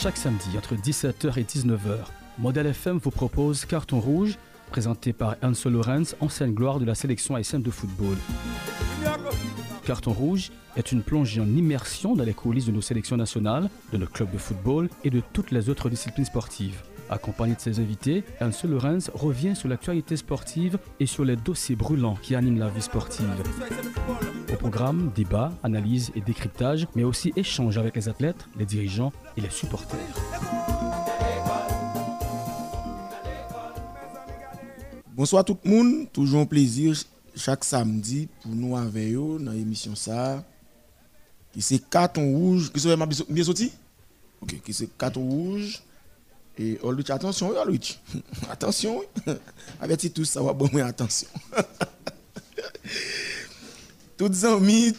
Chaque samedi entre 17h et 19h, Model FM vous propose Carton Rouge, présenté par Ansel Lorenz, ancienne gloire de la sélection haïtienne de football. Carton Rouge est une plongée en immersion dans les coulisses de nos sélections nationales, de nos clubs de football et de toutes les autres disciplines sportives. Accompagné de ses invités, Ansel Lorenz revient sur l'actualité sportive et sur les dossiers brûlants qui animent la vie sportive. Au programme, débat, analyse et décryptage, mais aussi échange avec les athlètes, les dirigeants et les supporters. Bonsoir tout le monde, toujours un plaisir chaque samedi pour nous avec vous dans l'émission ça. Qui c'est carton rouge, qui sont bien Ok, qui c'est carton rouge? Et Olrich, attention, Olrich. attention, avertis tous, ça va bon, mais attention. Tous amis,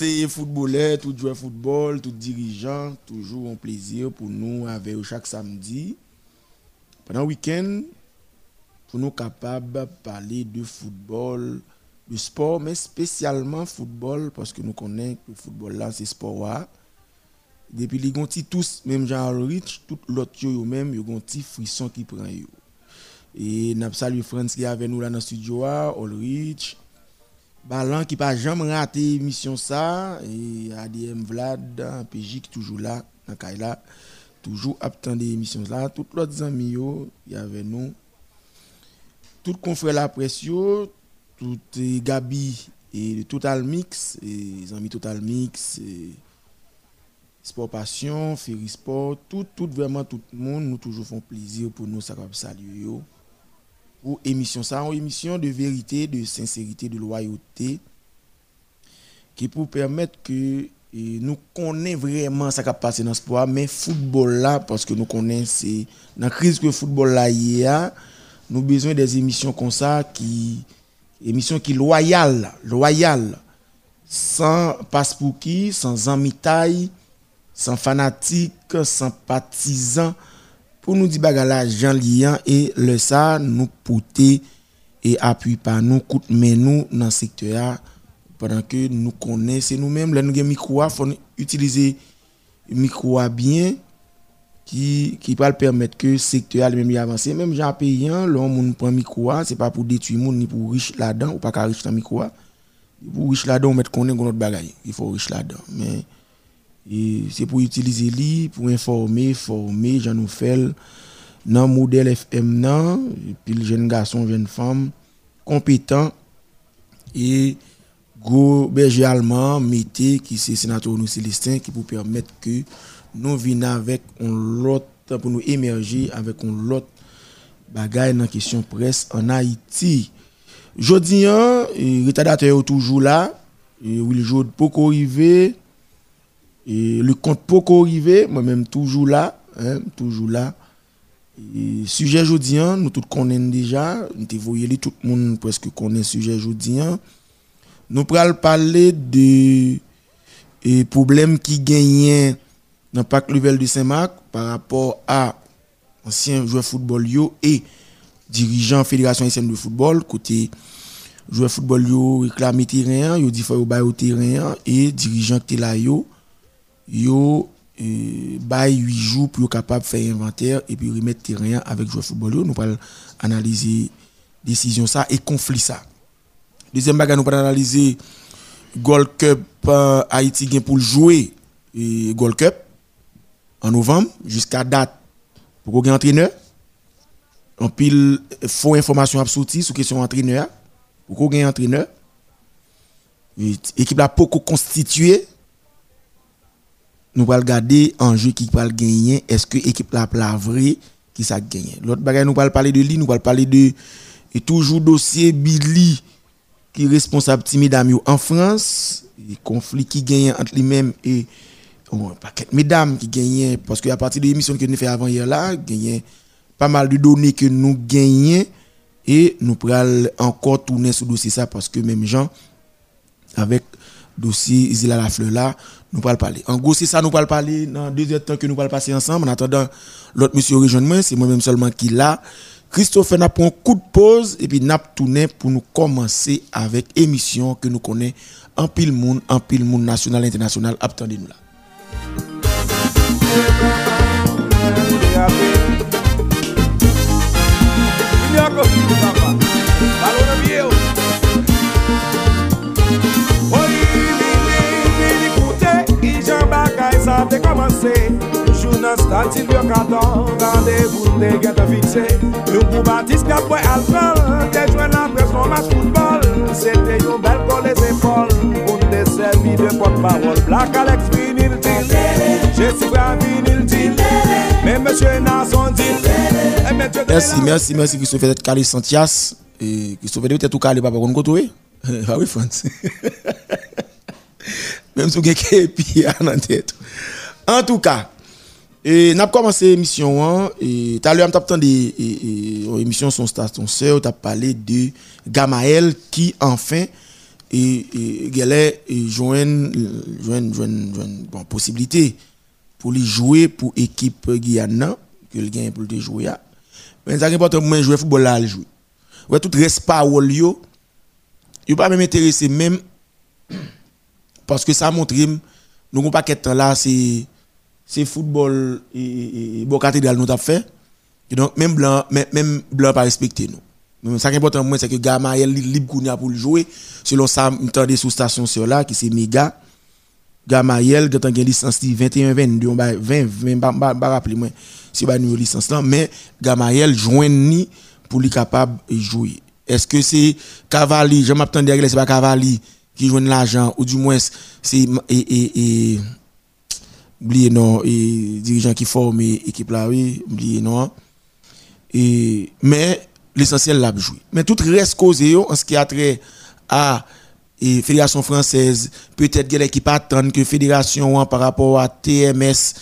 les footballeurs, tous joueurs de football, tous dirigeants, toujours un plaisir pour nous avec chaque samedi. Pendant le week-end, pour nous capables de parler de football, de sport, mais spécialement football, parce que nous connaissons que le football là, c'est sport. Depuis les gens tous, même Jean Rich, tout l'autre yo même, ont petit frisson qui prend yo. Et nous salué Frans qui est avec nous là dans le studio, Ulrich. Ballon qui pas jamais raté mission ça et ADM Vlad PJ qui toujours là dans Kaila toujours attendre émission là tous les amis yo y nous tout confrère la pression tout Gabi et Total Mix les amis Total Mix Sport Passion, Ferry Sport, tout, tout vraiment tout le monde nous toujours font plaisir pour nous ça saluer pour émission ça, une émission de vérité, de sincérité, de loyauté, qui pour permettre que nous connaissons vraiment ce qui a passé dans le sport, mais football là, parce que nous connaissons, dans la crise que le football là y a, nous avons besoin des émissions comme ça, qui, émissions qui loyales, loyales, sans passe pour qui, sans amitaille, sans fanatique, sans partisans pour nous dire bagala Jean Lian et le ça nous porter et appuie par nous coûte mais nous dans le secteur pendant que nous connaissons nous-mêmes nous avons micro faut utiliser micro bien qui qui va permettre que le secteur même avancer même gens payant l'homme prend micro c'est pas pour détruire monde ni pour riche là-dedans ou pas riche dans micro pour riche là-dedans on mettre connaître notre bagaille il faut riche là-dedans. Mais c'est pour utiliser lui, pour informer, former, j'en nous fait modèle FM, et puis le jeune garçon, jeune femme, compétent et gros berger mété, qui c'est sénateur nous Célestin, qui vous permettre que nous venions avec un lot, pour nous émerger avec un lot bagaille dans question presse en Haïti. Jodi, le retardateur est toujours là, et il joue beaucoup arrivé. Le compte Poco arrivé, moi-même toujours là, hein, toujours là. Et sujet aujourd'hui, nous tous connaissons déjà, nous voyons tout le monde presque connaît sujet aujourd'hui. Nous allons parler de problèmes qui gagnent dans le parc Level de Saint-Marc par rapport à anciens joueurs football yo et dirigeants fédération haïtienne de football côté joueurs football yo réclamer terrain, yo dit faut au terrain et dirigeants qui là yo yo euh, 8 jours pour capable faire inventaire et puis remettre terrain avec joueur football nous allons analyser décision ça et conflit ça. Deuxième bagage nous allons analyser Gold Cup euh, Haïti pour jouer Gold Cup en novembre jusqu'à date. Pour qu'on entraîneur en pile faux information absolue sur question entraîneur. Pour qu'on ait entraîneur équipe là beaucoup constituée nous allons regarder un jeu qui va gagner. Est-ce que l'équipe la vrai qui ça gagné? L'autre bagage, nous allons parler de lui, nous allons parler de et toujours dossier Billy qui est responsable timide en France, les conflits qui gagnent entre lui-même et oh, mesdames qui gagnent parce que à partir de l'émission que nous fait avant hier là, gagné pas mal de données que nous gagnons et nous pourrons encore tourner sur dossier ça parce que même gens avec dossier Isla la fleur là, nous allons parler. En gros, c'est ça, nous allons parler dans deux heures temps que nous allons passer ensemble. En attendant, l'autre monsieur rejoint c'est moi-même seulement qui l'a. Christophe n'a pris un coup de pause et puis n'a tourné pour nous commencer avec émission que nous connaissons en pile monde, en pile monde national, international. Attendez-nous là. Statil yo katon, randevou te get a fikse Yo pou batis kap wè alkol Te jwen la presyon mas foutbol Se te yon bel kol les epol Pou te servi de pot parol Blak Alex vinil til Jesse Brown vinil til Men mèche Nason til Merci, merci, merci Christophe. D'être calé Santias. Christophe d'être tout calé papa. Ah oui France Même pi an an tête En tout cas et n'a commencé l'émission hein, et tout à l'heure on des émission son station sœur tu as parlé de Gamaël qui enfin et galait joindre joindre possibilité pour lui jouer pour équipe Guyana que le gagne pour le jouer mais ça important moi jouer football là le jouer ouais tout reste pas yo. Yo pas même intéressé même parce que ça montre nous pas qu'être là c'est c'est football et, et, bon cathédrale nous avons fait. Et donc, même blanc, même, blanc pas respecté nous. Ce qui est important, c'est que Gamaël libre pour le jouer. Selon ça, des sous station sur là, qui c'est méga. Gamaël, quand on a une licence 21, 22, 20, 20, pas rappeler moi, si pas une licence là, mais Gamaël joint ni pour lui capable de jouer. Est-ce que c'est Cavalli, je m'attendais à c'est pas Cavalli qui joue l'argent, ou du moins c'est oubliez non et dirigeants qui forment équipe là oui oubliez non. Et mais l'essentiel l'a joué mais tout reste causé en ce qui a trait à et fédération française. Peut-être qu'elle qui pas attendre que fédération par rapport à TMS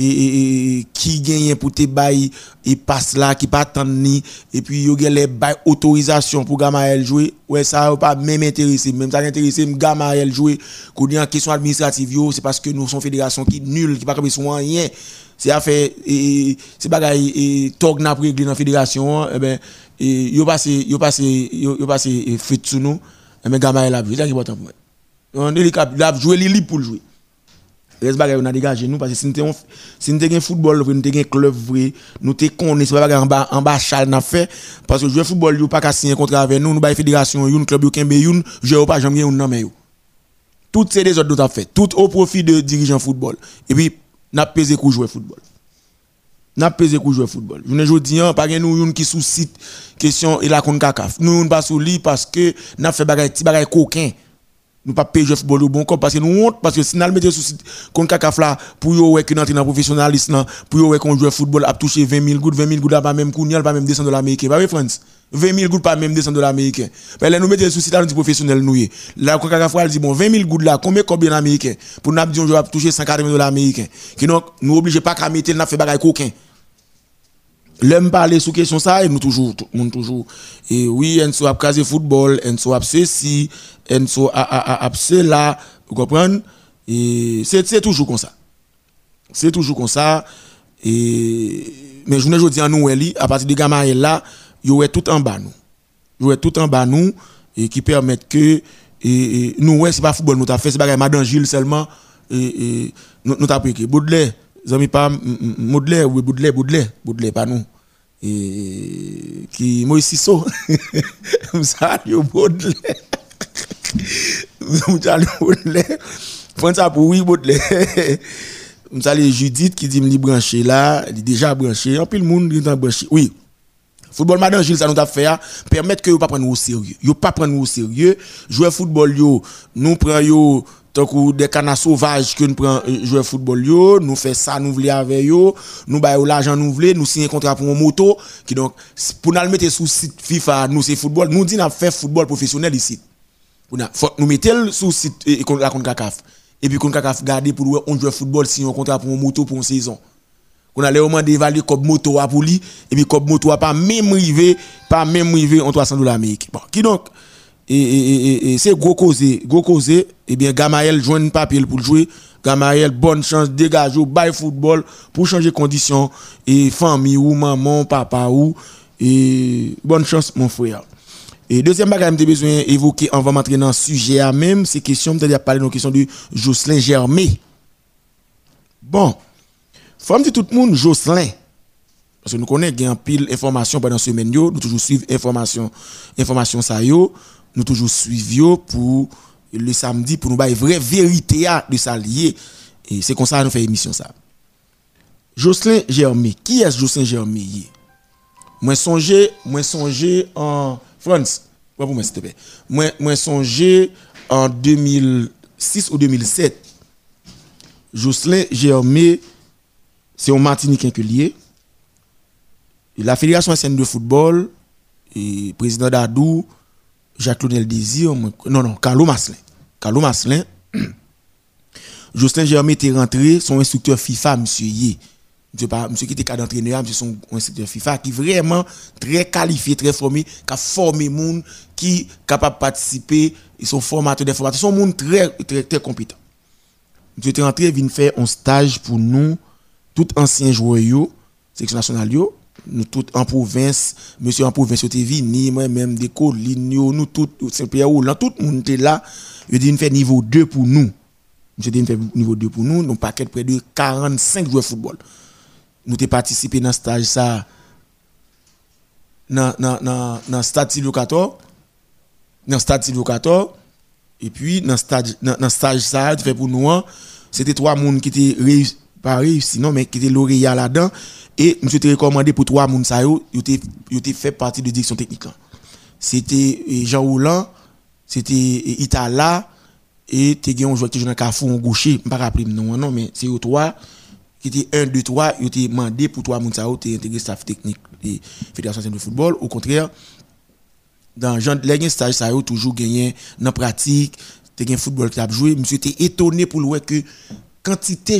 et, qui gagne pour te bail et passe là qui pas attendre ni et puis yo les bail autorisation pour Gamaël jouer. Ouais ça pas même intéressé même ça intéressé Gamaël jouer. Qu'on dit en question administrative c'est parce que nous sommes fédération qui nul qui pas comme sont rien. C'est affaire et c'est bagaille et tog n'a régler dans fédération et eh ben et yo passé yo passé yo passé fait sous nous. Et eh ben Gamaël a joué c'est important pour moi. On est a joué libre pour jouer Reste bagay on a dégagé nous parce que si nous si nous un football nous avons un club vrai nous te connaît c'est pas en bas en bas chal n'a fait. Parce que jouer football yo pas qu'à signer contrat avec nous nous ba fédération une club yo kembe une joueur pas jamais un nan yo. Tout c'est des autres nous fait. Tout au profit de dirigeants football. Et puis n'a pesé pour jouer football. N'a pesé pour jouer football. Je ne dis pas nous une qui sous site question et la kon kakaf nous pas sous lit parce que n'a fait bagay ti bagay coquin nous pas payer football au bon corps parce que nous honte parce que si nous mettons sous contre Kakafla pour yo ouais que dans le professionnalisme pour yo ouais qu'on joue football a touché 20 000 gouttes 20 000 gouttes pas même même descendre de l'américain pas France 20 000 gouttes pas même descendre de l'américain mais là nous mettons sous site nous professionnel nous là quand Kakafla dit bon 20 000 gouttes là combien combien américain pour nous dire on va toucher 140 000 dollars américains qui donc nous obligé pas qu'à mettre n'a fait bagaille coquin L'homme parler sous question ça, et nous toujours, nous toujours, et oui, on soit casé football, on soit ceci, on soit cela, vous comprenez? Et c'est toujours comme ça. C'est toujours comme ça. Et, mais je ne dis à nous, à partir de gamin là, il y tout en bas nous. Il tout en bas nous, et qui permettent que, et, nous, ouais, c'est pas football, nous avons fait, c'est pas Madame Gilles seulement, et, nous, nous avons pris Baudelaire amis pas Baudelaire oui Baudelaire Baudelaire Baudelaire pas nous et qui Moïse Sisso salue Baudelaire salue Baudelaire prends ça pour oui Baudelaire salue Judith qui dit me là il est déjà le monde est branché oui. Football Madame Gilles, ça nous a fait, permettre que vous pas prendre au sérieux. Vous pas prendre au sérieux. Jouer football, yo, nous prenons tant que des canards sauvages que nous prenons euh, jouer football nous fait ça nous voulons avec yo, nous baillons l'argent nous voulons, nous signons contrat pour une moto qui donc pour nous mettre sous site FIFA, nous c'est football, nous dit n'a fait football professionnel ici. Pour nous mettre sous site et la CONCACAF. Et puis CONCACAF garder pour on joue football si on contrat pour une moto pour une saison. On a vraiment d'évaluer comme moto à pour lui et puis comme moto a pas même rivé, pas même rivé en 300 dollars américains. Bon, qui donc et, c'est gros causé, gros causé, et bien Gamaël joint un papier pour jouer. Gamaël, bonne chance, dégage au football pour changer conditions et famille ou maman, papa ou et bonne chance mon frère. Et deuxième bagage que besoin d'évoquer on va m'entrer dans le sujet à même, c'est question de parler de la question de Jocelyn Germé. Bon, faut dire tout le monde Jocelyn. Parce que nous connaissons un pile d'informations pendant ce semaine, nous toujours suivons information, information ça nous toujours suivons pour le samedi pour nous une vraie vérité de ça. Et c'est comme ça que nous faisons émission ça. Jocelyn Germain, qui est Jocelyn Germain? Moi songé, moi songé en France. Vous s'il te. Moi moi songé en 2006 ou 2007. Jocelyn Germain c'est un Martiniquais que lié. La Fédération haïtienne de football, et président d'Adou, Jacques-Claude Désir, non, non, Carlo Maslin. Carlo Maslin, Justin Germain était rentré, son instructeur FIFA, monsieur Yé. Monsieur, monsieur qui était cadre d'entraîneur, monsieur son instructeur FIFA, qui vraiment très qualifié, très formé, qui a formé monde, qui est capable de participer, ils sont formateurs des formateurs, sont monde très, très, très compétent. Monsieur était rentré, il vient faire un stage pour nous, tout anciens joueurs, section nationale, nous tous en province, monsieur en province, était venu, moi-même, des collines, nous tous, Saint-Pierre tout le monde était là. Il dit, fait niveau 2 pour nous. Monsieur dit, fait niveau 2 pour nous, nous paquet près de 45 joueurs de football. Nous avons participé dans le stage ça, dans le stade 14, dans stade 14, et puis dans le stage, ça, fait pour nous, hein, c'était trois personnes qui étaient réussi, pas réussi, non, mais qui étaient lauréats là-dedans. Et je te recommandé pour trois moun sa yo, yo fait partie de direction technique. C'était eh, Jean Roulant, c'était eh, Itala, et tu as un joueur qui joue dans Carrefour gaucher, pas rappeler non, non, mais c'est eux trois, qui étaient un, deux, trois, ils ont demandé pour trois moun sa yo, tu intégré staff technique de Fédération de football. Au contraire, dans les stage ça yo toujours gagné dans pratique, tu as un football qui a joué, je suis étonné pour le que quantité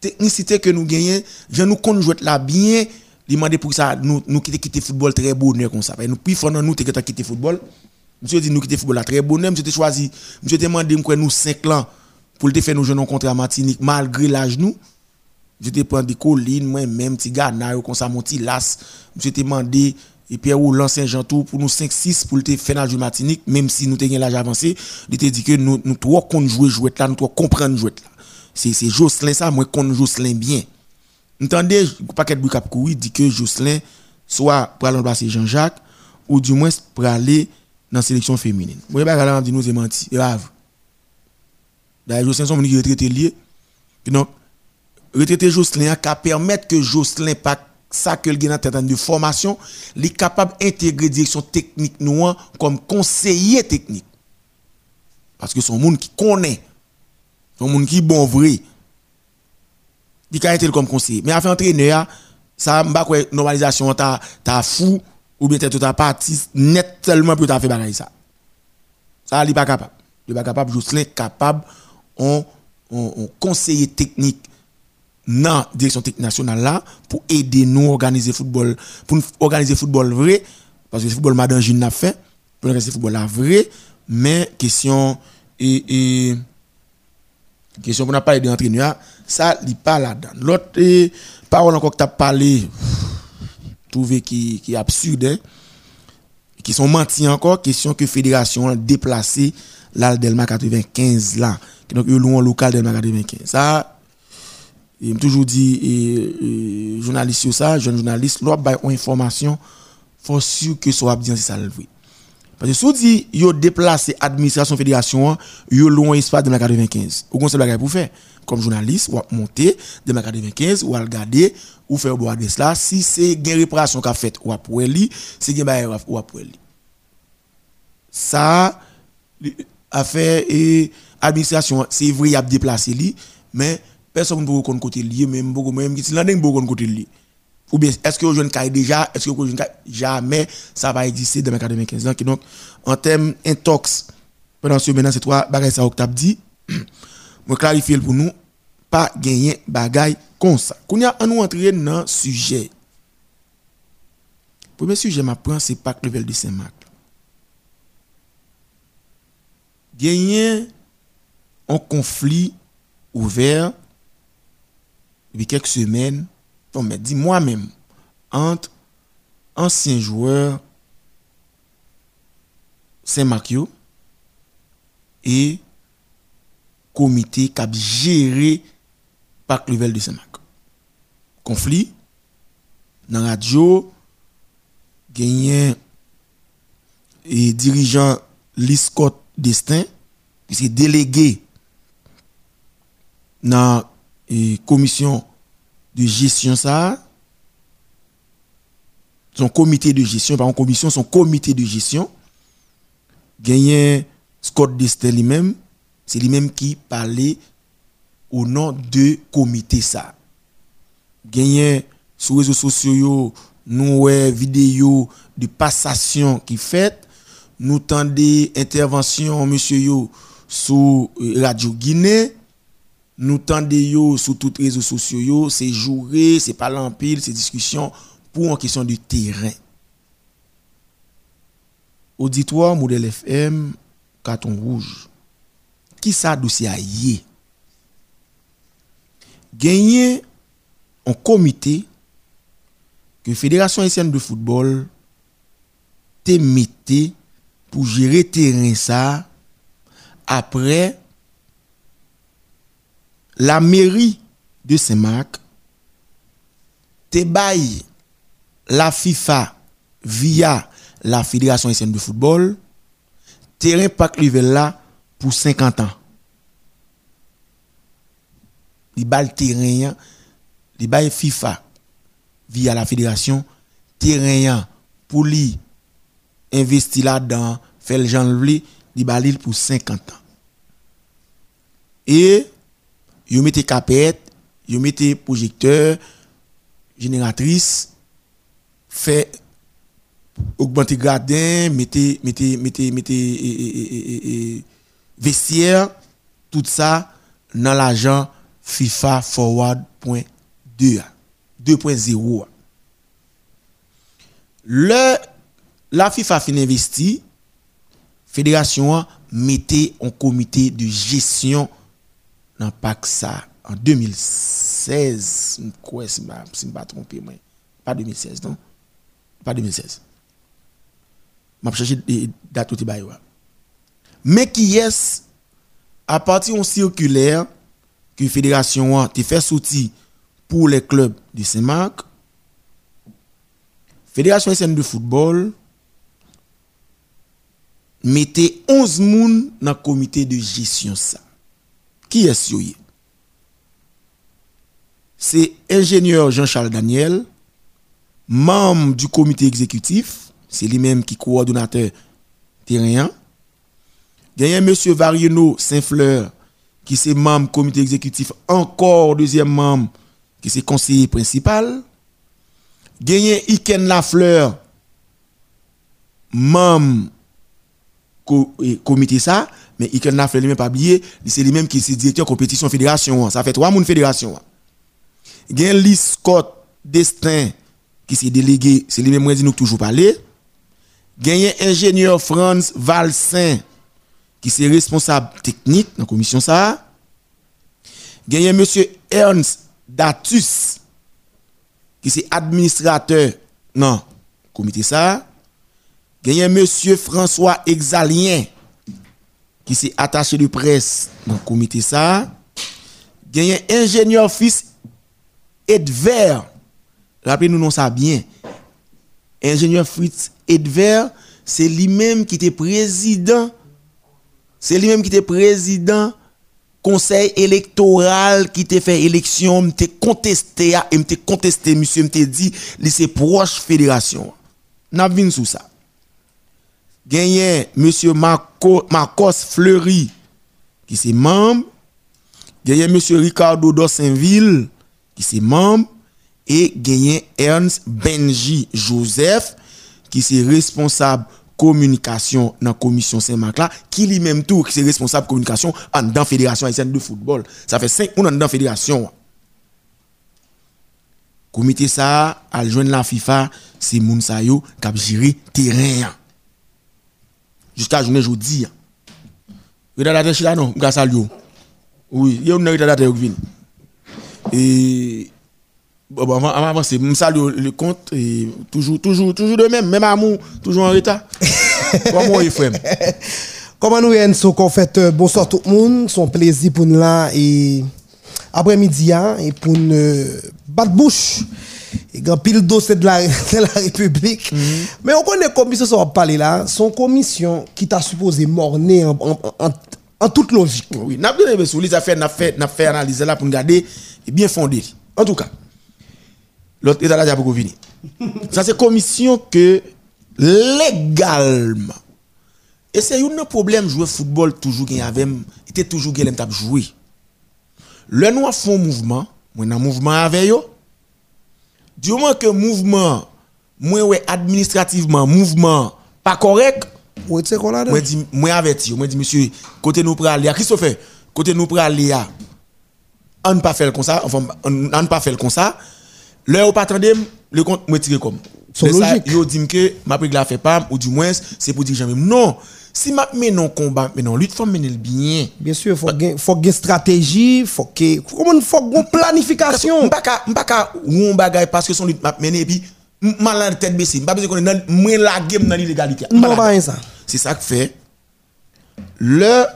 technicité que nous gagnons, je nous compte jouer là bien, demander pour ça nous nous quitter quitter football très bonheur comme ça. Nous puis fondant nous quitter quitter football. Monsieur dit nous quitter football très bonheur, monsieur choisi, monsieur demandé quoi nous 5 ans pour le faire nous jouer contre à Martinique malgré l'âge nous. Je te prends des collines, moi même petit gars comme ça mon petit las. Monsieur demandé et Pierre Roland Saint-Jean tout pour nous 5 6 pour le faire dans Martinique même si nous avons l'âge avancé, il te dit que nous nous trois qu'on jouer jouer là, nous trois comprendre jouer là c'est Jocelyn ça moi connais Jocelyn bien. Entendez paquet de cap dit que Jocelyn soit pour aller remplacer Jean-Jacques ou du moins pour aller dans la sélection féminine. Moi pas dit nous c'est menti grave. D'ailleurs Jocelyn son qui retraité lié. Donc retraité Jocelyn a permettre que Jocelyn pas ça que le gagne en de formation, il est capable d'intégrer direction technique noire comme conseiller technique. Parce que son monde qui connaît un monde qui bon vrai. Il a été comme conseiller. Mais afin entraîneur, ça m'a quoi normalisation ta ta fou ou bien tu as parti net tellement pour ta faire bagaille ça. Ça il pas capable. Il pas capable Jocelyn capable on on, conseiller technique dans la direction technique nationale là pour aider nous à organiser football pour organiser football vrai parce que le football madame n'a fait pour organiser football vrai mais question et question qu'on n'a pas de l'entraîneur, ça, il pas là-dedans. L'autre eh, parole encore que tu as parlé, trouvé qui, qui est absurde, hein, qui sont mentis encore, question que fédération a déplacé l'Aldelma 95 là. Donc, le local Delma 95. Ça, il m'a toujours dit, et, journaliste sur ça, jeune journaliste, l'autre une information, faut sûr que ce soit bien si ça le parce que si vous dites yo déplacé administration fédération, yo loin espace de la 95. Ou conseil bagay pour faire comme journaliste ou monter de la 95 ou regarder ou faire boire de cela si c'est une réparation qu'a fait ou après li, c'est une. Ça affaire et administration c'est vrai y a déplacé mais personne ne peut connaître côté même beaucoup même qui là. Ou bien, est-ce que jeune cas déjà, est-ce que vous jeune jamais ça va exister dans mes 95 ans. Donc, en termes intox, pendant ce maintenant, c'est trois bagages ça octave dit, je clarifier pour nous, pas gagner bagaille comme ça. Quand on nous entrer dans le sujet, le premier sujet, ma prend, c'est pas level de Saint-Marc. Gagner un conflit ouvert depuis quelques semaines mais dis moi-même, entre anciens joueurs Saint-Marc et comité qui a géré par level de Saint-Marc. Conflit, dans la radio, gagné et dirigeant Liscott Destin, qui est délégué dans la commission de gestion ça, son comité de gestion, par commission, son comité de gestion, gagné Scott Destin lui-même, c'est lui-même qui parlait au nom de comité ça. Gagné sur les réseaux sociaux, nous ouais vidéo de passation qui fait, nous tendez intervention monsieur yo sur euh, Radio Guinée, nous tendez yo sur tous les réseaux sociaux c'est jouer, c'est pas l'empile, c'est discussion pour en question du terrain. Auditoire modèle FM, carton rouge. Qui ça dossier yé? Gagné un comité que Fédération haïtienne de football te mis pour gérer terrain ça après la mairie de Saint-Marc te baille la FIFA via la Fédération haïtienne de football terrain Pac là pour 50 ans. Il bail terrain, il bail FIFA via la fédération terrain pour lui investir là-dedans, faire le genre il bail pour 50 ans. Et il mettez capette, il mettez projecteur, génératrice, fait augmenter gradin, mettez mettez mettez mettez vestiaire, tout ça dans l'argent FIFA Forward.2 2.0. Le la FIFA fin investi, fédération mettait un comité de gestion dans PAC ça en 2016, quoi si je ne pas trompé pas 2016 non, pas 2016. M'a cherché date tout Mais qui est à partir d'une circulaire que la fédération a fait sortir pour les clubs de Saint-Marc, Fédération SN de football mettez 11 moun dans le comité de gestion ça. Qui est ce C'est ingénieur Jean-Charles Daniel, membre du comité exécutif, c'est lui-même qui coordonnateur terrain. Il y a M. Varieno Saint-Fleur, qui est membre comité exécutif, encore deuxième membre, qui est conseiller principal. A Iken Lafleur, membre du comité ça, mais Iken Lafleur lui-même pas oublié, c'est lui-même qui est directeur compétition fédération. Ça fait trois moun fédération. A Lee Scott Destin, qui est délégué, c'est lui-même qui nous toujours parler. Il ingénieur Franz Valsin, qui est responsable technique dans la commission ça. Y monsieur Ernst Datus, qui est administrateur dans le comité ça. Y monsieur François Exalien, qui est attaché de presse dans le comité ça. Y ingénieur fils Edver, rappelez-nous non ça bien. Ingénieur Fritz Edver, c'est lui-même qui était président c'est lui-même qui était président conseil électoral qui t'a fait élection, m'était contesté et m'était contesté monsieur m'était dit c'est proche fédération. N'a vu sous ça. Gagné monsieur Marcos Fleury qui c'est membre, gagné monsieur Ricardo Dossainville qui c'est membre et gagné Ernst Benji Joseph qui c'est responsable communication dans la commission Saint-Marc là, qui lui-même tout, qui est responsable communication dans la Fédération haïtienne de football. Ça fait 5 ans dans la fédération. Comité ça, la FIFA, c'est moun sa yo qui a géré terrain. Jusqu'à journée aujourd'hui. Regarde la là non, grâce à lui. Oui, il y a une regarde qui vient. Et Bon, avant, avant c'est salue le compte et toujours, toujours, toujours de même, même amour, toujours en retard. Comment est frère? Comment nous Enso qu'on fait euh, bonsoir tout le monde, son plaisir pour nous là et après-midi hein, et pour nous battre bouche Et grand pile dossier de la, de la République. Mais on connaît commission, ça va parler là, son commission qui t'a supposé morner en, en, en, en toute logique. Oui, n'a bien sous les affaires, n'a fait, n'a fait analyser là pour nous garder et bien fondé. En tout cas, l'autre état là, a beaucoup venir. Ça, c'est commission que légalement, et c'est un problème jouer football toujours qu'il y avait, était toujours qu'il aime jouer. Le nous font mouvement, moi dans mouvement avec eux. Du moment que mouvement, moi ouais administrativement mouvement pas correct, moi dis moi averti, moi dis monsieur côté nous pour aller à Christophe, côté nous pour aller on ne pas faire comme ça, enfin on ne pas faire comme ça. L'heure pas attendre le compte me tirer comme. C'est logique. Yo dit que m'a pris la fait pas ou du moins c'est pour dire jamais non. Si m'a mené un combat, mais non lutte faut mener le bien. Bien sûr, faut qu'il faut ait stratégie, faut qu'il comment faut une planification? Ka m'pa ka ou on bagaille parce que son lutte m'a mené et puis mal tête baissée. M'pa besoin qu'on est moins la game dans l'illégalité. Non, pas ça. C'est ça que fait. Le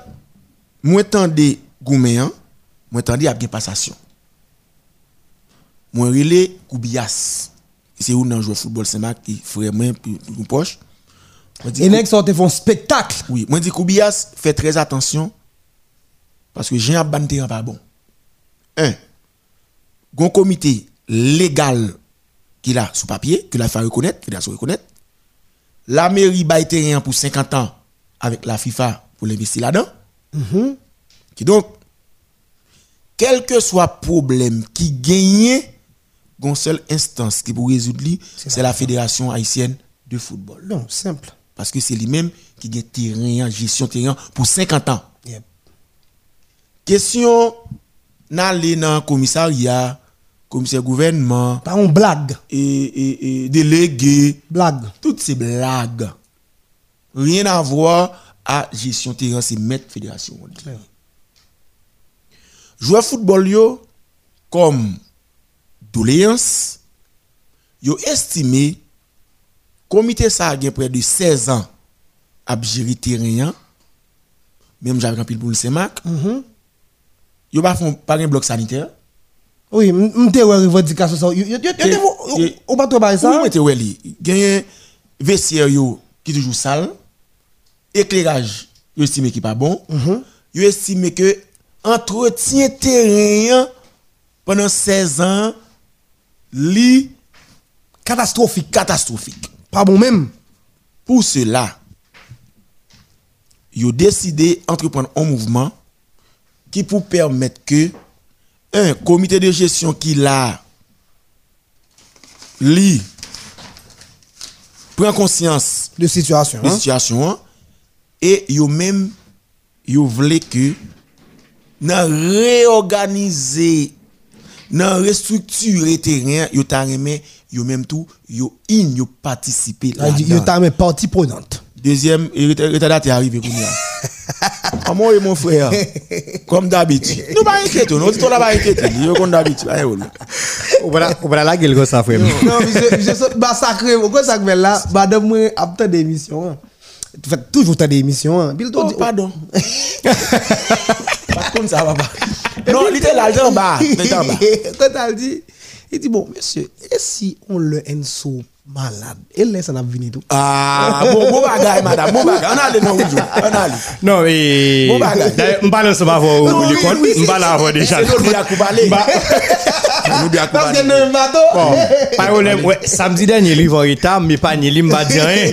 moi tendé Gouméan, moi tendé à bien passation. Moi relé Koubias. C'est où dans jouer football c'est ma qui frère moi puis une poche. Moi dit Et nèg sortent font spectacle. oui, moi dis Koubias fait très attention parce que j'ai un ban terrain pas bon. Un, gon comité légal qu'il a sous papier, que la fait reconnaître, fédération reconnaître. La mairie bail terrain pour 50 ans avec la FIFA pour l'investir là-dedans. Qui donc, quel que soit problème qui gagne, une seule instance qui pour résoudre c'est la fédération haïtienne de football. Non, simple. Parce que c'est lui-même qui gagne terrain, gestion terrain pour 50 ans. Yep. Question n'aller dans le commissariat, commissaire gouvernement, Pas une blague. et, et, et délégué, Blague. toutes ces blagues. Rien à voir à gestion terrain, c'est mettre fédération. on dit. Joueur football yo, comme doléance, yo estimé, comité ça a gen près de 16 ans à gérer terrain, même j'avais un pile pour le CEMAC, yo pas font pas un bloc sanitaire. Oui, m'te ouais revendication ça. Yo Ke- yo- ke- on pas trop parler ça. Ou mette wè li, genyen vestiaire yo qui toujours sale, éclairage yo estime qui pas bon, yo estime que entretien terrain pendant 16 ans li Catastrophique. catastrophique. Pas bon même. Pour cela, yo décidé entreprendre un mouvement qui pour permettre que un comité de gestion qui l'a li prend conscience De situation. de Hein? situation et yo même yo vle que nan réorganiser nan restructurer terrain yo ta remet yo même tout yo in yo participer Là, Yo là-dedans. t'a mis partie prenante. Deuxième, retardataire arrivé pour nous. Ah, moi et mon frère, comme d'habitude. Nous pas inquiéter, nous là pas inquiéter, yo comme d'habitude. Voilà, ou voilà la gueule comme ça, frère. Non, je saute massacré. Pourquoi ça fait là Madame moi a tant d'émissions. hein. Tu fais toujours tant d'émissions. hein. Bill Oh, pardon. Pas comme ça, papa. Non, il était là, en bas. Quand elle dit, il dit bon monsieur, et si on le Enso malade, et laisse ça n'a venir tout. Ah, bon, bon bagaille, madame, bon bagaille. On a allé dans le jour. On a allé. Non, mais. Bon bagage. D'ailleurs, m'pas là, ça va voir Non, le compte. là, voir déjà. C'est. Nous bien Parce que le bateau. Bon, pas de problème. Ouais, samedi dernier, il va en retard, mais pas ni m'a dit rien.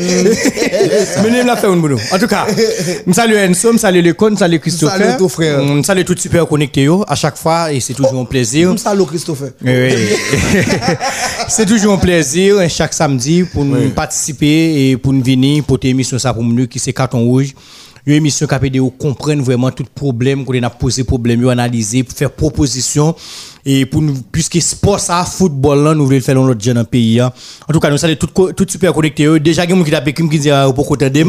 Mais il l'a fait un boulot. En tout cas, je salue Enso, je salue le compte, je salue Christopher. Salut tout frère. Je salue tout super connecté à chaque fois, et c'est toujours un plaisir. Ça, le Christopher. Oui, c'est toujours un plaisir chaque samedi pour nous participer et pour nous venir pour tes émissions ça pour nous qui c'est carton rouge. Une émission qui permis de comprendre vraiment tout problème qu'on a posé problème, yo analyser, pour faire proposition et pour nous puisque sport ça football là nous voulons faire dans notre jeune pays hein. En tout cas nous sommes tout tout super connectés. yo. Déjà a qui t'a qui dit ah, pour côté d'em.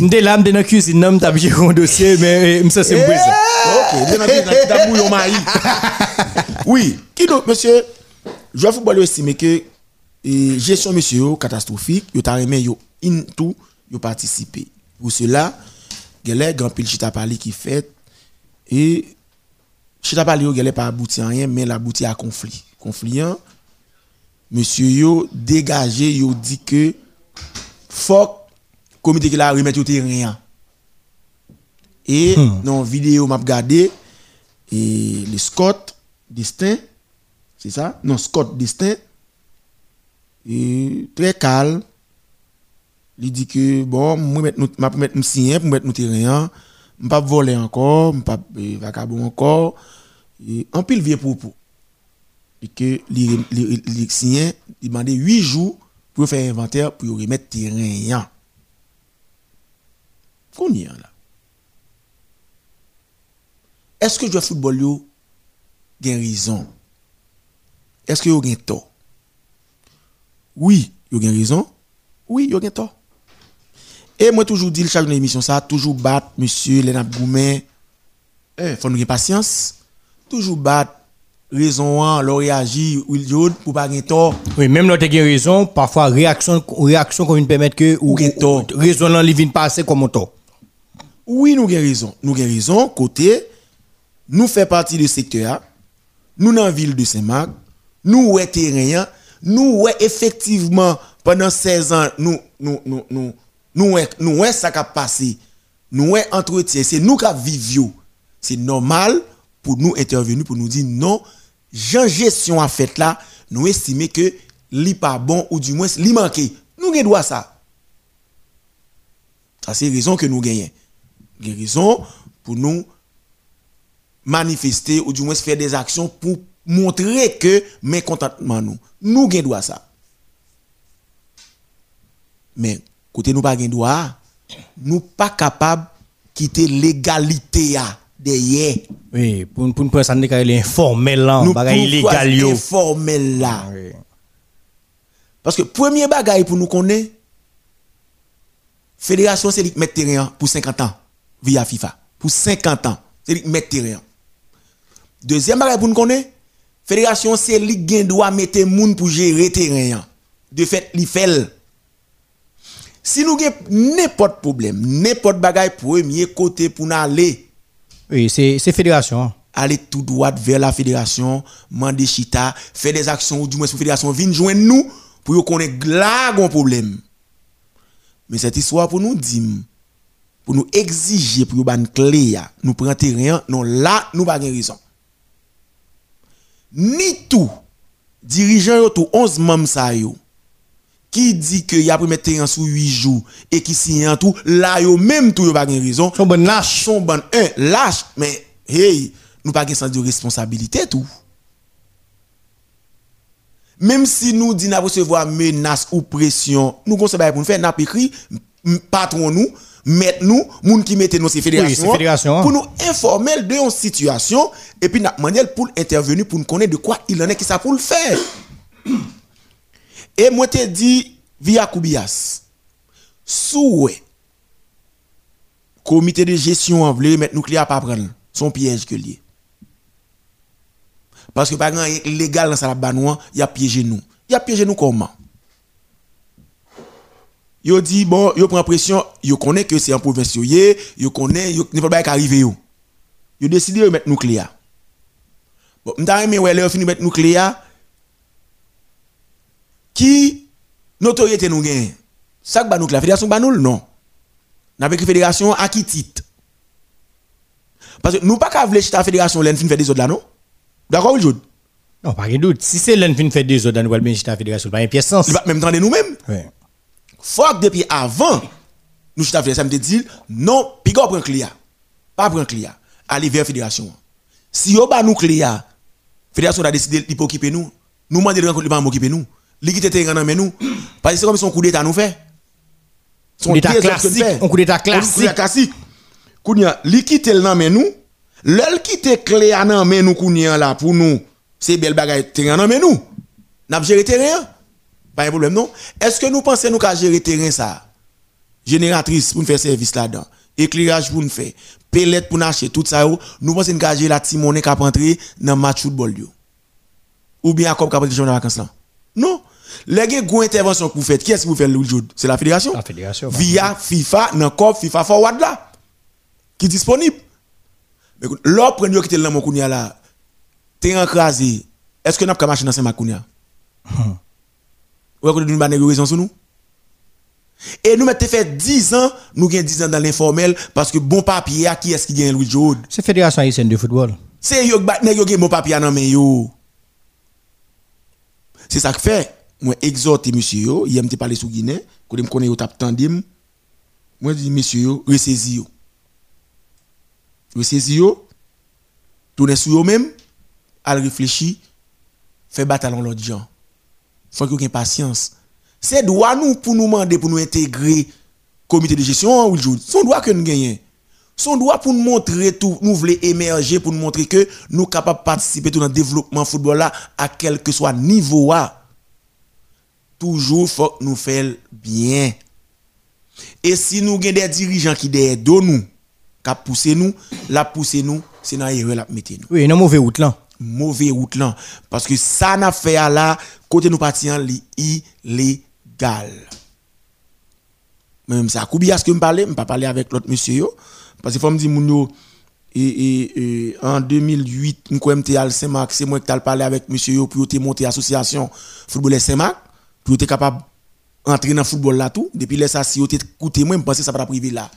M'dé là dans cuisine, non m't'a bien un dossier mais euh, m'sa c'est. Ok, ta bouillon mari. Oui, qui donc, monsieur, joueur football yo estime que eh, gestion monsieur catastrophique, yo ta remet yo in tout, yo participer. Pour cela, gele grand pile chita parler qui fait et chita parler yo gele pas abouti à rien mais l'abouti à conflit. Conflit monsieur yo dégagé, yo dit que faut comité qui la remettre au terrain. Et dans la vidéo m'a regardé et le Scott Destin, c'est ça? Non, Scott Destin et très calme. Il dit que bon, moi mettre nous m'a mettre nous signer pour mettre nous terrain, je pas voler encore, je pas vagabond encore. Et en pile vieux pour et que les il demandé 8 jours pour faire inventaire pour remettre terrain. Qu'on y a là. Est-ce que le football yo gen raison? Est-ce que yo gen tort? Oui, yo gen raison. Oui, yo gen tort. Et moi toujours dit chaque émission ça, toujours battre monsieur Lenap Goumen. Eh, faut nous patience. Toujours battre raison an, leur réagir ou il pour pas gen tort. Oui, même notre gen raison, parfois réaction réaction qu'on permettre que ou tort. raison li vinn passer comme tort. Oui, nous avons raison. Nous avons raison, côté, nous faisons partie du secteur, nous dans la ville de Saint-Marc, nous ouais terrain, nous ouais effectivement pendant 16 ans, nous nous nous nous nous ouais nous ouais ça qui a passé, nous ouais entretien, c'est nous qui vivons. C'est normal pour nous intervenir pour nous dire non, Jean gestion a fait là, nous estimons que li pas bon ou du moins li manqué. Nous avons droit ça. Ça c'est raison que nous gagnons. Raison pour nous manifester ou du moins faire des actions pour montrer que mécontentement nous. Nous avons droit à ça. Mais côté nous pas droit, nous pas capable de quitter l'égalité derrière. Oui, pour pour pour ça n'est informel là, Nous bagay illégal yo. informel là. Oui. Parce que premier bagage pour nous connaître, fédération c'est lui qui met terrain pour 50 ans via FIFA. Pour 50 ans, c'est lui qui met terrain. Deuxième bagage pour nous connaître, fédération c'est lui qui doit mettre moun pour gérer terrain. De fait, li fait. Si nous avons n'importe problème, n'importe bagage premier côté pour nous aller, Oui, c'est fédération. hein. aller tout droit vers la fédération, demander chita, faire des actions ou du moins la fédération vienne joindre nous pour connaître là un problème. Mais cette histoire pour nous dire pour nous exiger pour ban clé nous prendre terrain, non là nous pas gen raison. Ni tout dirigeant tout 11 membres ça yo qui dit que y a mettre terrain sous 8 jours et qui signe en tout là yo même tout yo pas raison. Son bon lâche. son bon un lâche. Mais hey nous pas sens de responsabilité tout. Même si nous dit n'a recevoir menace ou pression nous gon pour nous faire n'a écrit patron nous mettre nous moun qui mette nous ces fédérations fédération, hein. pour nous informer de une situation et puis n'a demandé pour intervenir pour nous connaître de quoi il en est qui ça pour le faire. Et moi te dit via Koubias souhait comité de gestion en vle mettre nucléaire pas prendre son piège que lié. Parce que par exemple légal dans la il a piégé nous. Il a piégé nous comment? Yo dit bon, yo prend pression, yo connaît que c'est en province yo yé, yo connaît yo n'importe pas arrivé yo. Yo décidé de mettre nucléaire. Bon, m'ta aimé ouais, là fini mettre nucléaire qui notoriété nous gagne? Ça que ba nucléaire fédération ba nous non. N'a avec fédération à qui titre Parce que nous pas qu'à vle chita fédération l'en fin fait des autres là non? D'accord Jude Non, pas de doute. Si c'est qui fait des autres dans nouvelle la fédération, pas un pièce sens. Il va même tendre nous-mêmes. Faut que depuis avant, nous chita fait ça me dit non, puis go prend client. Pas prend client. Aller vers fédération. Si yo ba nous client, fédération a décidé de occuper nous. Nous demander de rencontrer pas m'occuper nous. Li quitte terrain dans nous. Parce que c'est comme son coup d'état nous fait. Son d'état classique, fait. un coup d'état Un coup d'état classique. classique. Kounya, li quitte le men nous. L'el quitte clé à nan men nous kounya là pour nous. C'est belle bagaille terrain nan men nous. N'a géré terrain. Pas un problème non? Est-ce que nous pensons nous qu'à gérer terrain ça? Génératrice pour nous faire service là-dedans. Éclairage pour nous faire. Pellet pour nous acheter tout ça. Nous pensons nous gérer la timonée qui a rentré dans match football yo. Ou bien à comme capable de vacances là. Non. Les gens intervention que vous faites, qui est-ce que vous faites le jour C'est la fédération. La fédération. Via FIFA, dans COP, FIFA Forward là. Qui est disponible. Mais écoute, l'autre premier qui était là, mon là, t'es encrasé. Est-ce que nous avons marché dans ce makounia? Ou nous avons raison sur nous? Et nous mettons fait 10 ans, nous avons 10 ans dans l'informel parce que bon papier, qui est-ce qui gagne Louis Jode? C'est Fédération haïtienne de football. C'est yo qui bon papier dans mais yo. C'est ça que fait. Moi exhorte monsieur yo, il aime parler sous Guinée, quand me connaît yo tap tendim. Moi dis monsieur yo, ressaisi yo. Ressaisi yo. Tourner sur yo même, al réfléchir, faire bataille l'autre gens. Faut que ait patience. C'est droit nous pour nous demander pour nous intégrer comité de gestion jour. Son droit que nous gagnons. Son droit pour nous montrer tout, nous voulons émerger pour nous montrer que nous sommes capables de participer dans le développement football là à quel que soit niveau Toujours faut que nous fassions bien. Et si nous avons des dirigeants qui derrière nous, qui poussent nous, la pousser nous, c'est dans la la mettre nous. Oui, dans mauvais route là. Mauvais route là. Parce que ça n'a fait là, côté nous partions, illégal. Même ça, combien est-ce que je parle, je pas parler avec l'autre monsieur. Parce que faut me dire, mon et, en 2008, je suis à Saint-Marc, c'est moi qui ai parlé avec monsieur pour monter l'association football Saint-Marc, pour être capable d'entrer dans football là tout. Depuis là, ça, si vous écoutez moi, je pense que ça va priver là.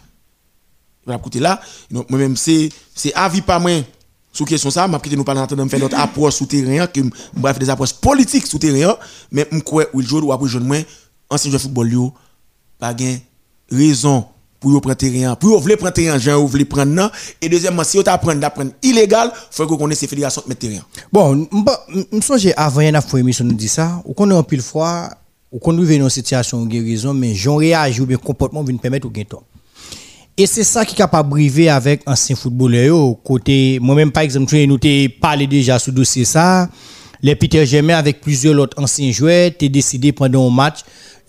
Va coûter là. Donc, moi-même, c'est avis pas moi sur question ça, m'a nous parler de faire notre approche souterrain, que bref des approches politiques souterrain, mais je crois que le jour où après jeune moi ancien joueur football yo pas gain raison pour yo prendre terrain, pour yo vouloir prendre terrain, gens ou vouloir prendre non et deuxièmement si vous apprendre d'apprendre illégal, faut que connaisse ces fédérations mettre terrain. Bon, me songe avant y a fois émission nous dit ça, ou qu'on est en pile fois, ou qu'on nous une situation de guérison mais j'en réagis ou bien comportement vient permettre ou gain et c'est ça qui est capable de briver avec anciens footballeurs. Côté, moi-même, par exemple, nous t'ai parlé déjà sur dossier ça. Les Peter Germain avec plusieurs autres anciens joueurs, t'es décidé pendant un match,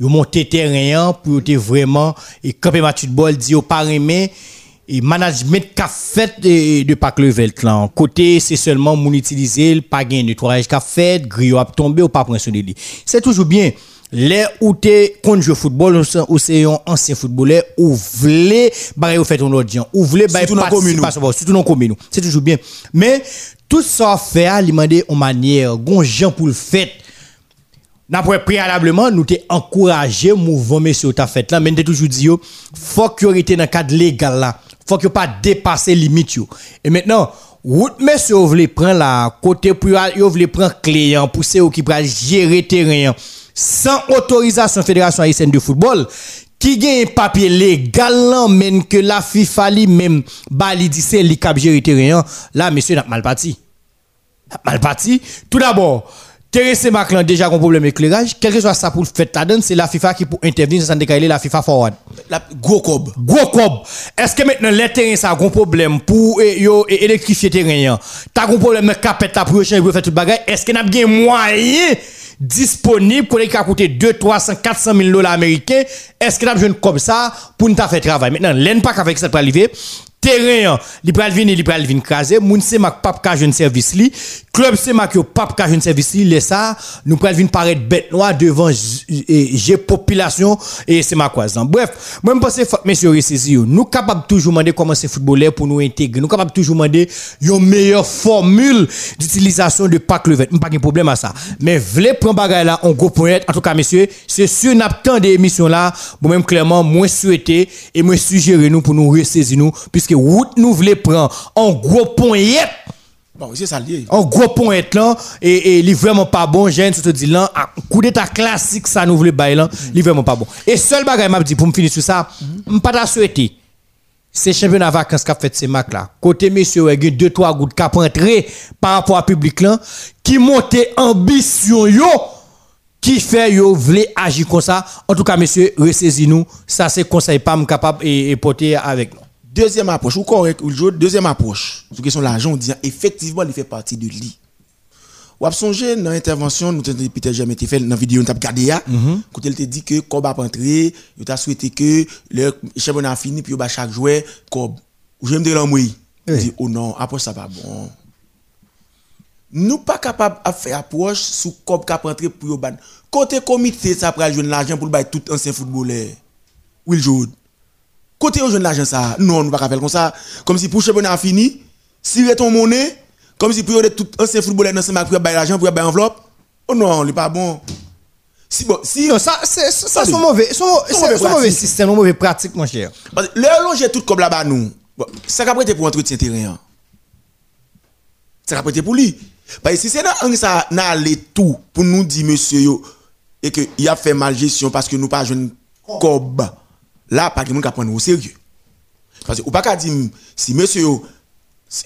ils monter terrain pour te vraiment, et camper match de ball, dire pas aimer, et management qu'a fait de, de Pac Level là. Côté, c'est seulement mon utiliser, pas gain nettoyage qu'a fait, griot a tombé ou pas prendre C'est toujours bien. Les où tu contre jouer football ou c'est un ancien footballeur ou voulez bah ou fait ton audience ou voulez bah participation surtout dans commune c'est toujours bien. Mais tout ça fait à demander en manière gon gens pour le fait. D'après préalablement, nous t'ai encouragé mouvement monsieur ta fait là, mais nous toujours dit yo, faut que été dans le cadre légal là. Faut que pas dépasser limite yo. Et maintenant, route monsieur voulez prendre la côté pour yo voulez prendre client pour c'est qui va gérer terrain sans autorisation Fédération haïtienne de football qui gagne un papier légal même que la FIFA lui même bali dit c'est li cap terrain là monsieur n'a mal parti mal parti tout d'abord Thérèse Maclan déjà un problème d'éclairage. Quel que soit ça pour faire la donne, c'est la FIFA qui pour intervenir sans décaler la FIFA forward. La gros cob. Gros cob. Est-ce que maintenant les terrains ça un problème pour eh, yo électrifier terrain T'as un problème capette pour changer pour faire tout bagage. Est-ce que n'a bien moyen disponible pour les a coûté 2, 300, 400 000 dollars américains, est-ce que nous avons comme ça pour nous faire travail? Maintenant, l'en pas avec pour arriver, terrain, li pral vini, li pral krasé, moun se mak pap ka jeune service li, club se mak yo pap ka jeune service li, les ça, nous pral vini paraître bête noire devant j'ai population et c'est ma quoi Bref, moi je pense que monsieur ressaisi nous capable toujours demander comment c'est footballeur pour nous intégrer, nous capable toujours demander une meilleure formule d'utilisation de pack levet, pas de problème à ça. Mais vle prendre bagay là en gros point en tout cas messieurs, c'est sûr n'a pas des émissions là, bon même clairement moi souhaiter et moi suggérer nous pour nous ressaisir nous puisque route nous voulons prendre en gros point Bon, c'est ça lié. En gros point là, et, il est vraiment pas bon, j'ai te dit là, coup d'état classique, ça nous voulons bailler là, il est vraiment pas bon. Et seul bagage m'a dit pour me finir sur ça, je pas ta souhaiter. C'est championnat vacances qu'a fait ces macs là. Côté monsieur, il y a deux, trois gouttes qui entrer par rapport au public là, qui monte ambition yo, qui fait yo voulez agir comme ça. En tout cas, monsieur, ressaisis nous. Ça, c'est conseil pas capable et, et porter avec nous. Deuxième approche, ou correct, ou le deuxième approche, sur question de l'argent, on dit effectivement, il fait partie de lui. Ou songer dans l'intervention, nous avons Peter jamais été fait dans la vidéo, nous avons regardé, quand il te dit que Cob a entré, il a souhaité que le championnat a fini, puis il chaque joueur, Cob. Ou je me dis moi, il dit, oh non, approche ça pas bon. Nous pas capables de faire approche sous Cob qui a entré pour le ban. Côté comité, ça prend l'argent pour le tout ancien footballeur. Will Joud. Côté au jeune l'argent ça, non, nous pas faire comme ça. Comme si pour championnat a fini, si ton monnaie, comme si pour tout ancien footballeur dans ce match pour bailler l'argent pour bailler enveloppe. Oh non, il pas bon. Si bon, si Non, ça, c'est ça, son, mauvais son mauvais système, son mauvais pratique, mon cher. Parce que le longer tout comme là-bas nous. Ça qu'a prêté pour entretien terrain. Ça qu'a prêté pour lui. Parce que si c'est dans ça n'a allé tout pour nous dire monsieur yo et que il a fait mal gestion parce que nous pas jeune cob. Là pas quelqu'un qui prendre au sérieux. Parce que ou pas dire si monsieur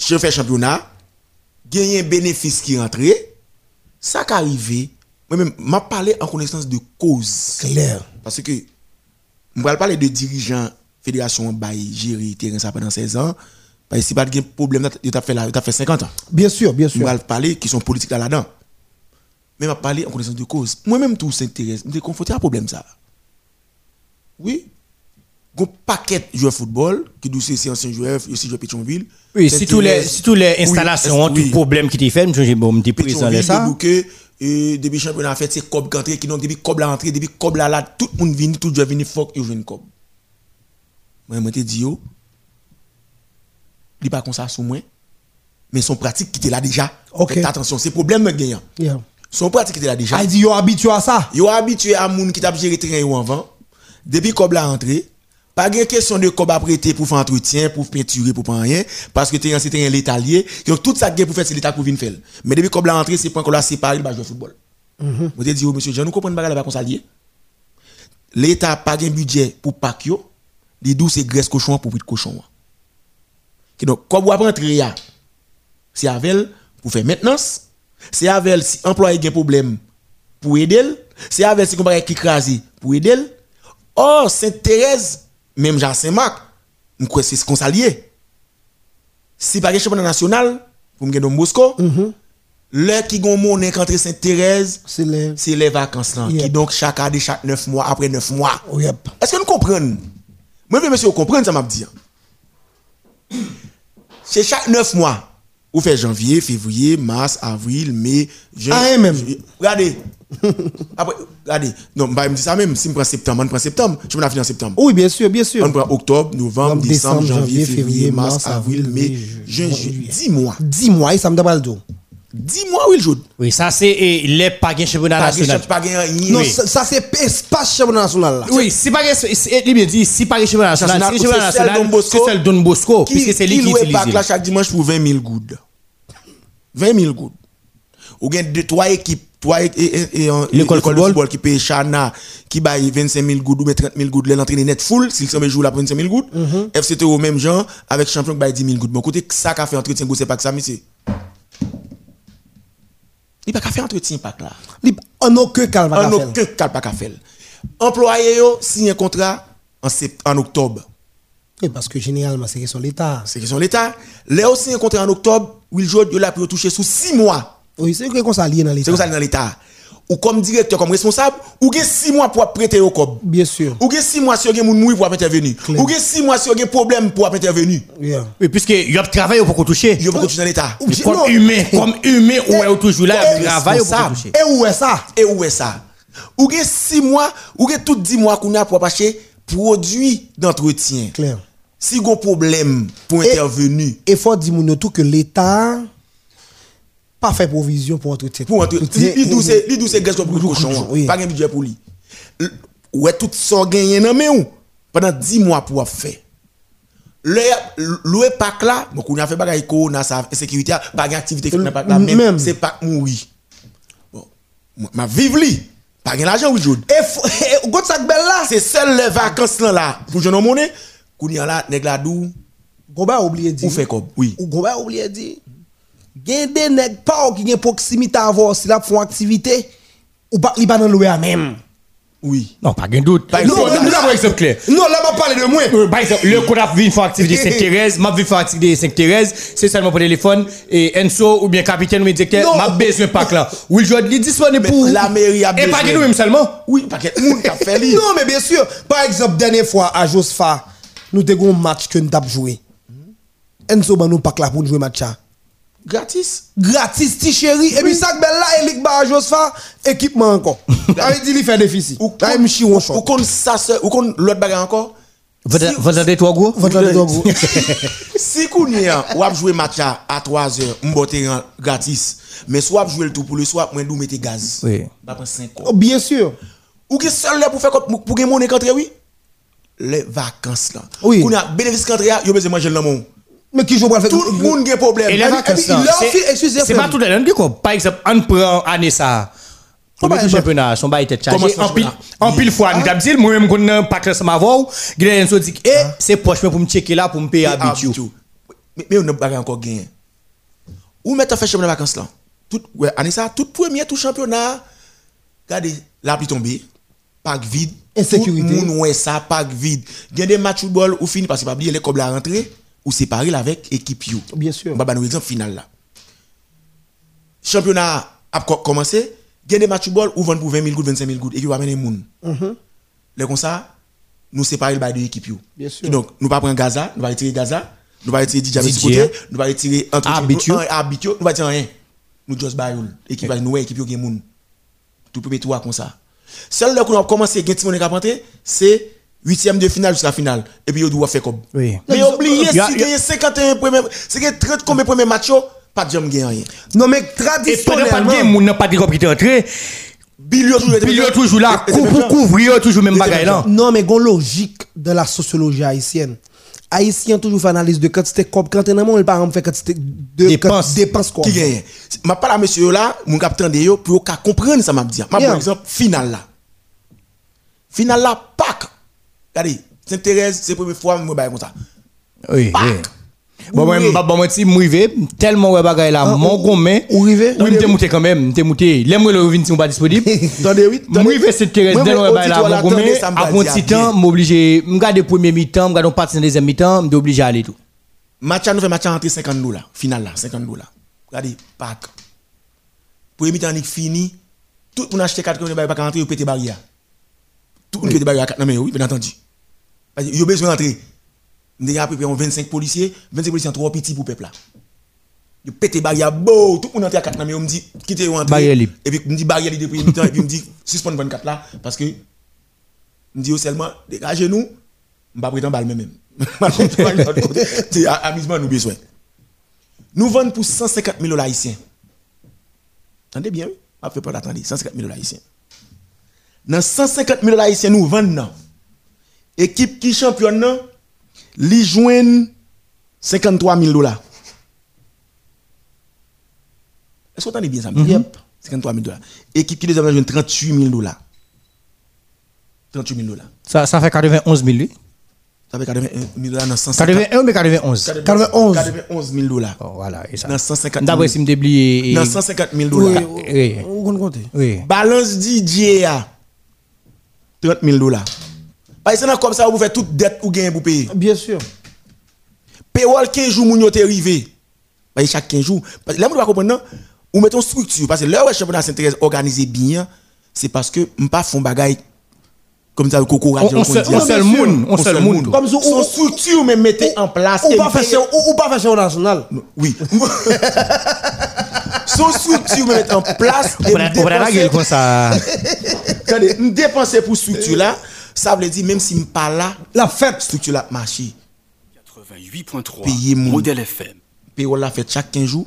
je fais championnat gagner un bénéfice qui rentre ça qu'arrivé moi même m'a parlé en connaissance de cause. Clair. Parce que, je vais parler de dirigeants fédération bail gérer terrain ça pendant 16 ans. Parce que si pas de problème, il t'a fait là, il t'a fait 50 ans. Bien sûr, bien Je sûr. vais parler qui sont politiques là- là-dedans. Mais je vais parler en connaissance de cause. Moi-même, tout s'intéresse. Je suis confronté à un problème ça. Oui. Il y a un paquet de joueurs de football qui disent c'est ancien joueur, aussi joueur Pétionville. Oui, si tous les, si tous les installations, Oui, tout problème qui t'est fait, j'ai bon, m'était présent ça. de que euh, depuis le championnat fait c'est Cob qui entre qui donc depuis Cob la rentré depuis Cob la là tout le monde vient tout le monde vient faut que joue Cob moi moi te dit yo il pas comme ça sous moi mais son pratique qui était là déjà Ok. Faites attention c'est problème gagnant Yeah. son pratique qui était là déjà Ah, il dit, yo habitué à ça. yo habitué à moun qui t'a géré terrain yo avant depuis Cob la rentré pas de question de Cob prêter pour faire entretien pour peinturer pour pas rien parce que terrain c'est terrain l'état lié donc tout ça que pour faire c'est l'état pour venir faire. Mais depuis Cob la rentré c'est pas qu'on l'a séparé va jouer au football. Moi te dit monsieur Jean nous comprenons pas comme ça lié l'état pas de budget pour yo. Les dou c'est graisse cochon pour de cochon donc quand vous rentrer là c'est avec pour faire maintenance. C'est avec si employé a un problème pour aider c'est avec si comparé qui crasé pour aider or Sainte-Thérèse même Jean Saint-Marc nous crois c'est ce qu'on s'allié si pas championnat national pour me Don Bosco l'heure qui gon monnaie entre Sainte-Thérèse C'est les. c'est les vacances là qui donc chaque année chaque 9 mois après 9 mois est-ce que nous comprenons? Moi, monsieur, vous comprenez ça, m'a dit. C'est chaque 9 mois. Vous faites janvier, février, mars, avril, mai, juin. Ah, même. Regardez. Après, regardez. Non, bah, il me dit ça même. Si je prends septembre, on prend septembre. Je me la fini en septembre. Oui, bien sûr, bien sûr. On prend octobre, novembre, décembre, décembre, janvier, février, mars, avril, mai, juin, juillet. juillet. 10 mois. 10 mois, et ça me donne pas le dos. 10 mois, oui, le jour. Oui, ça c'est eh, les pas de championnat Pas national. pas. Non, Oui. ça, ça, c'est espace championnat national là. Oui, si pas c'est il bien dit si pas championnat national, si championnat national, Don Bosco. c'est celle Don Bosco Qui- puisque c'est lui qui qui utilise. bac là chaque dimanche pour 20 000 gouttes. 20 000 gouttes. Ou bien deux, trois équipes, trois en- L'école de football qui paye Chana, qui baille 25 000 gouttes ou bien 30 000 gouttes, l'entraîner net full, s'il s'en joue là pour 25 000 gouttes. Mhm. FCT au même genre, avec champion qui baille 10 000 gouttes. Bon, côté, ça qu'a fait entretien, c'est pas que ça, mais c'est. Il pas qu'à faire entretien, pas que là. En aucun cas, il faire. aucun cas, pas faire. Employé, yo, signe un contrat en, sept- en octobre. Oui, parce que généralement, c'est question l'État. C'est question l'État. Là aussi, un contrat en octobre, Will Joe, il a pu toucher sous 6 mois. Oui, c'est que ça lié dans C'est l'État. comme ça dans l'État. Ou comme directeur, comme responsable, ou avez 6 mois pour prêter au COB. Bien sûr. Ou avez 6 mois si vous avez moun pour intervenir. Clair. Ou avez 6 mois si vous avez problème pour intervenir. Yeah. Oui, puisque il y a travail pour toucher. Il faut continuer dans l'État. Ou- Comme humain, comme humain, on est toujours là, pour toucher. Et où est ça? Et où est ça? Ou avez 6 mois, ou avez tout 10 mois qu'on a pour acheter produits d'entretien. Clair. Si vous avez problème pour Et- intervenir, Il faut dire tout que l'État pas fait provision pour entretien. pour entrer. Li dou se, li dou se comme cochon. Oui. Pas de budget pour lui. Ouais, tout ça gagné dans main ou pendant 10 mois pour faire. Le loué pack là, bon qu'on a fait bagay ko na sa sécurité, pas de activité dans pack là Même. même c'est pas mourir. Bon, ma vive li, pas de l'argent oui Jude. Et quand ça belle là, C'est seul les vacances là là pour jeune monnaie, qu'on y a là nèg la dou Goba oublié dire. ou fait comme oui. Ou Goba oublié dire. Gen des nèg pas ou qui gen proximité avant si là font activité ou pas li pas dans louer à même. Oui. Non, pas de doute. Nous exemple, nous avons un exemple clair. Non, là m'a parlé de moi. Par exemple, le qu'on a vu faire activité Sainte-Thérèse, m'a vu faire activité Sainte-Thérèse, c'est seulement pour téléphone, et Enso ou bien capitaine ou bien directeur, Non. m'a besoin pas là. Will Joe, il est disponible pour. la mairie a Et pas besoin. que nous même seulement. Oui, pas que moun qui a fait. Non, mais bien sûr. Par exemple, dernière fois à Jospha, nous avons un match que nous avons joué. Enzo ban nous pas là pour jouer match. Ça. Gratis. Gratis, ti chéri. Et puis ça, ben là, Elik ba à Jospha, équipement encore. Ça veut dire qu'il fait déficit. Ou Là, il chie on ou sa se, ou kon l'autre bagarre encore, Vendredi trois gros? Vendredi trois gros. Si kounya ou ap jouer match à à 3 heures, m'bote gratis. Mais soit jouer le tout pour le soir, moi dou mette gaz. Oui. Prendre 5 Oh, Bien sûr. Ou qui seul là pour faire pour gagner monnaie contre oui? Les vacances là. Oui. Kounya bénéfice contre ya, yo besoin manger le mon. Mais qui joue pour faire Tout le monde a problème. Et les vacances, c'est- pas tout le monde qui. Par exemple, on prend année ça. Premier tout championnat, son bail Comment chargé. En pile, championnat? en pile fois, nous t'avons dit, moi-même, qu'on n'a pas classé ma voix, Glenn se dit, eh, c'est poche pour me checker là, pour me payer habitude. Mais on n'a pas encore gagné. Ou mettre fait championnat de vacances là? Tout ouais, année ça, tout premier tout championnat. Regardez, la pluie tombée. Parc vide. Insécurité. Tout le monde ouais ça, parc vide. Il y a des matchs de football ou fini parce que pas oublier les la rentrée ou séparer avec équipe yo. Bien sûr. On va donner un exemple final là. Championnat a co- commencé, il y a des matchs de football ou vendre pour 20 000 gouttes, 25 000 gouttes et qui va amener les gens. Les comme ça, nous séparer le bail de l'équipe yo. Bien sûr. Et donc, nous pas prendre Gaza, nous va retirer Gaza, nous va retirer DJ de ce DJ. côté, nous va retirer entre Habitio. nous, un habitio, nous va retirer rien. Nous just bail équipe nous équipe yo gen moun. Tout premier tour comme ça. Seul là qu'on a commencé gen Timon rentrer, c'est huitième de finale jusqu'à finale et puis yo doit faire comme. Oui. Mais oubliez si y a- gagne 51 premiers, c'est gagne 30 combien premiers matchs pas de gagner rien. Non, mais Et pendant pas de game, traditionnellement. moun n'a pas de qui est entré. Bill yo toujours Puis il est toujours là, pour couvrir, toujours même Et- et- bagaille là. Non, mais gon logique dans la sociologie haïtienne. Haïtien toujours fait analyse de quantité comme quand on a par exemple fait quantité de Dépenses. dépenses quoi. qui gagne. Ma pas la monsieur là, mon capitaine de yo pour comprendre ça m'a dit. Par exemple finale là. Finale là Pâques. Regardez, Sainte-Thérèse, c'est la première fois moi bail comme ça. Oui, oui. Bon, moi, moi, si m'rivé, tellement ouais bagaille là, mon gomme, ou rivé? oui, m'te monté quand même, m'te monté, l'aime le revin si on pas disponible. Attendez, oui. M'rivé cette Thérèse, Moi, dès moi, le bail là, mon gomme, attendez, ça me va après un dire petit bien. temps, m'obligé, m'garde premier mi-temps, m'garde partie dans deuxième mi-temps, m'obligé à aller tout. Match à nous fait match à entrer 50 dollars. Finale là, 50 dollars. Regardez, Pâques. Premier mi-temps ni fini. Tout le monde acheté 4 km pas rentrer, ou pété barrière. Tout le monde pété barrière à 4 mais oui, bien entendu. Parce que yo besoin d'entrer. Nous avons à peu près 25 policiers, 25 policiers trop petits pour le peuple là. Yo pété barrière beau, tout le monde entre à 4 mais on me dit quittez ou entrer. Et puis me dit barrière depuis mi-temps et puis me dit suspend 24 là parce que me dit yo seulement dégagez nous, on pas prétendre balle même. C'est a- amusement nous besoin. Nous vendons pour 150 000 dollars haïtiens. Attendez bien, oui. On fait pas d'attendre. 150 000 dollars haïtiens. Dans 150 000 dollars haïtiens, nous vendons. non. Équipe qui championne, non, li joignent 53 000 dollars. Est-ce que vous entendez bien ça? Yep. 53 000 dollars. Équipe qui deuxième joignent 38 000 dollars. 38 000 dollars. Ça, ça fait 91 000, lui. Ça fait 81 000 dollars dans 150 81 mais 91. 91. 91 000 dollars. Oh, voilà, et ça. Dans 150 000 D'après si me oublié. Dans 150 000 Oui, dollars. Oui. Oui. Balance DJ à 30 000 dollars. Parce que c'est comme ça, vous faites toute dette ou gain pour payer. Bien sûr. Payroll 15 jours, yo te arrivé. Parce que chaque 15 jours. Parce que là, vous devez comprendre, non? Ou mettons structure. Parce que là où le championnat Saint-Thérèse organisé bien, c'est parce que je pas font bagaille comme ça, le coco On- on seul- on seul moun, on seul moun. Comme ça, Son structure, mais mettez en place. Ou pas faire ça- ou pas faire ça au national? Oui. Son structure, mais mettre en place. On va on va la gueule comme ça. Attendez, me dépenser pour structure là, ça veut dire même si je pas là, La fête. structure là marché. 88.3 Payer moun. Modèle FM. Payroll là fait chaque 15 jours.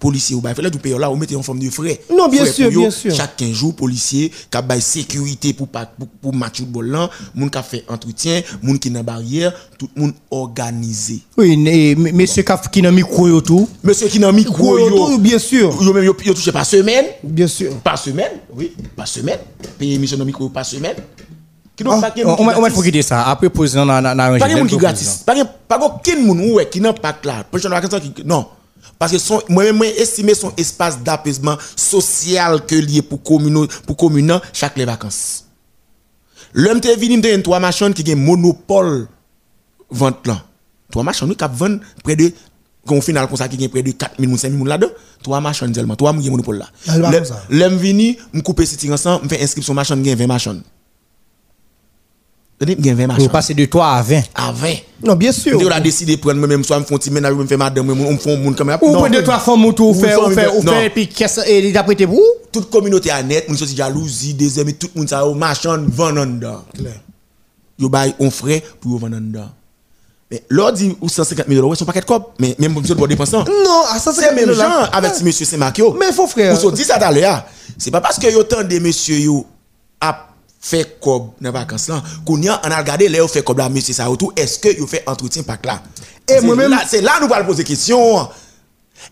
Policier ou fait là du payroll là, on mettez en forme de frais. Non, bien Frais sûr, pour yo. bien sûr. Chaque 15 jours, policier, qui a sécurité pour pas pour, pour match football là, moun qui fait entretien, moun qui dans barrière, tout le monde organisé. Oui, et monsieur qui n'a micro tout. Monsieur qui dans micro yo, bien sûr. yo même yo, yo touché par semaine. Bien sûr. Par semaine, oui, par semaine. Payer émission dans micro par semaine. Ah, On va faut quitter ça. Après, dans dans dans Pas de monde qui gratis. Pas de- pas aucun monde ouais, qui n'a pas là. Non. Parce que son moi moi estimer son espace d'apaisement social que lié pour commune pour chaque les vacances. L'homme te venu donner trois machines qui ont monopole vente là. Trois machines nous cap vendre près de qu'on final comme ça qui gagne près de 4000 moun 5000 moun là-dedans. Trois machines seulement, trois qui ont monopole là. L'homme venu me couper city ensemble, me faire inscription machine gagne 20 machines. Donnez gagne 20 Vous passez de 3 à 20. À 20. Non, bien sûr. On a décidé de prendre moi-même, soit me font petit ménage, me faire madame, on me fait moun comme. Ou Non. près de 3 femmes ou tout, Ou fait, femme, ou fait, ou non. fait, puis qu'est-ce et il pour? Toute communauté à net, sorti jalousie, des amis, tout le monde ça, machin, dedans. yo bail on frais pour vendre en dedans. Mais l'on dit ou 150 000 euros, c'est un paquet de cop. Mais même monsieur pour dépenser. Non, à ça C'est même gens avec monsieur Saint-Marc. Mais faut frère. Vous dit ça tout à l'heure. C'est pas parce que yo tant des monsieur yo fait cob dans vacances là qu'on a on a regardé là fait cob là monsieur ça autour est-ce que yo fait entretien pas là Et C'est moi-même- là- c'est là nous allons poser question.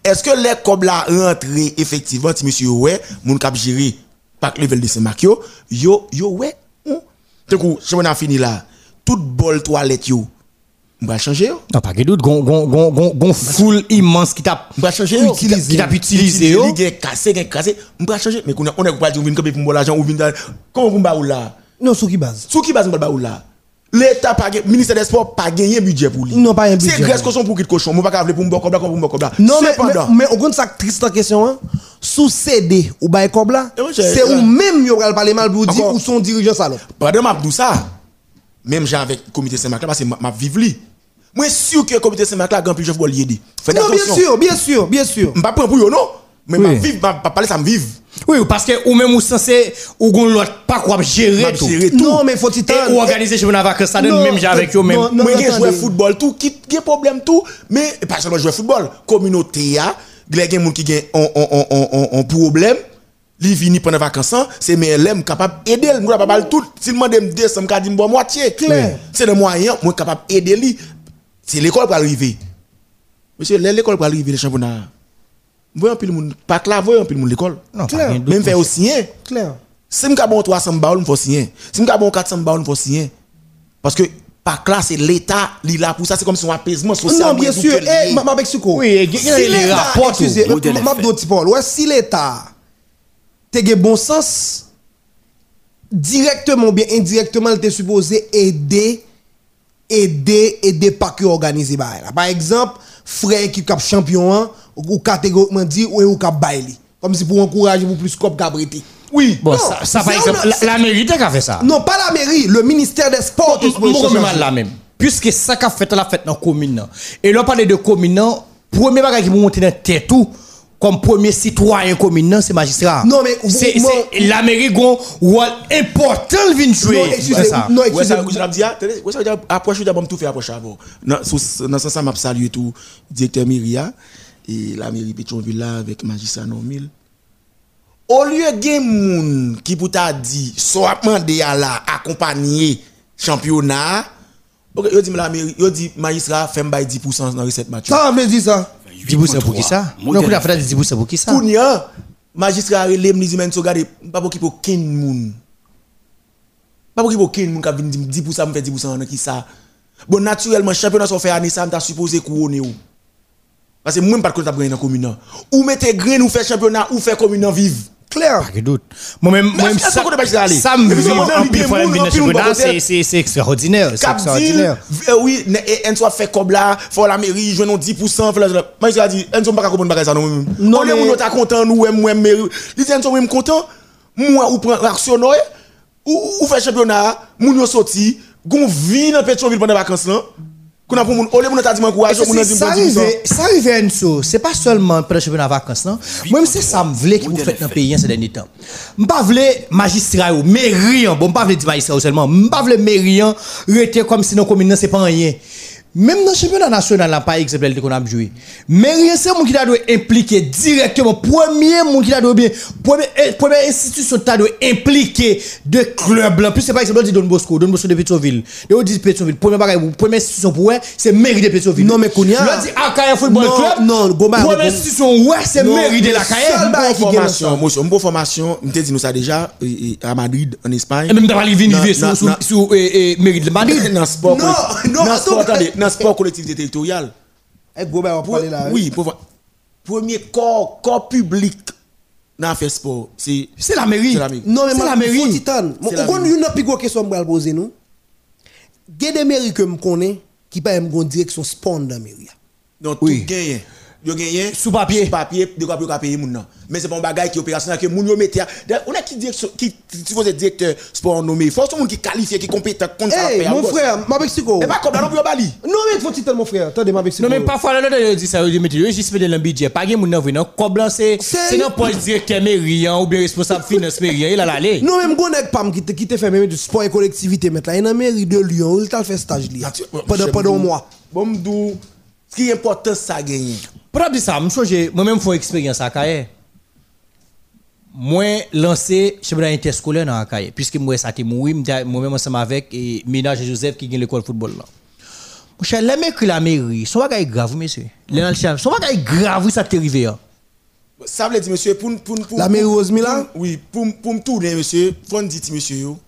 Est-ce que les cob là rentré effectivement ti monsieur ouais moun cap gérer pas level de Saint-Marc yo yo yo ouais on coup, je m'en fini là. Tout bol toilette yo. On va changer. Non, pas de doute, gon, gon, gon, gon, gon foule immense qui t'a On va. Utilisé. Qui t'a utilisé. Qui a cassé, qui cassé. On va changer. Mais on on a pas dit on vient camper pour l'argent ou vient comment vous m'ba là? Non, sous qui base? Sous qui base m'ba là? L'État pas gagné- ministère des sports pas gagné budget pour lui. Non, pas un budget. C'est Grèce cochon pour qui de cochon? Moi pas capable pour m'ba comme comme m'ba là. Non, mais, mais, au compte ça triste la question, hein. Sous CD ou bail comme là, Eh, c'est ou même yo pral parler mal pour dire ou son dirigeant salope. pendant m'a dit ça. Même j'ai avec le comité Saint-Marc là parce que m'a- m'a vivre lui. Moi sûr que le comité Saint-Marc là grand plus je vais l'aider. Faites Non, bien attention. sûr, bien sûr, bien sûr. Je pas prendre pour yo non? Mais m'a Oui. vivre m'a pas parler ça me vivre. Oui, parce que ou même ou censé ou gon l'autre pas quoi gérer M'a tout. gérer tout. Non, mais faut Et t'y ou organiser chemin vacances ça donne Non, même j'ai avec eux même. non, non. Moi j'ai joué football tout qui qui problème tout mais pas seulement jouer football communauté a les gens qui gen un un un un problème li vini pendant vacances c'est l'aime capable aider moi capable tout s'il demande me descendre me dit bon moitié Clair. c'est le moyen moi capable aider lui c'est l'école pour arriver monsieur l'école pour arriver les championnats voyons pile monde pas là voyons pile monde l'école Non, pas Clair. même faire aussi hein Clair. si je bon 300 balles, il faut signer. Si je bon 400 balles, il faut signer. Parce que, par là, c'est l'État, il est là pour ça, c'est comme son apaisement social. Non, bien sûr. que Eh, ma avec Suko. Oui, il y a les rapports, si l'État te gen bon sens, directement ou bien indirectement, il te supposé aider, aider, aider pas que organiser là. Par exemple, frère qui cap champion, ou catégoriquement dit, ou ou cap baili. Comme si pour encourager pour plus cop. Oui. Bon, Non, ça, ça par exemple, la, la mairie qu'à fait ça. Non, pas la mairie, le ministère des Sports. chercher même. Puisque ça qu'a fait la fête dans la commune. Et là, on parle de commune, premier bagage qui vous monter dans tête tout, comme premier citoyen commune, c'est magistrat. Non, mais c'est moi- c'est la mairie gon rôle important le vient jouer. Non, excusez- C'est ça. je dit, veut dire, approche, d'abord, tout fait approche avant. Dans ce sens, m'a salué tout, directeur Myria, et la mairie Pétionville là, avec magistrat Normil. Au lieu de moun qui pour t'a dit, soit demandé à la accompagner championnat, ok, yo dit la mairie, yo dit magistrat fait m'bay 10% dans recette match. Ça veut dire ça? 10% pour qui ça? Non, vous avez fait 10% pour qui ça? Kounya, magistrat relève me dit men so gade, pas pour qui pour ken moun. Pas pour qui pour ken moun qui vinn 10% me fait 10% dans qui ça? Bon naturellement championnat so fait année ça m'ta supposé couronner ou. Parce que moi pas de compte gagner dans commune. nan. Ou mettez grain ou faire championnat ou faire commune vive. Clair. Pas de doute. Moi-même, ça, est ça me vit on en pile le on championnat, c'est extraordinaire. C'est extraordinaire. euh, oui, ne- et soit fait comme là, faut la mairie, jouer non 10%, faut la, moi, a dit, en sont pas comprendre ça, non, même. Non, On est, mais- moun ta content, nous, moi, mairie. En sont même moi, ou prend action, ou, fait championnat, moun yo sorti, gon vie dans Pétionville pendant les vacances, là. Qu'on a pour ça bon 10%. arrive, ça arrive à une chose. C'est pas seulement championnat vacances, non? Moi, c'est ça me voulait que vous faites dans le pays hein, ces derniers temps. M'pas voulais magistrat ou mairie, hein. bon, voulais dire magistrat seulement. M'pas voulais mairie, hein, rester comme si nos communes, c'est pas rien. Même dans le championnat national, là, par exemple, qu'on a joué. Mairie, c'est mon qui doit impliquer directement. Premier, mon qui doit bien, première, eh, première institution, qui doit impliquer de clubs, là. Plus c'est par exemple, on dit Don Bosco, Don Bosco de Pétionville. Et on dit Pétionville. Première institution pour ouais, c'est mairie de Pétionville. Non, mais Kounia- Là, dit Akaya Football Non, Club. non, Goma- Première institution, ouais, c'est Non, mairie de la gagne formation, ça. monsieur, bon formation, m'te dit nous ça déjà, euh, euh, à Madrid, en Espagne. Et même d'avoir vivre Non, vivre non, sous, non. sous, sous, eh, eh, mairie de Madrid. Dans le sport, Non, collectif- non, dans le sport, attends. attendez, dans le sport collectivité territoriale. Eh, là. oui, pour voir. Premier corps, corps public dans le sport, c'est C'est la mairie. C'est la mairie. Non, mais C'est la mairie. On une plus grosse question que je poser nous. Il y a des mairies que je connais qui pas une direction spawn dans la mairie. tout. Yo gagné Sous papier. sous papier de quoi pour payer moun nan mais c'est pas un bagage qui opérationnel que moun yo on a qui direction qui supposé directeur sport nommé faut un monde qui qualifié qui compétent contre Hey, mon frère, ma Mexico. et pas comme non pour bali Non, mais tellement, frère. Attendez, ma Mexico. Non, mais parfois, là, dit ça, juste fait dans le budget. Pas de moun nan c'est, C'est- directeur mairie, ou bien responsable finance mairie, il a l'aller. Non, même pam qui te qui te fait même du sport et collectivité maintenant. Il une mairie de Lyon, il t'a fait stage là. Pendant pendant un mois. bon ce qui est important ça gagner Pour dire ça, moi-même, font expérience à Kaye. Moi, lancé, suis interscolaire dans Kaye. Puisque moi, ça t'est mouru, moi-même, ensemble avec, et Ménage et Joseph qui gagne l'école de football là. Mon cher, les mecs, la mairie, son bagay grave, monsieur. Les dans le chef, son bagay grave, ça t'est arrivé, hein. ça veut dire monsieur pour pour pour La mairie Rosemilla? pour- oui pour pour me tourner monsieur faut dire ti monsieur yo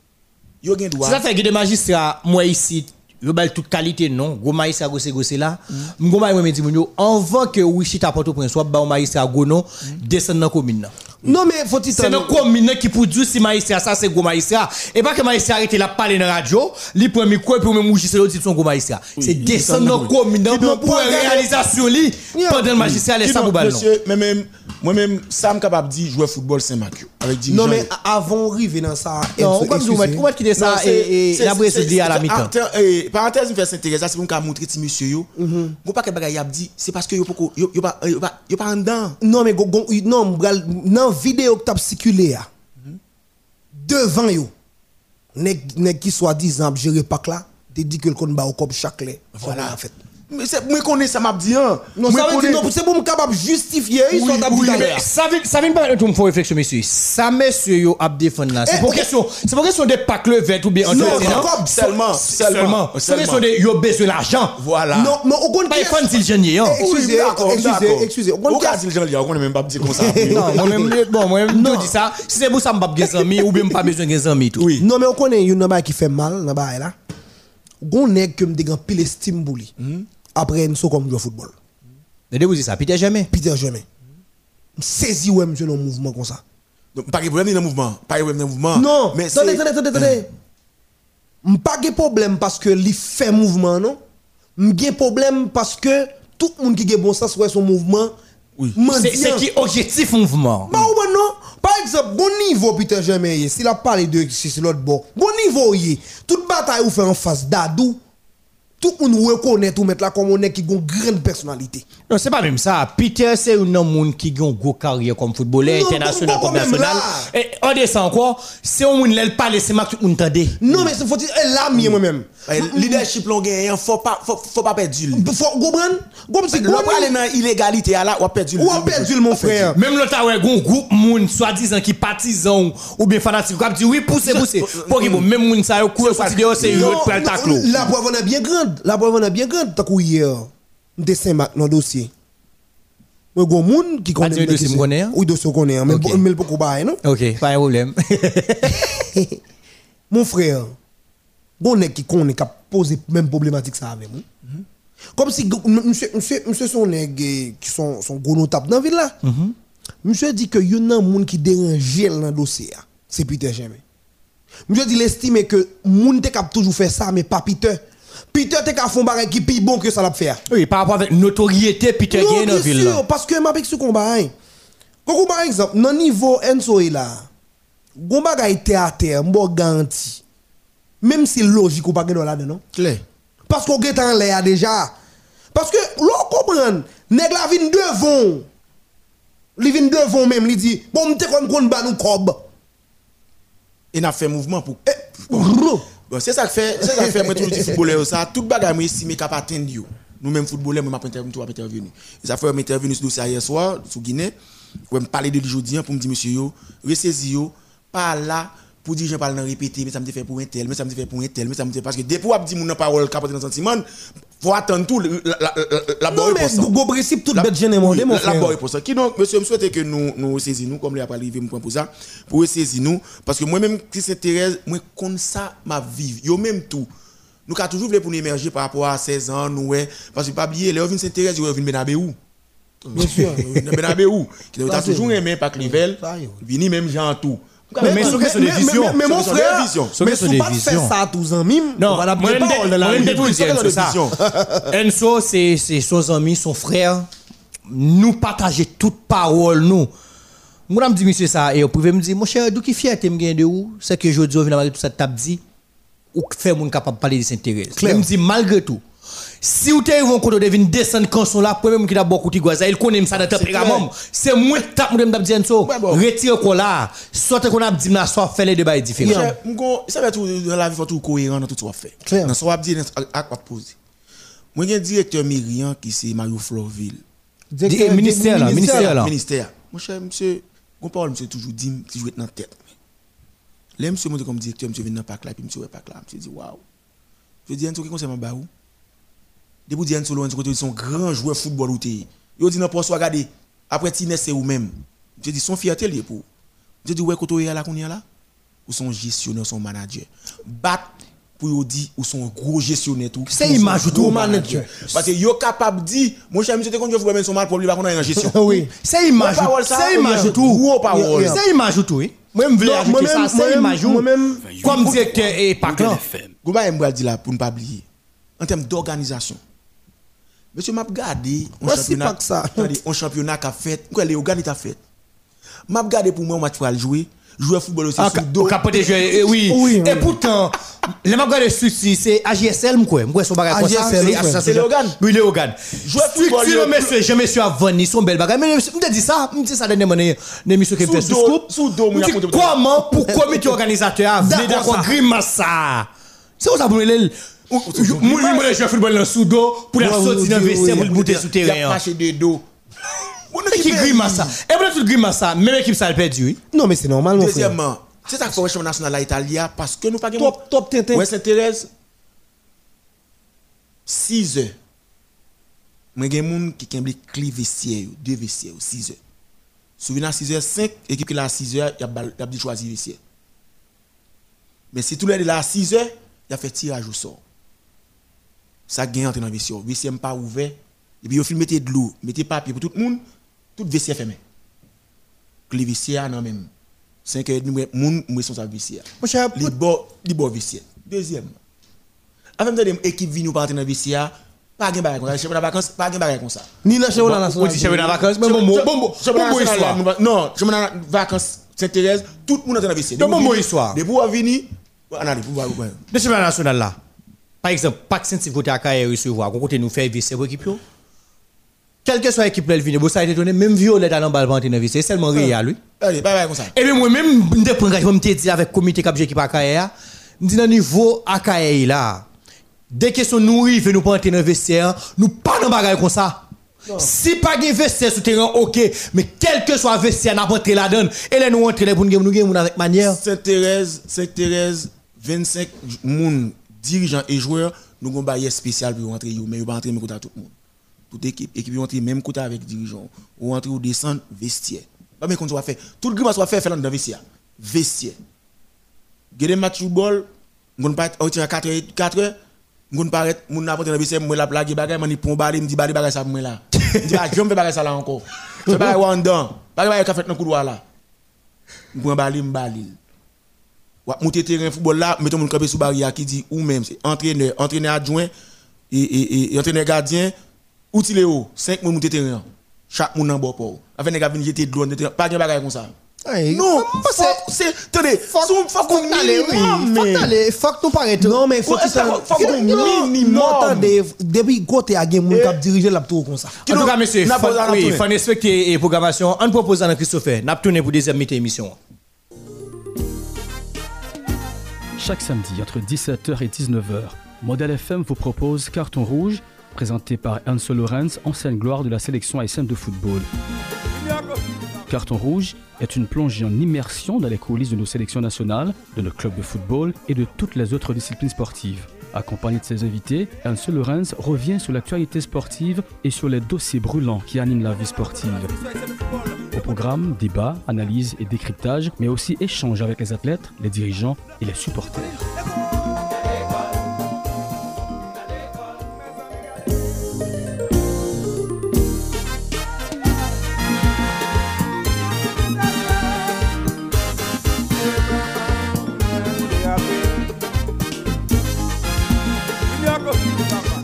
yo gen droit ça fait que des magistrats, moi ici, yo bal toute qualité non, gros magistrat gosse gosse là. M'go may moi dit moun yo avant que Wichita Port-au-Prince soit ba un magistrat go non, descend dans commune. Non, mais faut-il C'est dans commune qui pour dire si magistrat ça c'est gros magistrat et pas que magistrat arrête la parler dans radio, li prend micro et puis même Wichita l'autre dit son gros magistrat. C'est descendre dans commune pour réalisation li pendant le magistrat laisse ça pour bal non. monsieur mais même moi même ça me capable dire jouer football Saint-Marc Non, mais avant d'arriver dans ça, Non, excusez- comme vous quitter ça et la c'est- dit à la mi-temps. Eh, Parenthèse, me fait s'intéresser, c'est pour me montrer ti monsieur yo. Gon pas que bagay y a dit, c'est parce que yo pas yo pas yo pas en dedans. Non, mais non, dans vidéo que t'as circulé, là, devant yo, nèg qui soi-disant ap gérer pak là, dit que le kon ba au comme chaque. Voilà en fait. Mais c'est moi connais ça m'a dit hein. Non, Moi ça veut connais- dire non, c'est pour me capable justifier, ils Oui, sont oui, dit mais Ça vient, ça vient pas de tout me faire réflexion, monsieur. Ça, monsieur, yo, ap là. C'est Eh, de ou bien Non, seulement, C'est question de, yo, besoin d'argent. Voilà. Non, mais au compte Pas y prendre le génie, hein. Eh, excusez, Oui, d'accord, excusez, d'accord. excusez. Au cas où les gens on ne même pas dire comme ça. Non, moi-même, bon, moi-même, je dis ça. Si c'est pour ça, m'pas besoin amis ou bien m'pas besoin de amis, tout. Oui. Non, mais on connaît une bail qui fait mal dans bail là. Gon nèg que me dégan pile estime pour lui. Après une so comme jouer football. Mais vous dites ça, Peter jamais. Peter jamais. Saisi ouais monsieur dans mouvement comme ça. Donc, Pas de problème dans le mouvement, pas de problème dans le mouvement. Non, mais attendez, c'est attendez, attendez, attendez. M'pas de problème parce que li fait mouvement non? M'gen problème parce que tout le monde qui a bon sens ouais son mouvement. Oui. C'est qui objectif mouvement? Bah ouais non. Par exemple, bon niveau Peter Germain, s'il a parlé de si c'est l'autre bord. Bon niveau y. Toute bataille ou fait en face d'Adou. Tout le monde reconnaît tout mettre là comme on est qui a une grande personnalité. Non, c'est pas même ça. Peter, c'est un homme qui a une grosse carrière comme footballeur international, comme national. Et on descend encore. C'est un monde qui c'est que tout le monde. Non mais c'est faut dire moi-même. Eh, leadership l'on gagne, faut pas faut pas perdre du. Faut comprendre Comme si l'on parle dans illégalité là, on perd du. On perd du mon frère. Même l'autre ouais gon groupe moun soi-disant qui partisan ou bien fanatique qui dit oui pousser pousser. Euh, pour qui même moun ça court sorti dehors c'est non, une autre pral non, taclo. Non. La preuve on est bien grande, la preuve on est bien grande tant hier. M'te Saint-Marc dans dossier. Mwen gwo moun ki konen mwen kise. Ou dosyo konen, men pou kou baye nou. Ok, pa yon problem. Mon frère, gon qui connaît qui a posé même problématique ça avec moi. Comme si monsieur monsieur monsieur son nèg eh, qui sont son gros notable dans ville là. Monsieur dit que yon nan moun qui dérange dans le dossier. ah. C'est Peter Germain. Monsieur dit l'estime que moun te cap toujours faire ça mais pas Peter. Peter te ka font bagay qui plus bon que ça l'a faire. Oui, par rapport avec notoriété Peter Gain dans ville là. parce que m'a ce combat. hein. Quand par exemple, dans niveau Enzo est là, gon bagay terre, m'bo garanti. Même si logique ou pas gen là dedans. Parce qu'on est en l'air déjà. Parce que l'on comprend, nèg la vin devant. Li vin devant même, li dit, bon m'te kon kon ba nou kob. Et n'a fait mouvement pour Eh. Bon, c'est ça que fait, c'est ça que fait moi toujours dis footballeur ça, toute bagarre moi estime capable atteindre yo. Nous même footballeurs moi toi intervenir. Et ça fait m'intervenir sur dossier hier soir sur Guinée. Ouais me parler de aujourd'hui pour me dire monsieur yo, ressaisi yo, pas là pour dire je parle dans répéter mais ça me fait pour un tel, mais ça me fait pour un tel, mais ça me fait parce que depuis on dit mon parole capable dans sentiment, faut attendre tout la Non bonne mais réponse. go principe toute bête gêné mon la- bonne réponse. Qui donc, monsieur, me souhaite que nous nous saisissons nous, comme il a pas arrivé, point pour ça, pour saisir nous, parce que moi-même, qui s'intéresse, moi, comme ça, ma vie, yo même tout. Nous avons toujours voulu pour nous émerger par rapport à 16 ans, nous, parce que pas oublier, les jeunes s'intéressent, ils viennent Benabéou. Bien sûr. Benabéou, qui a toujours aimé par Clivel, vini même Jean tout. Mais c'est question de vision. Mais, mon de frère, mais si de pas de faire ça à tous en mime, Non, on va la parole de la je dis, C'est ça. de Enzo, c'est son ami, son frère. nous partager toute parole nous. Moi me dit monsieur ça et vous pouvez me dire mon cher d'où qui fierté me gagne de où? C'est que je dis au final tout ça t'a dit ou faire moun capable de parler de Saint-Thérèse. Clair. Me dit malgré tout si vous avez un côté de descendre quand son là premier qui a beaucoup de goza il connaît ça dans le tempérament c'est moi tap moi me dire ça retire quoi là soit qu'on a dit là soit faire les débats différents. Sa ve tout dans la vie faut tout cohérent dans tout ça fait. Clair. Dans ça wap di ak ak wap pose. Mwen gen directeur Mérian qui c'est Mario Florville. Di- ministère là, ministère là. Ministère. Mon cher monsieur, gon parole monsieur toujours dit toujours être dans tête. Là monsieur monte comme directeur, monsieur vient dans parc là puis monsieur ouais parc là, monsieur dit waouh. Je dis Enzo qui conseille ba ou? Depuis di Enzo Enzo côté son grand joueur football ou t'es. Yo dit non pour soit regarder. Après Tines c'est ou même? Je dis son fierté lié pour. Je dis ouais côté là qu'on y a là? Ou son gestionnaire, son manager? Bat pour yo di ou son gros gestionnaire tout. C'est ou image ou gros tout, manager. Parce que yo capable dit mon cher monsieur te konn jouer son mal pour lui pas qu'on a en gestion. Oui. C'est image, c'est image yeah. tout. Gros parole. C'est image tout, oui. Moi, je veux ajouter moi-même- ça, c'est moi-même- image ou. moi-même- Comme directeur et pas là. FM. Gouba m'ba dire là pour ne pas oublier. En termes d'organisation. Monsieur m'a regardé un Ouais, c'est championnat. pas que ça. Un championnat qu'a fait. Quoi les Ogan t'a fait? M'a regardé pour moi un match pour aller jouer. Jouer football aussi Ah, sous au dos. jouer, eh, oui. Oui, Et oui. pourtant, les magasins de souci, c'est AGSL, moi, moi, son bagage comme ça. Association- c'est Léogan. Oui, Léogan. Jouer football, Structure, yo- monsieur, je me suis avani, son bel bagage. Mais, je me dis ça, je me dis ça dernièrement, dans l'émission qui me fait Sous scoop. sous dos, apôtre. Comment, pour comité organisateur, a venu D'accord, grimace ça? C'est où ça pour le. Moi, je joue football dans sous dos, pour la oui. pour le bouter sous Il a terrain. marché de Qui équipe grimace ça. Et pour tout grimace ça, même équipe ça le perdu, oui. Non, mais c'est normal, mon frère. Deuxièmement, c'est ça qu'il faut championnat national à l'Italie parce que nous pas Top, top, tintin. Ouais, Saint-Thérèse 6 heures. Moi gen moun qui kemble clé vestiaire, yo, deux vestiaires, 6 heures. Souvenez à 6 heures 5 équipe qui là à 6 heures, il y a dit choisir vestiaire. Mais si tout le monde est là à 6 heures, il a fait tirage au sort. Ça gagne entre dans le. Le vestiaire n'est pas ouvert. Et puis, il mettez de l'eau, mettez papier pour tout le monde, tout le vestiaire fermé. Clé vestiaire, non même. 5 heures, nous, moun, moun responsable vestiaire. Mon cher, Li bo, li bo vestiaire. Deuxième. Avant de équipe vini ou pas entrer dans vestiaire, pas comme ça. Championnat vacances, pas bagay comme ça. ni dans le championnat On national. dit championnat vacances, mais bon, bon, bon, bon, histoire. là, nous- Non, championnat vacances Saint-Thérèse, tout le monde entre dans Dès vous bon, bon histoire. Dès vous venir, voyez. ouais. Le championnat national là, par exemple, pas que si à Kaye recevoir, côté nous faire visser pour équipe. Quelle que soit l'équipe elle vient, vous a été donné, même Violette à l'emballe c'est seulement réel, lui. Allez, pas bagay comme ça. Et puis moi-même, je prends je me dis avec le comité cap équipe à Kaye, je me dis dans le niveau Kaye là, dès que son nourri veut nous pas entrer dans le vestiaire, nous pas dans bagage comme ça. Si pas de vestiaire sur terrain, ok, mais quel que soit le vestiaire, n'a pas entré là-dedans, et là nous entrer là pour nous gagner, nous avec manière. Saint-Thérèse, Saint-Thérèse, 25 moun, dirigeants et joueurs, nous avons un spécial pour rentrer, mais ils vont entrer même côté tout le monde. Toute équipe, même côté avec dirigeants. Ou entrer ou descendre, vestiaire. Fait. Tout le grimace soit fait, fait dans vestiaire. Vestiaire. Gade match football, on pas être à 4 heures, 4 heures, on pas n'importe dans le vestiaire, la blague bagay, man pon balé, me dit ça là. Ah, encore. En monter terrain football là, mettons mon sous barrière qui dit ou même c'est entraîneur, entraîneur adjoint et, et, et, entraîneur gardien, outil Léo, 5 moun monter terrain. Chaque moun en bord pour. Avec les gars venir jeter pas de bagay comme ça. Non, c'est- attendez, Faut qu'on minimum, Faut mais- t'aller, faut que nous paraître. Non, mais faut qu'on minimum. Attendez, depuis côté cap diriger la tour comme ça. En tout cas, monsieur, n'a faut- oui, respecter la programmation. On propose à Christopher, n'a tourné pour deuxième mi émission. Chaque samedi entre 17h et 19h, Modèle FM vous propose Carton Rouge, présenté par Ansel Lorenz, ancienne gloire de la sélection haïtienne de football. Carton Rouge est une plongée en immersion dans les coulisses de nos sélections nationales, de nos clubs de football et de toutes les autres disciplines sportives. Accompagné de ses invités, Ansel Lorenz revient sur l'actualité sportive et sur les dossiers brûlants qui animent la vie sportive. Au programme, débats, analyses et décryptage, mais aussi échanges avec les athlètes, les dirigeants et les supporters.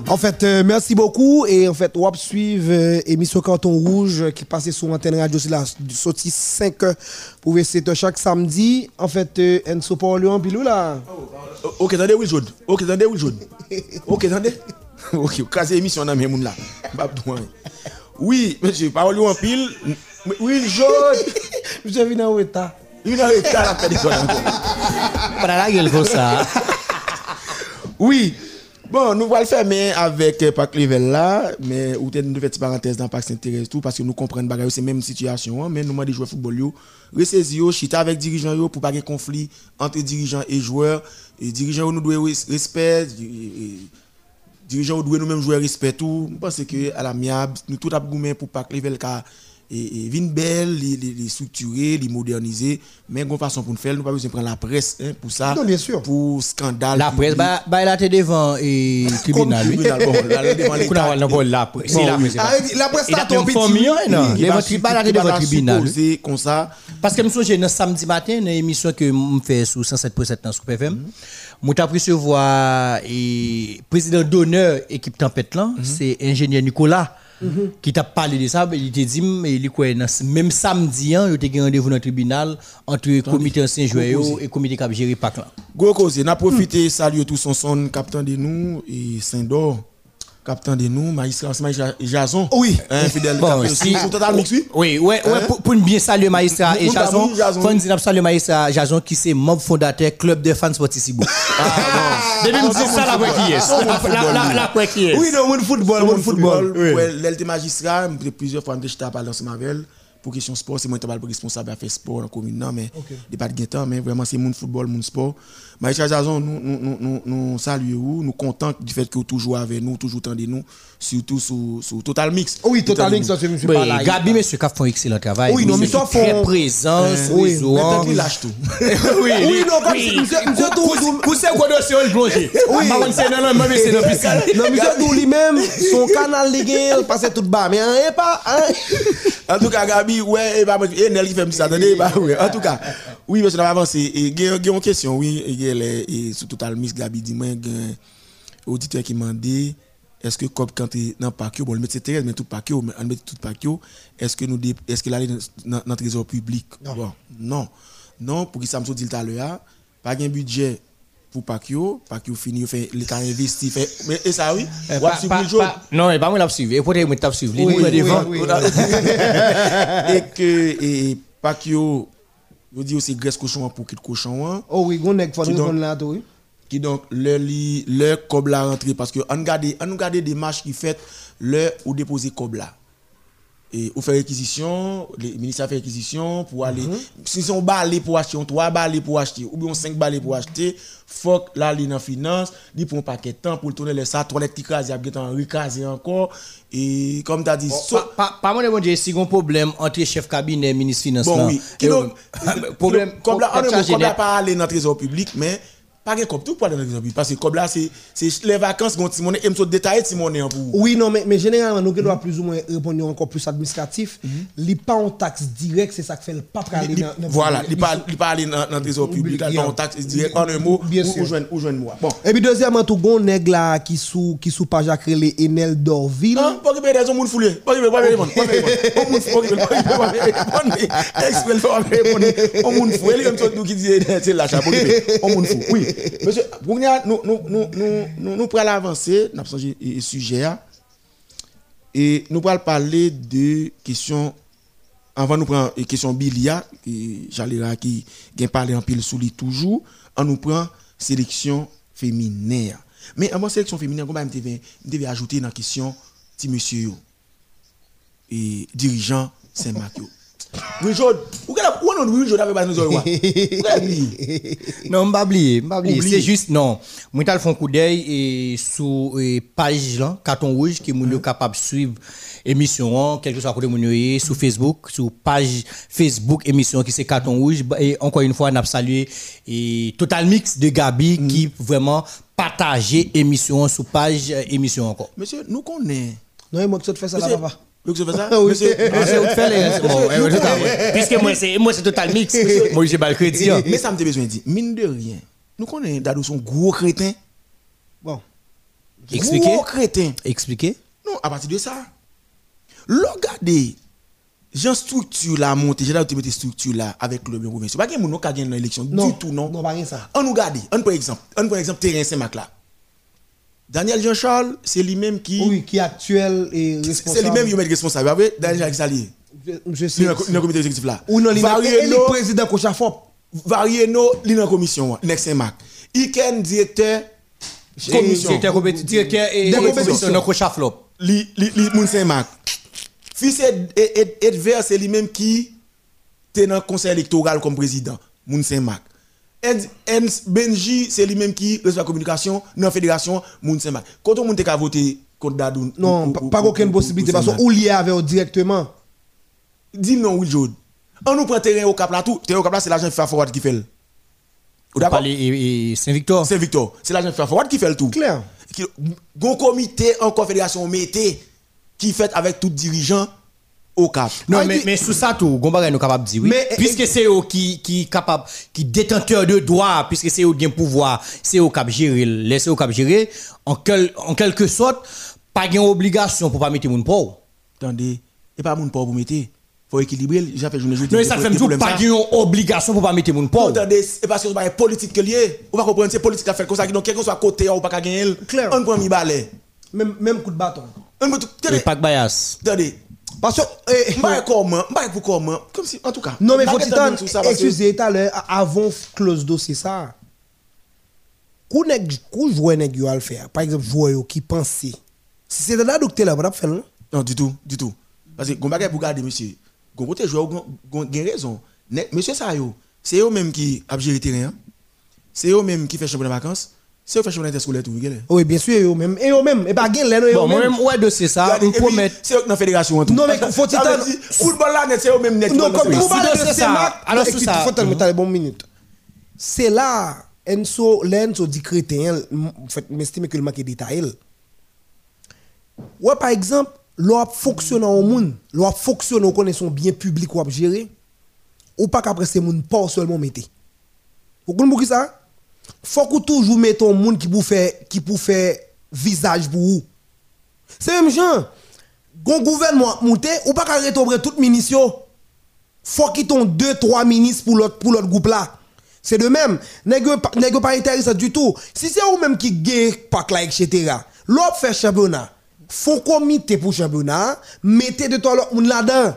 En fait, euh, merci beaucoup. Et en fait, on va suivre euh, émission Canton Rouge euh, qui passait sur l'antenne radio. C'est la sortie 5 heures pour VC chaque samedi. En fait, euh, Enso Paulo en pilou là. Ok, attendez, oui, jaune. Ok, attendez, oui, jaune. Ok, attendez. Ok, casez émission dans mes moun là. Besoin. Oui, monsieur, parole en pile. Oui, jaune. Je viens en retard. Il a été à la personne encore. Pas la gueule comme ça. Oui. Bon, nous allons le faire avec euh, Pac Level là, mais ou nous une parenthèse dans Pac s'intéresse tout parce que nous comprenons bagaille c'est même situation hein, mais nous des joueurs football yo, ressaisir yo, chita avec dirigeants yo pour pas de conflit entre dirigeants et joueurs et dirigeants nous doit respect dirigeants doivent nous même jouer respect tout. Pense que à l'amiable, nous tout avons pour Pac Level car et, et vin belle, les, les, les structurer, les moderniser, mais une façon pour nous faire, nous pas besoin de prendre la presse hein, pour ça. Non, bien sûr. Pour scandale. La presse, bah, bah, elle a été devant et tribunal. oui. Tribunal, bon, là, là, devant l'État. Kuna wala na la presse. Bon, la presse. Ah, la presse Il a là, ton une petit. famille, non? Qui va Devant tribunal, comme ça. Parce que je me souviens, un samedi matin, dans l'émission que je fais sur 107.7 dans Scoop FM, je suis recevoir le président d'honneur équipe Tempête là, c'est ingénieur Nicolas. Qui t'a parlé de ça, il t'a dit, même samedi, hein, il a rendez-vous dans le tribunal entre le comité ancien joueur et le comité qui a géré. Go cause, n'a profité saluer tous son son capitaine de nous et Saint-Dor, capitaine de nous, magistrat magistrat Jason. Oui. Un fidèle Bon, aussi. Sur total mix, oui. Oui, ouais, ouais, Hein? pour, pour bien saluer Maïstra et Jason, faut dire saluer Maïstra Jason qui c'est membre fondateur club de fans sportifs Sibou. Ah, Depuis me dire ça la quoi qui est. La la la quoi qui est. Oui, non, mon football, Bon mon football. Ouais, l'elle magistrat, plusieurs fois j'étais à parler ensemble avec elle pour question sport, c'est moi qui suis responsable à faire sport dans la commune non mais il pas de temps mais vraiment c'est mon football, mon sport. Magistrat Jason nous nous nous nous, nous saluons, nous contents du fait que vous toujours avec nous, toujours tendez nous surtout sur sur Total Mix. Oui, Total Mix, ça, c'est monsieur Oui, Palaï. Gabi, monsieur, qui fait un excellent travail. Oui, non, mais Monsieur ça qui est très font- présent sur oui, les réseaux. Maintenant qu'il lâche tout. Oui, Oui, non, comme si monsieur monsieur tout. Poussez quoi dossier, on le plonge. Oui. Par contre, c'est non, non, moi, mais c'est la piscine. Non, monsieur tout lui-même, son canal de il passait tout bas. Mais hein, pas. hein. En tout cas, Gabi, ouais, et bah, et Nel qui fait ça, attendez, bah, ouais. En tout cas, oui, parce qu'on va avancer. Et il y a une question, oui, il a les- et sur Total Mix, Gabi il un auditeur qui m'a dit, est-ce que comme quand tu es dans le parc, bon, le métier Thérèse, mais tout parc, mais on met tout parc, est-ce que nous, est-ce qu'il allait dans, le trésor public? Bon, non. Non, pour qui ça me dit tout à l'heure, pas un budget pour Pacquiao, Pacquiao fini, il fait l'État investi, fait, mais, et ça, oui, Eh, on suivre pas- le jour. Non, mais pas moi, la suivre. Et peut-être moi, la. Les Oui, numéros oui, devant. oui. et que et Pacquiao vous dit aussi graisse cochon pour qu'il cochon hein, Oh oui, on est là, oui. qui donc le le cob la rentrée parce que on regarde on regarde des matchs qui fait le ou déposer cob là et ou faire réquisition les ministères fait réquisition pour aller si on balai pour acheter on trois balais pour acheter ou bien on cinq balais pour acheter faut que là dans finance li pour un paquet de temps pour le tourner les ça toilette qui crase il y a recaser encore et comme tu as dit Pas- moi, bon Dieu, si un problème entre chef cabinet et ministre finance. Bon, oui. Qui et, donc, euh, problème. comme là, on ne net. pas aller dans le trésor public, mais pas de comme tout pour aller dans le trésor public. Parce que comme là, c'est les vacances, quand Simon et me détailler Simon est pour. Oui, non, mais, mais généralement, nous devons plus ou moins répondre encore plus administratif. Il pas en taxe directe, c'est ça qui fait le pas aller Li- dans- Voilà, il il- pas il pas aller dans trésor public, il Bien. pas en taxe direct en un mot, Bien ou joindre ou joindre moi. Bon. Et puis deuxièmement, tout gon nèg là qui sous qui sous page à créer les Enel d'Orville. Non, pas que des gens moun foulé. Pas que pas répondre, pas répondre. Moun foulé, pas que pas répondre. Répondre. On moun foulé, comme ça nous qui dit c'est l'achat pour On moun fou. Oui. Monsieur, pour nous nous nous nous nous nous nous avancer, pas changé sujet là. Et nous allons parler de questions avant nous prendre une question Bilia et Jalera qui qui parlé en pile sous lui toujours, on nous prend sélection féminine. Mais avant sélection féminine, me devait ajouter dans la question petit monsieur et dirigeant Saint-Marc Jod, ou pas nous oreilles. Ou qu'elle oublié. Non, je ne pas oublier. C'est juste, non. Moi, je fais un coup d'œil et sur la page là, Carton Rouge, qui est capable de suivre l'émission, quel que soit côté mon yo, sur Facebook, sur page Facebook émission qui c'est Carton Rouge. Et encore une fois, on a salué et Total Mix de Gabi qui vraiment partagé émission sur page émission encore. Monsieur, nous connaissons. Non, moi te fait ça là, Monsieur, papa. Vous que ça ça? Oui. C'est. Puisque moi, c'est moi, c'est Total Mix. Moi, j'ai pas le crédit. hein. mais ça me besoin de dire, mine de rien, nous connaissons Dadou son gros crétin. Bon. Expliquez. Gros crétin. Expliquez. Non, à partir de ça, regardez, j'ai structure là monté, j'ai là où structure là avec le bien provincial. Pas qu'il y a qui a gagné l'élection Non. du tout, non. Non, pas rien ça. On nous regarde, on prend exemple, on prend exemple terrain Saint-Marc là. Daniel Jean-Charles, c'est lui-même qui Oui, qui est actuel et c'est responsable. lui-même qui est responsable. Vous savez, Daniel Jean-Charles Salier. Je, sais. Dans le comité exécutif là. Ou non, il est président Kochafop. Varieno, il est dans la commission, Nex Saint-Marc. Iken, directeur commission. Directeur et commission, donc Chaflop. li, li, li moun Saint-Marc. Fils Ed- Ed- Ed- Edver, c'est lui-même qui était dans le conseil électoral comme président, moun Saint-Marc. Benji, c'est lui-même qui reçoit la communication dans la fédération, moun Saint-Marc. Quand on monte à voter contre Dadou. Non, pas aucune possibilité. ou Parce qu'on lié avec eux directement. Dis non, oui, Jode. On nous prend terrain au Cap là, tout. Terrain au Cap là, c'est l'agent FIFA Forward qui fait le. D'accord? Saint-Victor. Saint-Victor. C'est l'agent FIFA Forward qui fait le tout. Clair. Gon comité en confédération mettez qui fait avec tout dirigeant au Cap. Non, mais, mais sous ça, tout, Gombare nous capable de dire oui. Mais- puisque c'est eux qui, qui capable, qui détenteur de droit, puisque c'est eux qui ont pouvoir, c'est eux qui ont gérer, laissez eux qui ont gérer, en, quel, en quelque sorte, pas une obligation pour pas mettre mon pauvre. Attendez, et pas moun pauvre pour mettre. Faut équilibrer, j'ai fait journée jeudi. Non, ça fait tout, pas une obligation pour pas mettre mon pauvre. attendez, c'est parce que c'est pas politique que lié. Ou pas comprendre, c'est politique qui a fait comme ça, donc quel que soit côté ou pas qu'à gagner. Clair. On prend mi balai. Même, même coup de bâton. On prend tout. Pas de bias. attendez. Parce que. eh, M'baye comment, m'baye pour comment. Comme si, en tout cas. Non, mais faut que- excusez tout à l'heure, avant close dossier ça. Kou joueur nèg yo al faire? Par exemple, joueur qui pensait. Si c'est là docteur là, pas faire non. Non, du tout, du tout. Parce que, gon bagay pour garder, monsieur, gon côté joueur, gon raison. Monsieur ça yo, c'est eux même qui a géré terrain. hein. C'est eux même qui fait championnat de vacances. C'est fait championnat tout, voyez. Oui, bien sûr, yo même. Et yo même, et pas yo Bon, même. ouais, de c'est ça, on promet. C'est la fédération. tout. Non, mais faut dire, Football là, net, c'est eux même net. Non, comme c'est ça, alors puis ça, faut tellement mhm. t'as les bonnes minutes. C'est là, Enso, l'Enso dit chrétien, en fait, m'estime que le marque est détaillé. Ouais, par exemple, l'on fonctionne au monde, l'on fonctionne au connaissons bien public ou à gérer, ou pas qu'après c'est monde pas seulement mettez. Vous comprenez ça? Faut que toujours mette un monde qui pour faire, qui pour faire visage pour vous. C'est même genre, gon gouvernement monté, ou pas qu'à rétablir toute munition. Faut qu'ils t'ont deux, trois ministres pour l'autre, pour l'autre groupe là. C'est de même. Yo pas intéressé du tout. Si c'est vous même qui gagne pack là, etc. L'autre fait championnat. Faut comité pour championnat, mettez de toi l'autre monde là-dedans.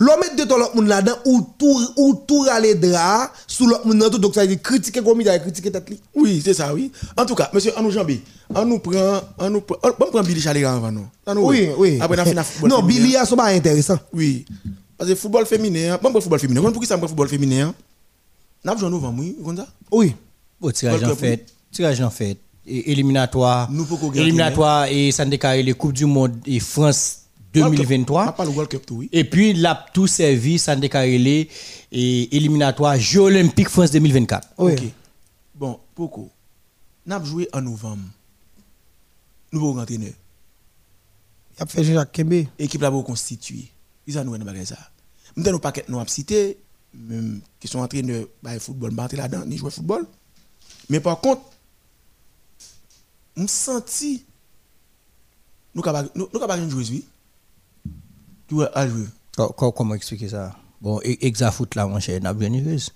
L'on met de toi l'autre monde là-dedans ou tout ou tout râler drap sous l'autre monde tout donc ça veut dire critiquer comité, critiquer tête. Oui, c'est ça, oui. En tout cas, monsieur, on nous jambe. On nous prend, on nous prend, on prend Billy Chaléra avant nous. Oui, oui. Après, on a fini football Non. Billy a pas intéressant. Oui. Parce que football féminin, bon, pour football féminin. Pour qui ça, pour football féminin? N'a pas novembre, oui, comme ça? Oui. Bon, tirage en fait. Tirage en fait. Et éliminatoire. Éliminatoire et ça déclaré les Coupes du Monde et France 2023. parle World Cup, tout, oui. Et puis, là, tout servi, déclaré les et éliminatoire Jeux Olympiques France 2024. Oui. Ok. Bon, pourquoi? N'a pas joué en novembre. Nouveau entraîneur. Il a fait Jacques Kembe. Équipe là, pour constituer. Ils ont nous un ça. Nous nous paquet nous a cité, même qui sont entraîneurs, bah, football, entrer là-dedans, ni jouer football. Mais par contre, on senti, nous nous nous de jouer, oui. Tu vois, à jouer. Co- co- Comment expliquer ça? Bon, e- Exafoot là, mon cher, n'a bien heureuse.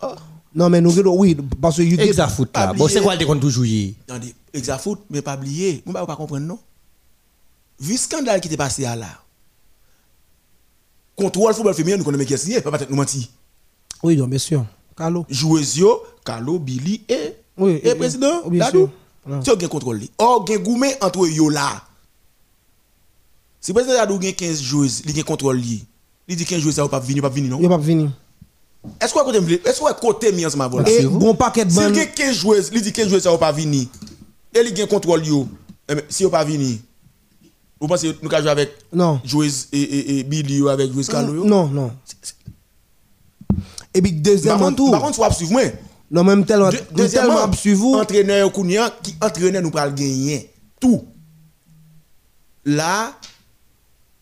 Non mais nous oui parce que Exafoot là. Bon, c'est quoi le qu'on toujours jouer Attendez, Exafoot, mais pas oublier, vous ne pas comprendre, non? Vu le scandale qui était passé à là, contrôle football féminin, nous connaissons qui est signé, pas peut-être nous mentir. Oui, non, bien sûr. Carlo. joueurs yo, Carlo, Billy et Oui, et et- président Dadou. sûr. Ah. C'est gen contrôle. Or gen goumé entre yo là. Si président Dadou gen 15 joueuses, li gen contrôle. Li dit 15 joueuses ça va pas venir, pas venir non? Il pas venir. Est-ce qu'on qu'on côté mi ensemble voilà. Et bon paquet de Si il gen 15 joueuses, li dit 15 joueuses ça va pas venir. Et li gen contrôle yo. Eh si yo pas venir. Vous pensez nous ka jouer avec Non. joueuses et, et, et Billy avec joueuses Carlo? Non, non. Et puis deuxièmement tout. par contre, soit suivre moi. Non, même tellement nous tellement suivre. entraîneur Kounia qui entraîneur nous pral gagner tout. Là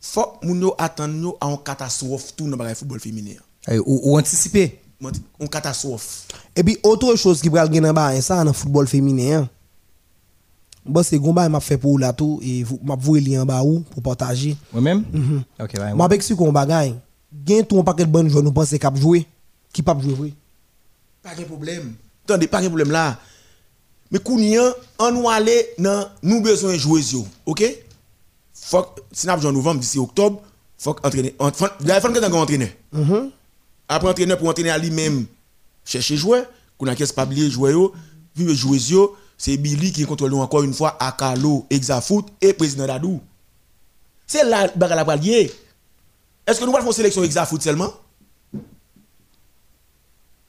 faut attendre nous à une catastrophe tout dans le football féminin. Ou, ou anticiper. Une catastrophe. Et puis autre chose qui va gagner dans bas ça dans le football féminin. hein. Bon, c'est Gomba m'a fait pour là tout et vous m'a voué li en bas ou pour partager. Moi-même? Ok, ouais. Moi avec ce qu'on bagaille. Gain tout un paquet de bonnes joueurs nous penser cap jouer. Qui pas jouer. Pas de problème. Attendez, pas de problème là. Mais Kounia, on nous aller dans nous besoin de jouer OK? Faut si n'a en novembre d'ici octobre, faut entraîner. Il faut que tu entraîner. Après entraîneur pour entraîner à lui-même chercher joueur, qu'on a qu'est-ce pas oublier yo, vivre jouer c'est Billy qui contrôle encore une fois Akalo, Exafoot et président Dadou. C'est là bagarre la lié. Est-ce que nous allons faire sélection Exafoot seulement?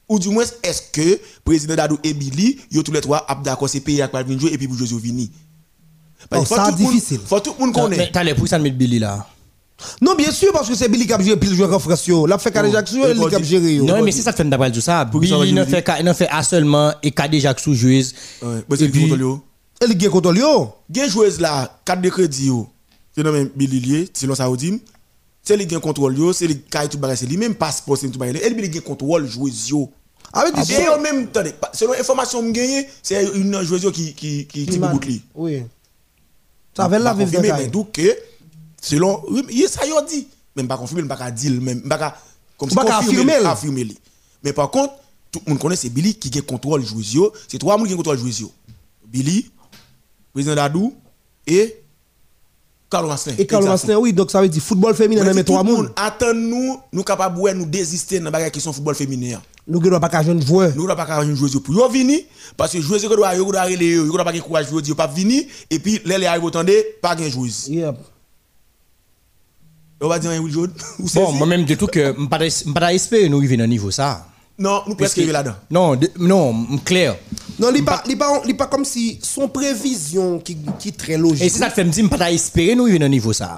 Ou du moins est-ce que président Dadou et Billy yo tous les trois d'accord c'est pays à venir jouer et puis pour jouer vini Oh, ça, difficile. faut tout le monde Non, connaît Mais t'as les pour ça de mettre Billy là. Non, bien sûr, parce que c'est Billy qui a géré pile joueur en France. L'a fait Kade Jackson, Et il pour qui a géré. Non, mais c'est ça que fait d'après tout ça. Que Billy n'a jouer. fait à seulement et Kade sous joueuse. Parce que puis- contrôle yo? Et il gagne contre lui. Gen joueuse là, carte de crédit. C'est nommé Billy Lié, selon ça dit. C'est lui qui contrôle yo, c'est lui qui a tout bagage, c'est lui même passeport c'est tout bagage. Et Billy qui contrôle joueuse yo. Ah oui, Et en même temps, selon information que j'ai c'est une joueuse qui qui qui qui bout. Oui. Ça avait la de Kaye. mais donc que selon oui, il ça yo dit même pas confirmer pas dire même pas comme si confirmer affirmer. mais par contre tout le monde connaît c'est Billy qui a contrôle joueuse yo c'est trois monde qui contrôle joueuse yo Billy président Dadou et Carlo Asselin Et Carlo Asselin, oui, donc ça veut dire football féminin, Mais trois monde. monde attend nous nous capable ouais nous désister dans bagarre question football féminin Nous ne pas jeune joueur. nous n'a pas jouer pour yo venir parce que jouer que doit yo doit aller yo doit pas de courage pour dire pas venir et puis les les arrive autant pas gain joueuse Yep. on va dire un Will Jaune Bon, moi-même, du tout que je ne pas espérer nous arriver à un niveau ça. non nous presque là-dedans Non, de- non, clair. Non, il pas, il pas, il pas comme si son prévision qui, qui est très logique. Et c'est ça que fait me dire, je ne pas espérer nous arriver à un niveau ça.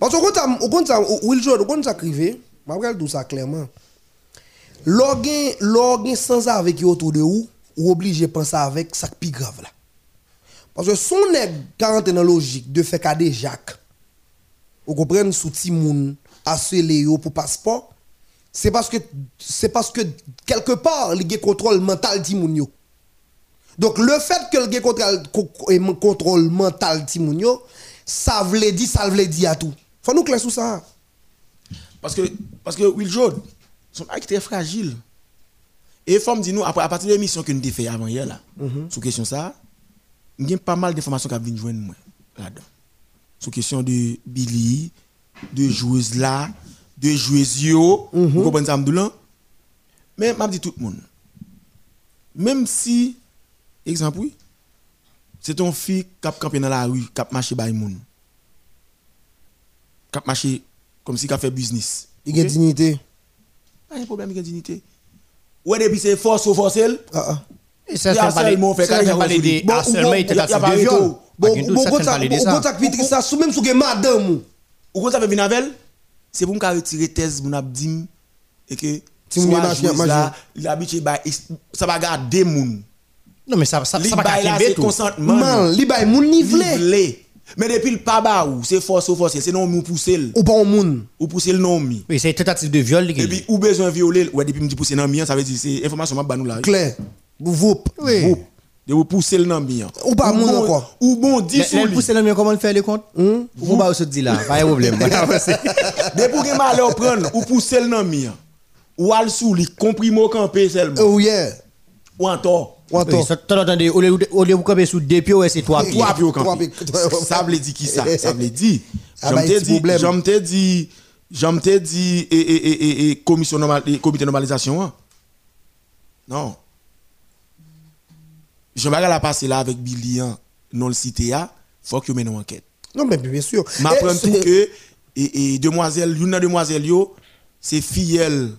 Parce qu'au compte, au compte, au Will Jordan, au compte, ça je regarde tout ça clairement. Login sans avec autour de vous, ou obligé de penser avec ça qui grave là. Parce que son nèg 40 dans logique de faire cadet Jacques, vous comprenez, sous Timoun, assuré yo pour passeport, c'est parce que, c'est parce que quelque part, il y contrôle mental Timoun. Donc le fait que le contrôle, co- contrôle mental Timoun ça veut dire, ça veut dire à tout. Faut nous clair sur ça. parce que parce que Will Jaune son mec était fragile et femme dit nous après à partir de l'émission que nous avons fait avant hier là sur question ça il y a pas mal d'informations qui viennent joindre moi là-dedans. Sur question de Billy de joueuse là de joueuse yo vous comprenez ça mais m'a dit tout le monde. Même si exemple oui c'est ton fille qui a campé dans la rue qui a marché by moun qui a marché comme si qui a fait business. Il y a dignité. Pas de problème avec la dignité. Ouais, depuis c'est force ou force elle. Ah, ah. Et ça, Il y c'est a pas les seulement fait ça, carrière c'est pas les aujourd'hui. des Bon, de viol. Ça, sous même sous que madame ou. C'est pour me retirer thèse mon abdim et que Si joueuse là, bah ça va garder moun. Non, mais ça, ça, ça va tout. consentement. Li bay moun nivelé. Mais depuis le pas bas ou c'est force ou force, c'est non nous pousser Ou pas un moun. ou pousser le non mi. Oui, c'est tentative de viol. Et puis ou besoin violer, ouais depuis me dit pousser non mi, ça veut dire c'est information m'a nous là. Clair. Vous. Oui. Ou de vous pousser le non mi. Ou pas moun bon- encore. Ou bon dit sous lui. pousser le mieux, comment le faire les comptes Vous va se dire là, pas de problème. De pou gen malheur prendre ou pousser le nan mi. Ou al sou li comprimo campé seulement. Oh yeah. Ou en tort. T'as entendu, au lieu au lieu de sous deux pieds, ouais, c'est trois pieds. Trois pieds. Ça veut dire qui ça Ça veut dire. J'aime te petit dit, te dit, et et et et et commission normal et comité de normalisation. hein? Non. Je vais la passer là avec Billy hein, non le cité a, faut que mène une enquête. Non, mais bien sûr. Et tout c'est- que et, et demoiselle, l'une des demoiselles c'est filleule.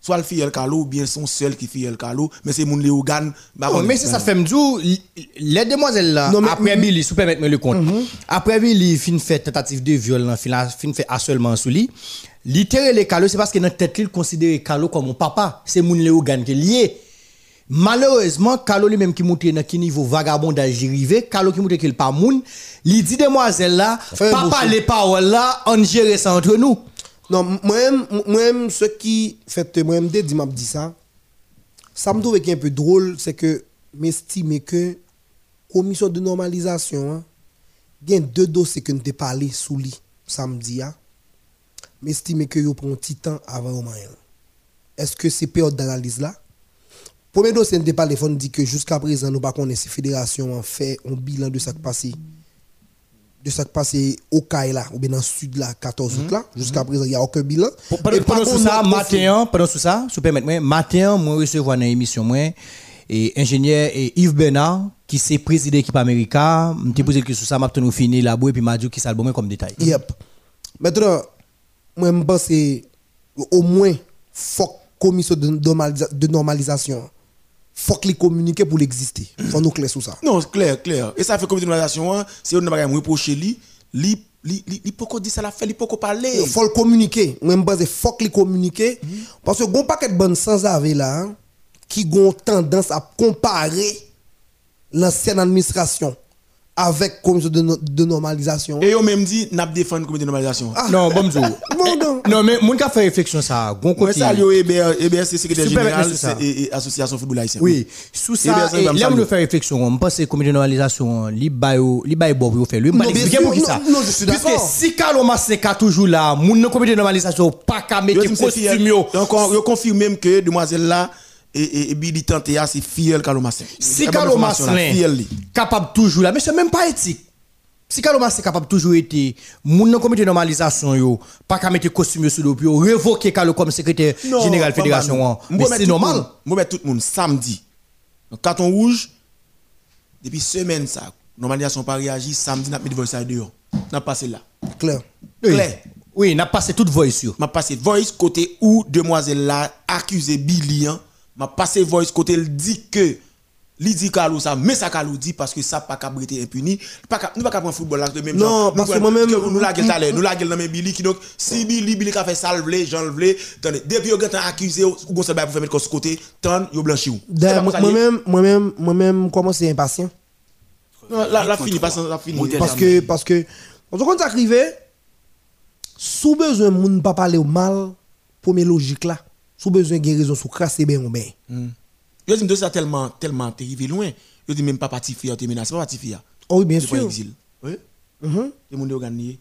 Soit le filleule Carlo ou bien son seul qui filleule Carlo, mais c'est mon Léogan. Non, mais c'est ça fait me dire, les demoiselles là, Non, mais- après Billy, si vous permettez me le compte, après Billy, fin fait tentative de viol, là, fin, fin fait harcèlement sous lui, littéralement les Carlo, c'est parce que dans tête, il considère Carlo comme mon papa, c'est mon Léogan qui est lié. Malheureusement, Carlo lui-même qui monte dans qui niveau vagabondage arrivé, Carlo qui monte qu'il pas moun, il dit demoiselle là, papa les paroles là, on gère ça entre nous. Non, moi-même, ce qui fait, moi-même, dit, m'a dit ça, ça me trouve un peu drôle, c'est que m'estime que commission de normalisation, hein, il y a deux dossiers que nous parlé sous lit samedi. Hein, mais estime que vous prend un petit temps avant moyen. Est-ce que c'est période d'analyse là? Premier dossier, nous parlé, on dit que jusqu'à présent, nous ne connaissons pas si fédération a fait un bilan de ce qui passé de ce qui passé au CAI là, ou bien dans le sud là, 14 août là. Jusqu'à présent, il n'y a aucun bilan. Pendant Et par pendant contre, ça, matin, pendant ça, si vous permettez, matin, moi, recevoir dans l'émission, moi, et ingénieur et Yves Bernard, qui c'est président de l'équipe américaine, je posé que sur ça, tenu fini là-bas, et puis m'a dit qui ça le comme détail. Yep. Maintenant, moi, je pense que au moins, faut commission de normalisation. Faut que les communiquer pour l'exister. faut nous clair sur ça. Non, c'est clair, clair. Et ça fait de normalisation, hein, si on n'a pas reproché lui, lui, lui, lui, lui, pourquoi dire ça la fait, lui, pourquoi parler. Il faut le communiquer. Je pense qu'il faut que les communiquer. Parce que il un paquet de bonnes sans avec là, hein, qui ont tendance à comparer l'ancienne administration avec commission de, no- de normalisation. Et on même dit, n'a pas défendu le comité de normalisation. Ah. Non, bon, m'dou. Bon, non. Non, mais mon cas fait réflexion ça, bon côté. ça, yo, EBR, EBR, c'est secrétaire Super, général mais c'est ça. c'est- et, et association football haïtien. Oui, sous Eh bien, ça, là, on nous fait réflexion, on pense que le comité de normalisation, pour faire. Lui, Non, pour qui ça. je suis si toujours là, comité de normalisation, pas qu'à mettre costume. Donc, on on confirme même que demoiselle là, et, et, Billy Tantea, c'est fiel Carlo Massin. Si li. capable toujours là, mais c'est même pas éthique. Si Carlo Maslin capable toujours été, nan comité de normalisation yo, pas qu'à mettre costume yo sur le puis révoquer Carlo comme secrétaire général fédération. Mais c'est normal. Moi, mettre tout le monde samedi. Donc, carton rouge, depuis semaine, ça, normalisation pas réagi, samedi, n'a mis voice ça dehors. N'a passé là. Clair. Oui. Clair. Oui, n'a passé toute voix sur. m'a passé voice côté où demoiselle là accusé Billy hein. M'a passé voice côté il dit que li dit Carlo ça mais ça Carlo dit parce que ça pas capable rester impuni pas nous pas capable football là de même Non, genre. parce que moi-même- que nous la gueule nous la gueule dans même Billy qui donc si Billy Billy a fait ça le vle Jean le vle. Attendez depuis au gars accusé ou gon ça pour faire mettre sur côté tant yo blanchi ou C'est D'ailleurs, pas comme ça, moi-même, moi-même, moi-même, comment c'est impatient? non la la fini pas la fini. Parce que, parce que, on arrivé, sous besoin, moun pas parler au mal, première logique là, sous besoin de raison, sous crasser bien ou bien. yo dit de ça tellement tellement terrible loin yo dit même pas parti fier terminé c'est pas parti fier Oh oui, bien sûr. exil oui les monde organisé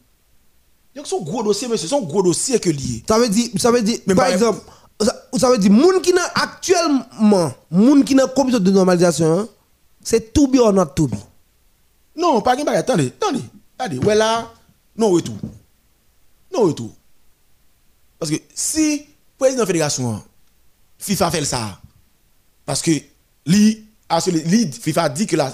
donc son gros dossier monsieur son gros dossier que lié Ça veut dire, ça veut dire, par exemple, ça, ça veut dire, moun qui n'a actuellement, moun qui n'a commission de normalisation, hein, c'est to be or not to be. Non, pas de Attendez, attendez. Attendez, ouais là, non retour. Non retour. Parce que si président de la fédération, FIFA fait ça, parce que lui, a sur le- lui, FIFA dit que la.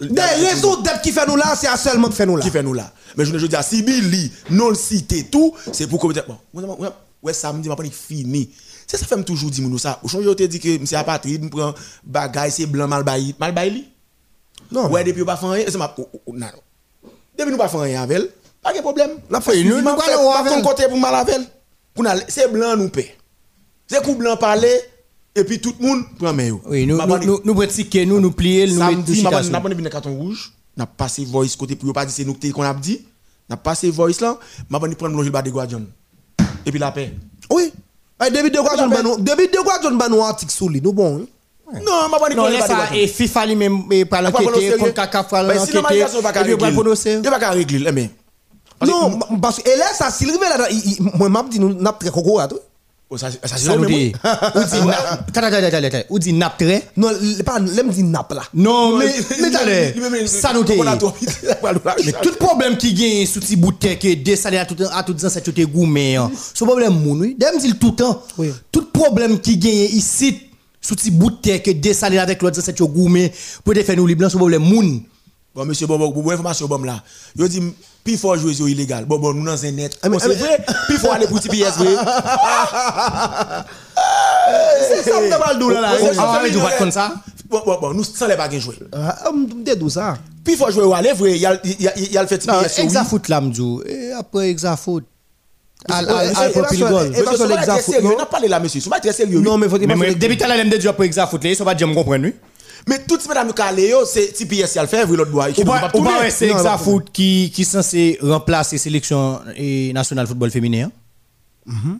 Des raisons d'être qui fait nous là, c'est à seulement qui fait nous là. qui fait nous là. Mais je ne veux dire, si Billy non le cité tout, c'est pour commettre. Bon, moi, moi, moi, ouais, samedi, m'a pas fini. C'est ça fait me toujours dire nous ça. Au change, je te dis que monsieur Apatride, me prend bagaille, c'est blanc mal bailli. Mal bailli? Non, Ouais, depuis pas faire rien, c'est ma. oh, oh, oh, non. Depuis nous pas faire rien avec elle, pas de problème. La fait, nous, nous, mal c'est blanc nous paie. C'est coup blanc parler et puis tout le monde prend main. Oui, nous, nous, nous, nous pratiquons, nous, nous plier, nous mettons tout Samedi, ma bande- citation. n'a pas de carton rouge, n'a passé voice côté pour pas dire c'est nous qu'on a dit. N'a passé voice là, ma bande prendre le bas de Guadion. Et puis la paix. Oui. Eh, David de quoi John Banou, David de quoi John Banou article sous lui, nous bon. Non, ma bande Non, ça, et FIFA lui-même, Après, l'enquêter, pour Kaka, faire Ben, l'enquêter, pas et puis pour le prononcer. il pas qu'à régler, mais. Non, parce que là ça s'il là, moi m'a dit nous n'a très coco à tout. Oh, ça, dit, ou dit, nap très? Non, pas l'aime dit nappe là. Non, mais, mais ça. Mais tout problème qui gagne sous petit bout que descendre à tout à tout ça c'est gourmet. hein. Ce problème moun oui, d'ailleurs me dit tout le temps. Tout problème qui gagne ici sous petit bout que descendre avec l'autre c'est gourmet pour faire nous libre ce problème moun. Bon, monsieur Bobo, bon, bon information bon là. Yo dit, puis faut jouer sur illégal. Bon, bon, nous dans un net. Ah, mais- Bon, c'est ah, vrai, puis faut aller pour TPS, vrai. C'est ça me pas le là. Ah, mais tu comme ça. Bon, bon, bon, nous sans les bagues jouer. Ah, me dit d'où ça? Puis faut jouer ou aller, vrai, il y a, il y a, il y a le fait TPS. Exafoot là m'dou. Et après Exafoot. Pas pas très l'exafoot, sérieux, non? On a mais faut pas moi, depuis tout à l'heure, me Exafoot ça va dire lui. Mais tout ce madame nous calé, yo, c'est TPS qui a le fait, l'autre bois. Ou pas, c'est Non, non, qui qui censé remplacer sélection et nationale football féminin? hein?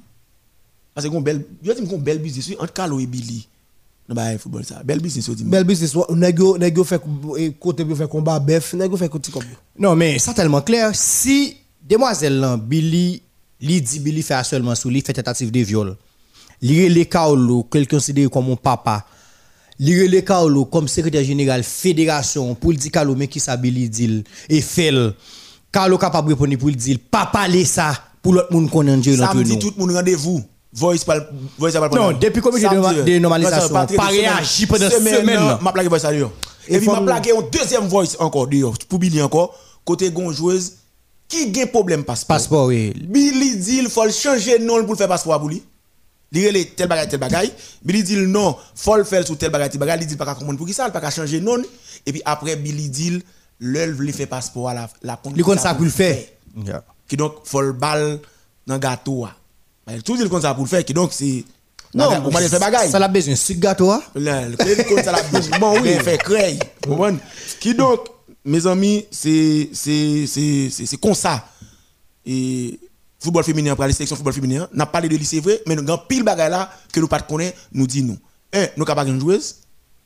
Parce yo dit qu'on belle business entre Carlo et Billy. Bah, football ça. Bel business, on dit. Bel business, yo nèg yo fait eh, côté fait combat bœuf, nèg yo fait côté comme yo. Non, mais ça tellement clair. Si demoiselle Billy, li dit Billy fait seulement sous lui fait tentative de viol. Li les Kaolo, quelqu'un considéré comme mon papa. Li les Kaolo comme secrétaire général fédération pour le dire Kaolo mais qui ça Billy dit et fait. Kaolo capable répondre pour le dire pas parler ça pour l'autre monde connaît Dieu entre Samedi, nous. tout le monde rendez-vous. Voice pas voice Non, depuis comité de Samedi, ça, pas réagi pendant Semaine, m'a plaqué voice à dehors. Et puis m'a plaqué un deuxième voice encore dehors. Pour Billy encore, côté gon joueuse qui gagne problème passeport? Passeport, oui. Billy dit il faut changer nom pour faire passeport pour lui. Il relè tel bagay tel bagay. Billy dit non, faut le faire sous tel bagay tel bagay, il dit pas qu'à comprendre pour qui ça, il pas qu'à changer de nom et puis après Billy dit l'œuvre lui fait passeport à la la compte Li kon ça pour le faire. qui donc faut le bal dans gâteau. ah. Bah, Tout dit le ça pour le faire qui donc c'est Non, on m'a fait bagay. Ça l'a besoin de gâteau. Là, le de compte, ça la bouche. Bon, oui, fait créer. Vous comprenez? Qui donc, mes amis, c'est, c'est, c'est, c'est, c'est comme ça. Et, football féminin, après la sélection football féminin, n'a pas parlé de lycée vrai, mais nous avons pile bagay là, que nous pas connaître, nous dit nous. Un, nous avons pas une joueuse.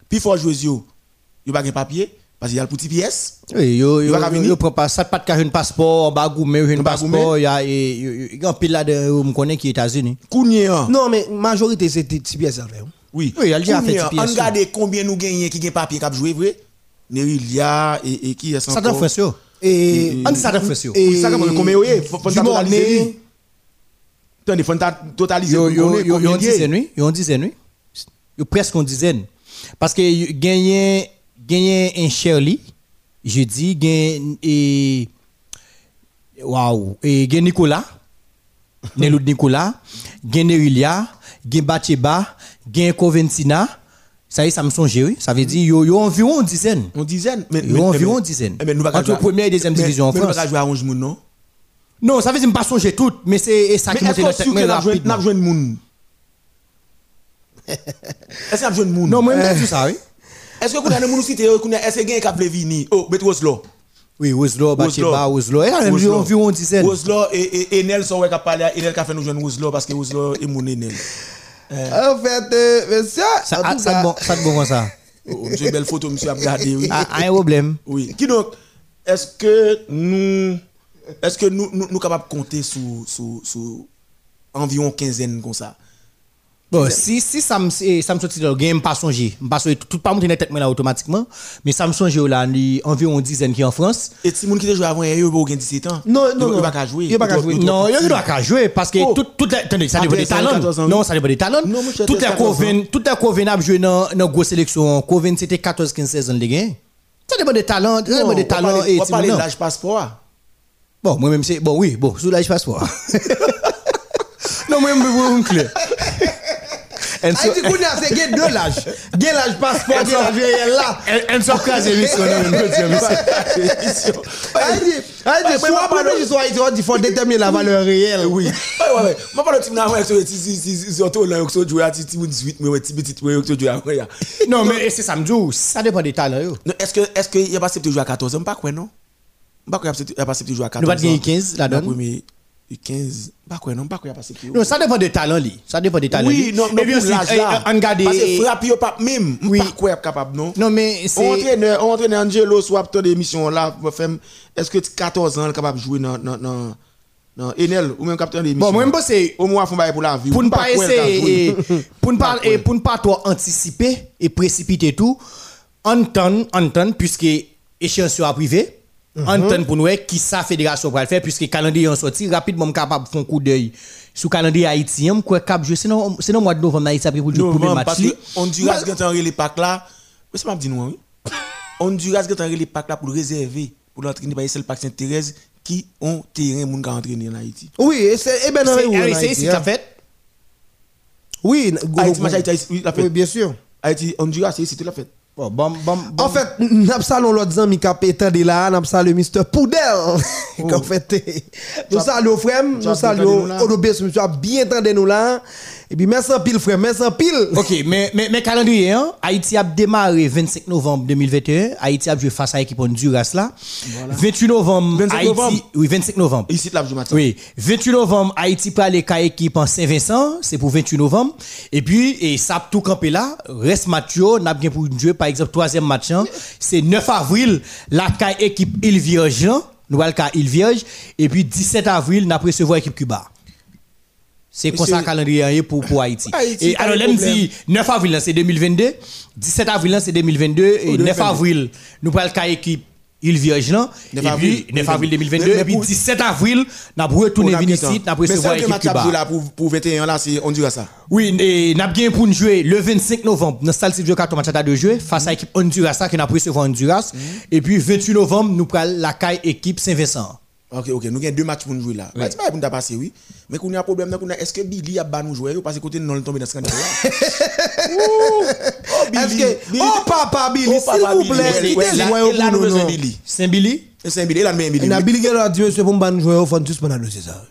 Puis, faut joueuse yo, yo pas un papier, parce qu'il y a le petit pièce. Oui, yo, yo, va yo, venir? yo prend pas ça pas de passeport, un Ba passeport, il y a il y a un pile là de on connaît qui est États-Unis. Kounye, hein. Non, mais majorité c'est petit pièce ça fait. hein. Oui, Oui, elle a fait petit pièce, On regarde combien nous gagnons qui gagne papier qui joué vrai. Nerilia et, et qui est Ça dans France yo. Et On dit ça yo. et Oui, ça comme combien oui, du. Attendez, faut totaliser. Yo combien une il y a. dizaine oui, yo une dizaine oui. Presque une dizaine. Parce que gagné gagné un Shirley jeudi gagne et waouh et gagne Nicolas Nelou Nicolas, gagne Nerilia, gagne Bacheba, gagne Coventina. Ça y est, ça me songe, oui. Ça veut dire yo yo environ une dizaine. Une dizaine? Mais, Yo environ une dizaine. Mais Entre jouer- première et deuxième mais- division en mais nous France. pas jouer à 11 moun, non? Non, ça veut dire me pas songer tout, mais c'est ça Mais qui monte est-ce qu'on la tête mais rapidement. n'a joué de moun? Est-ce qu'on a joué de moun? Non, moi je dis ça, oui. Est-ce que vous avez moun cité, vous avez est-ce que quelqu'un qui a venir? Oh, bet Oslo. Oui, Oslo, Bacheba, Oslo. Et là, Oslo. environ une dizaine. Oslo et Enel sont qui a parlé, Enel qui a fait nous joindre Oslo parce que Oslo est mon Enel. En fait, euh, monsieur, Ça, en ah, tout ça, bon, ça de bon comme ça? Oh, Monsieur belle photo monsieur a regardé oui. Ah, un problème. Oui. Qui donc, est-ce que nous, est-ce que nous, nous, nous capables de compter sur, sur, sur environ quinzaine comme ça? Bon, si, si ça me, sortit le game, pas songer. Pas songer, tout pas monter tête moi, là automatiquement. Mais ça me songe là, il environ dizaine qui est en France. Et si moun qui te joue avant, il y a 17 ans. Non, non, Il va pas jouer. Il va pas jouer. Non, il y a qu'à jouer parce que Oh. tout, tout, attendez, ça dépend des 13 ans, 14 talents. Non, ça dépend des talents. Moi, Tout est 13, 14 ans. Coven, tout Coven a joué dans, dans grosse sélection. Coven, c'était 14, 15, 16 ans de gain. Ça dépend des talents, ça dépend des talents et On va de l'âge passeport. Bon, moi-même, c'est. Bon, oui, bon, sous l'âge passeport. non, moi-même, je veux clair. Ah, dit qu'on a c'est gain deux l'âge. Gain l'âge passeport, gain l'âge réel là. Elle sort crase non, soit nous, il faut déterminer la valeur réelle. Oui. Ouais, ouais. Moi, pas le c'est surtout là, jouer à Titi 18, mais petit jouer à. Non, mais c'est ça me dit, ça dépend des talents. Est-ce que, est-ce qu'il y a pas accepté de jouer à 14 ans? Pas quoi, non? Pas quoi, il y a pas accepté de jouer à 14 Nous ans. va gagner 15, la Dans donne. premier- 15, pas quoi, non? Pas quoi. Non, ça dépend des talents, li. Ça dépend des talents. Oui, non, non, Et sûr, l'âge eh, on regarde. Parce que eh, frappe, pas même. Oui. Pas quoi, capable, non? Non, mais On c'est. entraîne, on entraîne Angelo soit ton émission là, est-ce que tu 14 ans, capable de jouer dans, dans Enel, ou même capitaine d'émission? Bon, moi, je c'est. Au moins, faut pour la vie. pour ne pas essayer pour ne pas pour ne pas trop anticiper et précipiter tout entendre entendre puisque échéance à privé Mhm. Entendre pour nous qui sa fédération pour le faire puisque calendrier en sorti rapidement capable de faire un coup d'œil sous calendrier haïtien quoi cap jouer sinon sinon mois de novembre Haïti a pris pour le premier match parce li. que Honduras qui est les packs là, mais c'est pas dit nous, oui. Honduras qui est les packs là pour réserver, pour l'entraîner par le pack Sainte-Thérèse qui ont terrain moun entraîner en Haïti. Oui, et c'est eh ben non, C'est- oui, en oui, c'est hein. fait Oui, Haïti, match Haïti, Haïti, oui, la Oui, fête. bien sûr. Haïti, Honduras, c'est ici, tout la fête. Bon bon bon En fait, n'a salon l'autre ami qui a pété de là, n'a salon Mr. Poudel. En fait, nous saluons frère, nous saluons nous? Odobes, monsieur bien entendu nous là? Et puis, merci en pile, frère, merci en pile. Ok, mais, mais, mais calendrier, hein, Haïti a démarré 25 novembre 2021. Haïti a joué face à l'équipe Honduras là. 28 novembre, 25 Haïti. novembre. Oui, 25 novembre. Ici, là, matin. Oui, 28 novembre, Haïti peut aller qu'à équipe en Saint-Vincent, c'est pour 28 novembre. Et puis, et ça a tout campé là, reste match, n'a bien pour jouer, par exemple, troisième match, hein, c'est 9 avril, la équipe Île Vierge, hein, nous allons Île Vierge, et puis 17 avril, n'a recevoir équipe Cuba. C'est comme ça le calendrier pour, pour Haïti? Haïti, et alors, là, dit 9 avril, c'est 2022, 17 avril, c'est 2022, et 9 avril, nous allons qu'à équipe Île Vierge, là, 9 et avril, puis 9 avril 2022, Mais- mais et puis pour- 17 avril, nous venir la ici, nous Mais recevoir c'est que équipe match à Cuba. là pour, pour 21 là, c'est Honduras ça. Oui, et nous avons bien pour nous jouer le 25 novembre, dans Stade Silvio Carton match à de jouer face à l'équipe Honduras, ça, qui n'a pas recevoir Honduras. Et puis 28 novembre, nous prenons la caille équipe Saint-Vincent. Ok, ok, nous avons deux matchs pour nous jouer là. Bah, c'est pas pour nous passer, oui. Mais qu'on a un problème, qu'on a- est-ce que Billy a ban nous jouer parce que côté nous, on tombe dans ce scandale là. Oh, Billy. que. Billy- Oh, papa Billy, Oh, s'il vous Billy. plaît, Ouais, quittez ouais, le là- nous besoin non. Billy. Saint-Billy Et c'est un Billy, là, nous Billy. Oui. Billy Gelo a dit, monsieur, pour me jouer au fond, tous pendant le c'est ça.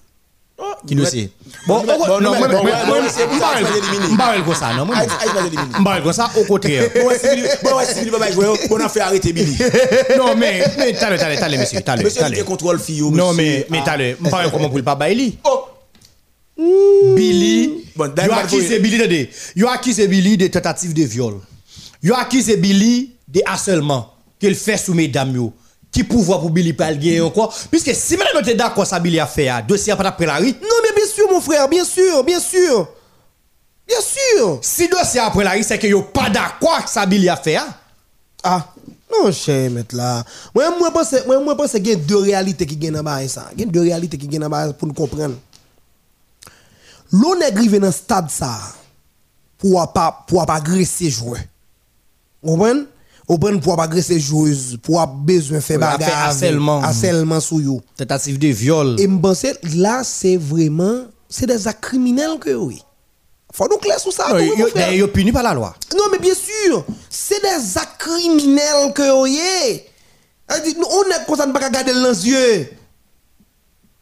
Oh, Qui nous sait? Bon, bon, non, moi, m'parle comme ça, non, éliminer. m'parle comme ça, au contraire. Bon, ouais, si Billy- bon, si Billy pas jouer, on a fait arrêter Billy. non, mais, mais, t'as le, t'as le, monsieur, t'as le, Monsieur, contrôle fille. oh, Non, mais, mais Ah. t'as le, m'parle comment pour le pas. Oh, Billy, Bon, yo d'ailleurs, accusé Billy de, yo accusé Billy de tentative de viol. Yo accusé Billy de harcèlement qu'il fait sous mesdames yo. Qui pouvoir pour Billy pas gagner encore puisque si maintenant tu es d'accord ça Billy a fait à dossier pas après la rue. Non, mais bien sûr, mon frère, bien sûr, bien sûr. Bien sûr. Si dossier après la rue c'est que yo pas d'accord ça Billy a fait à. Ah, non, cher, maître là. Moi, moi, pense, moi, moi, pense qu'il y a deux réalités qui viennent dans ça. Il y a deux réalités qui viennent dans pour nous comprendre. L'on est arrivé dans stade ça pour pas pour pas agresser joueur. Vous comprenez? Vous comprenez pour agresser joueuse, pour avoir besoin de faire bagarre. harcèlement. Harcèlement sur vous. Tentative de viol. Et je pense que là, c'est vraiment. C'est des actes criminels que oui. Faut nous clair sur ça. Non, yo- yo puni par la loi. Non, mais bien sûr, c'est des actes criminels que dit, nous, On est comme ça, nous ne pas garder dans les yeux.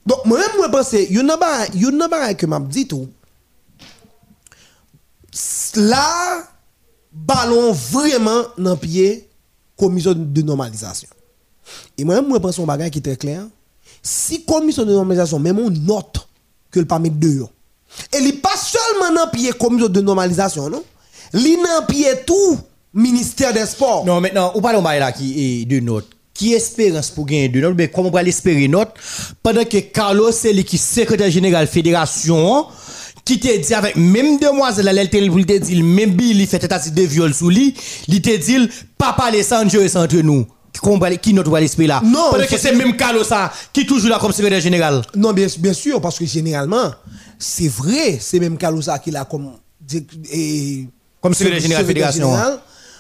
Donc, moi-même, moi, pense, il y en a pas, il y en a pas que m'a dit tout. Là, ballon vraiment dans pied, commission de normalisation. Et moi-même, moi, pense un bagage qui est très clair. Si commission de normalisation, même on note que le pas mettre dehors. Et il pas seulement dans pied commission de normalisation, non? Il dans pied tout ministère des Sports. Non, maintenant, on parle de là qui est de notes. Qui espérance pour gagner de notes, mais comment on va l'espérer notes pendant que Carlos, c'est lui qui secrétaire général fédération, qui te dit avec même demoiselle, elle il te dit, même Billy fait tentative de viol sous lui, il te dit, papa les sans Dieu est entre nous. Qui notre va l'espérer là? Non, il que c'est même Carlos ça, qui est toujours là comme secrétaire général. Non, bien, bien sûr, parce que généralement, c'est vrai, c'est même Kalousa qui l'a comme. et- Comme secrétaire général fédération, général.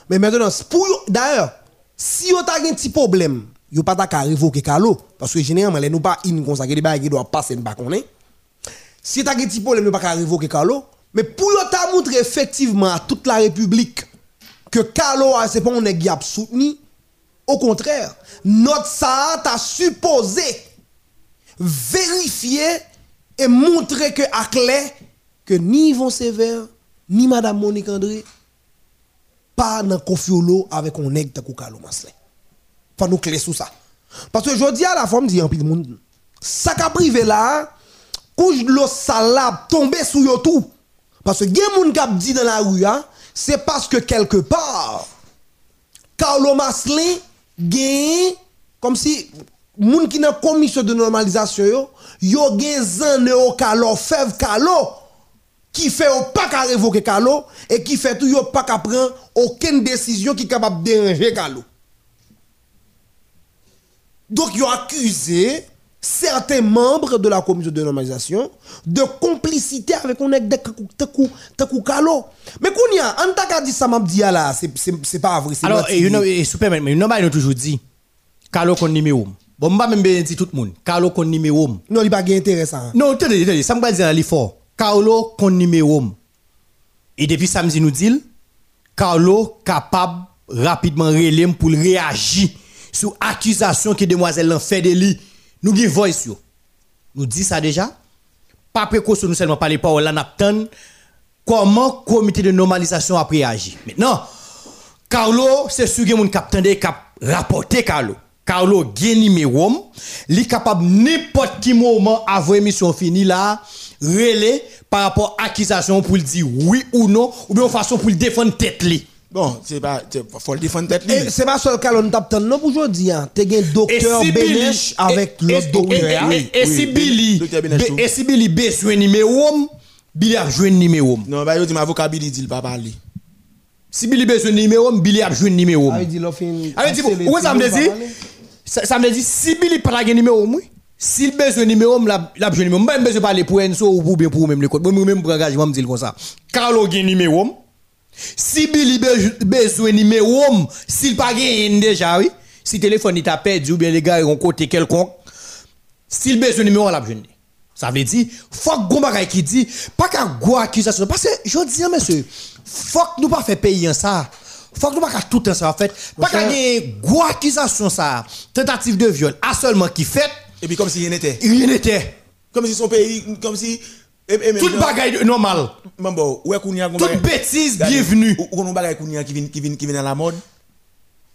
Mais maintenant, pour d'ailleurs, si vous avez un petit problème, vous pas qu'à révoquer Kalo, parce que généralement, les nous pas in comme ça, qui doivent passer, nous pas connaître. Si vous avez un petit problème, pas révoquer Kalo, mais pour t'a montrer effectivement à toute la République que Kalo, c'est pas un qui a soutenu, au contraire, notre ça t'a supposé vérifier et montrer que à clair que ni Yvon Sévère ni Madame Monique André pas dans avec un nègre de Kalo Maslin. Faut nous clair sur ça. Parce que je dis à la femme dit en pile monde ça qu'a privé là couche de l'eau salade tomber sous yo tout. Parce que gen moun k'ap dit dans la rue hein, c'est parce que quelque part Carlo Maslin gagne comme si moun qui dans commission de normalisation yo yo gen zan Carlo fèv Carlo qui fait pas qu'à révoquer Carlo et qui fait tout pas qu'à aucune décision qui capable de déranger. Donc yo accusé certains membres de la commission de normalisation de complicité avec takou takou Carlo. Mais qu'on y a, en ta dit ça m'a dit là, c'est pas vrai, c'est Alors, et, you know, et super, mais know, nous toujours dit, Carlo kon numéro. Bon, m'a même bien dit tout le monde, Carlo kon numéro. non, il pas intéressant. Non, attendez, attendez, ça me dire dans l'effort. Carlo kon numéro. Et depuis samedi nous dit, Carlo capable rapidement relais pour réagir sur accusation que demoiselle l'en fait de lui. Nous avons voice. Nous dit ça déjà. Pas précaution nous seulement parler paroles là n'attend comment le comité de normalisation a réagi. Maintenant, Carlo, c'est sûr que mon capitaine qui a rapporté Carlo. Carlo gen numéro, il est capable n'importe qui moment avant émission finie là, relais par rapport à accusation pour le dire oui ou non, ou bien façon pour le défendre tête. Bon, c'est pas, c'est- faut le défendre tête li. Et c'est pas seul cas on tape tant non pour aujourd'hui hein. T'es un Et docteur Benesh avec l'autre et- docteur. et- si Billy, et si Billy besoin numéro, Billy a joué numéro. Non, bah, yo dit, ma avocat Billy dit, il pas parler. Si Billy besoin numéro, Billy a joué numéro. Ah, il dit l'offre Ah, dit, où ça me dit? ça, me dit si Billy pas la numéro moi s'il besoin numéro la la besoin numéro même besoin parler pour Enzo ou pour bien pour même le code moi même pour engagement me dire comme ça Carlo gen numéro si Billy be- besoin numéro s'il pas gagne déjà oui. Si téléphone il t'a perdu ou bien les gars ils ont côté quelconque s'il besoin numéro la besoin ça veut dire faut que bagay qui dit pas qu'à go accusation parce que je dis monsieur faut que nous pas faire payer ça. Faut que nous pas qu'à tout ça en fait. Pas qu'à gagner go accusation ça. Tentative de viol. À seulement qui fait Et puis, comme si rien n'était. rien n'était. Comme si son pays, comme si. Même toute gens- bagaille normal. Bon, ouais, toute bêtise bienvenue. Ou bagay qui vient qui vient à la mode?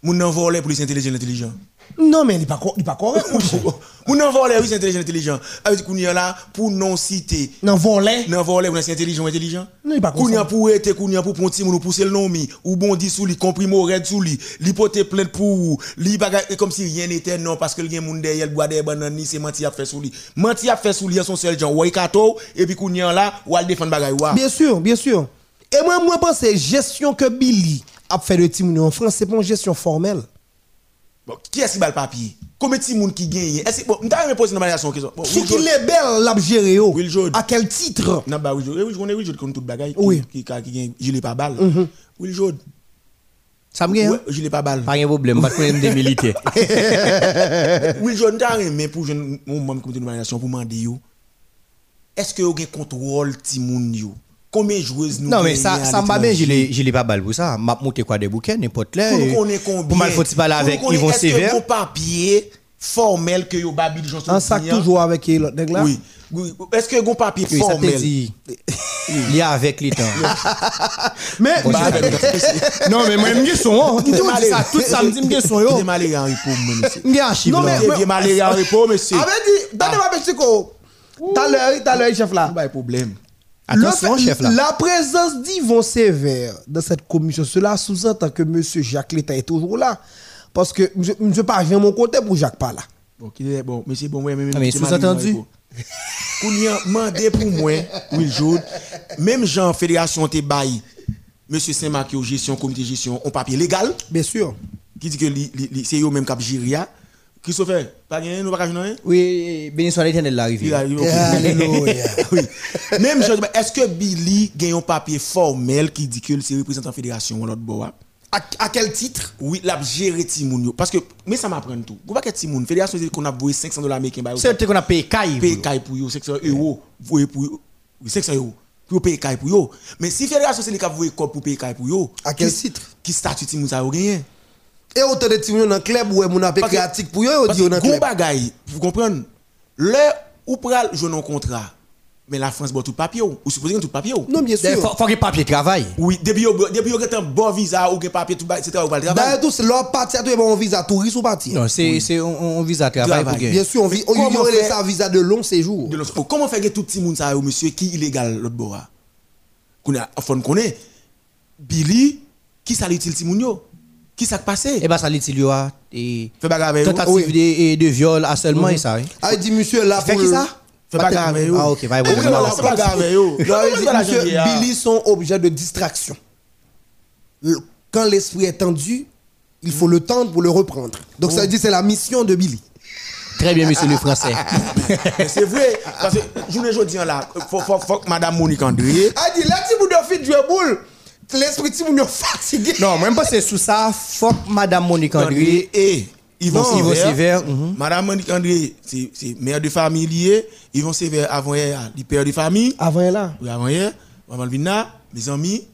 Moun nan volé pour les intelligents intelligents. Non, mais il pas, il pas correct. mon cher. Moun nan volé intelligent intelligent. Avec Kounia là pour non citer nan volé nan c'est intelligent intelligent. Non, il pas ça. pour être Kounia pour ponti moun ou pousser le nom mi ou bondi sous li comprimo red sous li, li pote plainte pour li bagay comme si rien n'était non parce que gen moun derrière le bois des bananes ni c'est menti a fait sous li. Menti a fait sous li son seul gens ouais kato et puis Kounia là ou al défendre bagay wa. Bien sûr, bien sûr. Et moi, moi, pense gestion que Billy a fait de Timouni en France, c'est pas une gestion formelle. Bon, qui est-ce qui bat le papier Combien de monde qui gagne Est-ce que bon, me poser une question question. Bon, Qui qui Jordan- les belles l'a géré yo? Will Jordan. À quel titre? Non bah oui, je oui, je connais oui, je connais toute bagaille Oui. qui qui gagne gilet pas balle. Will Jordan. ça me gagne Ouais, gilet pas balle. pas de problème pas problème des militaires Will Jordan t'a mais pour mon membre comité de nomination pour demander yo. Est-ce que vous avez contrôle Timoun yo Combien de joueuses nous non mais ça à ça m'a bien je l'ai pas balle pour ça m'a monté quoi des bouquets n'importe là Pour combien pour mal faut parler Pour avec Yvon Est-ce que Sévère bon papier formel que yo babil Johnson En sac toujours avec l'autre nègre là? Oui. Oui. Est-ce que bon papier oui ça formel dit il y a avec les temps Mais, Bah, non mais moi me son hein. Tout malé- ça tout samedi me son yo te malé en repos, monsieur. me archive Non, mais- Qui est malé en repos, monsieur. avait dit, donnez-moi Mexico. T'as l'heure, t'as l'heure, chef là. Pas de problème. Attention Le- chef là La présence d'Yvon Sévère dans cette commission, cela sous-entend que M. Jacques Léta est toujours là. Parce que je ne veux pas venir mon côté pour Jacques pas là. Bon, bon, monsieur, bon, ouais, même. Ah, mais sous-entendu. Kounia, mandé pour moi, Will Joud, même Jean Fédération te bail, monsieur Saint-Marc, gestion, comité de gestion, on papier légal, Bien sûr. qui dit que c'est eux même qui Jiria. Christopher, pas gagné, nous pas gagner, hein? oui béni soit l'éternel Il l'arrivée. Alléluia. oui. Même Jean, est-ce que Billy gagne un papier formel qui dit que c'est représentant fédération ou l'autre bois? À, à quel titre? Oui, la gérer Timoun. Parce que, mais ça m'apprend tout. Vous voyez que Timoun, fédération dit qu'on a voué 500 dollars américains. bah, c'est qu'on a payé caille paye caille pour yo, 500 euros, voué pour oui, 500 euros, pour payer caille pour yo. Mais si fédération c'est les qui voué corps pour payer caille pour yo, À quel qui- titre? Qui statut Timoun ça yo gagné? Et autant de Timouni dans le club où on a que- créatique pour eux, on dit que on a gros club. bagay, vous comprenez? Le ou pral jouer un contrat, mais la France boit tout papier ou, supposé que tout papier ou? Non, bien il faut sûr. faut que papier travail Oui, depuis depuis yo un bon visa ou un papier tout etc. ou pas le travail. D'ailleurs, tout, c'est leur parti à tout, on visa touriste ou parti. non c'est c'est on à travail pour Bien sûr, on vit, on faire- ça visa de long séjour. Comment faire que tout petit monde ça yo, monsieur qui illégal l'autre bois? Qu'on a enfin connaît Billy qui ça l'utile petit moun yo? Qui ça passé? et bah ça l'utilise là et avec tentative de et de viol harcèlement et ça oui Ah, il dit, monsieur, là, Fait pour qui le- ça? Fais bagarre avec yo. Ah, ok, pas Oui, problème. voilà, Fais bagarre avec dit, Voilà, monsieur. Billy sont objets de distraction. Le- Quand l'esprit est tendu, il faut le tendre pour le reprendre. Donc ça veut dire c'est la mission de Billy. très bien monsieur le français c'est vrai, parce que journée aujourd'hui là, faut, faut, faut que Madame Monique André, Ah, il dit, là, si vous devez faire jouer boule, l'esprit, si vous fatigué. non même pas c'est sous ça fuck madame Monique André et Yvon Non, Yvon Sévère. Mhm. Madame Monique André, c'est c'est mère de famille liée. Yvon Sévère avant hier, il père de famille. Avant là? Oui, avant hier, avant le vina, mes amis.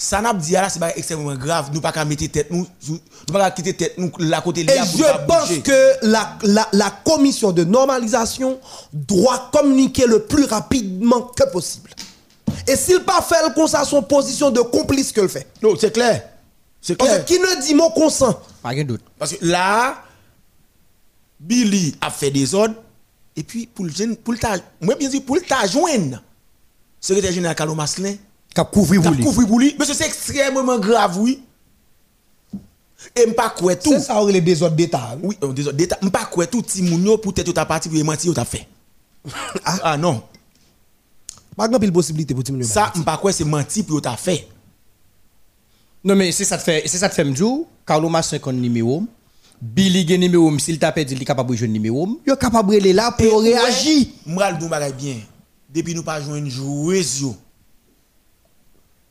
Ça n'a pas dit là, c'est pas extrêmement grave. Nous pas qu'à mettre tête nous, nous pas qu'à quitter tête nous la côté Et je pense que la, la, la commission de normalisation doit communiquer le plus rapidement que possible. Et s'il pas fait le ça, son position de complice que le fait. Non, c'est clair. C'est Parce clair. que qui ne dit mon consent? Pas de doute. Parce que là, Billy a fait des ordres. Et puis, pour le jeune, pour le ta, moi, bien sûr, pour le ta joindre, secrétaire général Carlo Maslin, qui pour a lui. couvert pour lui. Mais c'est extrêmement grave, oui. Et m'pas quoi tout. C'est ça, les désordres d'État. Oui, euh, désolé, déta- m'pas quoi tout, ti moun yo, peut-être ta parti pour mentir, ta fait. Ah non. Pas grand pile possibilité pour diminuer. Ça, m'pas quoi c'est mentir pour ta fait. Non mais c'est ça te fait c'est ça te fait me dire Carlo Massin kon numéro Billy gen numéro s'il t'a perdu il est capable de jouer numéro yo capable de là pour réagir. M'ral dou bagay bien. Depuis nous pas jouer une joueuse yo.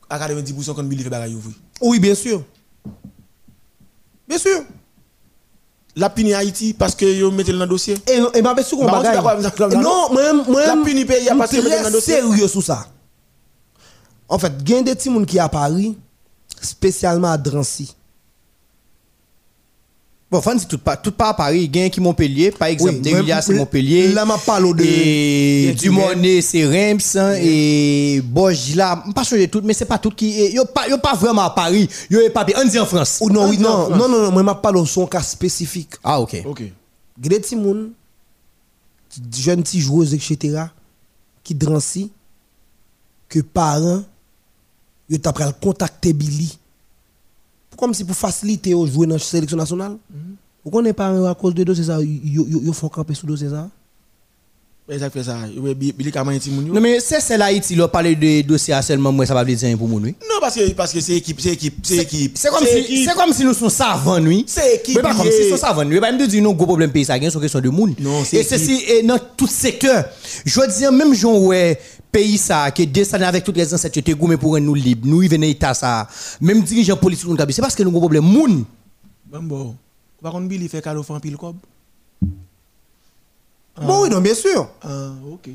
À 90% quand Billy fait bagay yo. oui. Oui, bien sûr. Bien sûr. La puni Haïti parce que yo mettez le dans le dossier. Et, et m'a sur Bah, non? Moi, moi, La puni pays moi, passé le dans dossier. sérieux sur ça. En fait, il y a des petits gens qui à Paris, spécialement à Drancy. Bon, fan c'est tout pas tout pas à Paris, gain qui Montpellier, par exemple, moi, c'est Montpellier. là, m'a parlé de- et de- Dumonet c'est Reims hein, et là, pas changer tout mais c'est pas tout qui est- yo pas yo pas vraiment à Paris, yo est pas on dit en France. Ou non, oui, non, non, non, non, moi, m'a parlé de son cas spécifique. Ah OK. OK. Il y a des petits gens, des jeunes petits joueuses, etc., qui Drancy, que parents, ils ont après contacter Billy. Comme si pour faciliter au jouer dans la sélection nationale. Vous connaissez pas à cause de dossier ça, ils font camper sous dossier ça. Mais ça moun yo. Non mais c'est là Haïti là parler de dossier seulement moi ça va dire rien pour moi. Non, parce que parce que c'est équipe, c'est équipe, c'est équipe. C'est comme si c'est comme si nous sommes savants oui. C'est équipe Mais pas comme si nous sommes savants. Oui, pas me dire non gros problème pays ça gagne sur question de monde. Non, c'est Et ceci est dans tout secteur. Je veux dire même gens ouais pays ça qui descend avec toutes les ancêtres te goumé pour nous libre. Nous y venons état ça. Même dirigeants politiques nous. C'est parce que nous avons un problème monde. Bon bon. Par contre Billy fait cadeau fan pile cob. Bon, oui, non, bien sûr. Ah, OK.